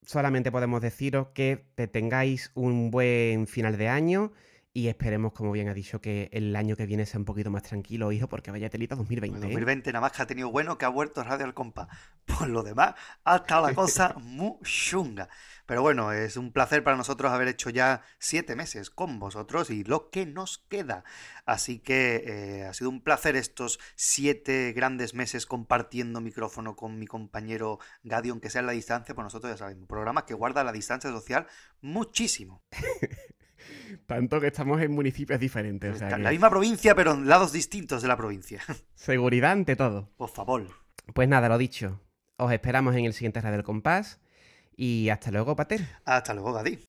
solamente podemos deciros que te tengáis un buen final de año y esperemos, como bien ha dicho, que el año que viene sea un poquito más tranquilo, hijo, porque vaya telita 2020. El ¿eh? 2020 nada más que ha tenido bueno que ha vuelto Radio al Compás. Por lo demás, ha estado la cosa muy chunga. Pero bueno, es un placer para nosotros haber hecho ya siete meses con vosotros y lo que nos queda. Así que eh, ha sido un placer estos siete grandes meses compartiendo micrófono con mi compañero Gadi, aunque sea en la distancia, pues nosotros ya sabemos, un programa que guarda la distancia social muchísimo. Tanto que estamos en municipios diferentes. O sea la que misma provincia, pero en lados distintos de la provincia. seguridad ante todo. Por favor. Pues nada, lo dicho. Os esperamos en el siguiente Radio del Compás. Y hasta luego, Pater. Hasta luego, Gadi.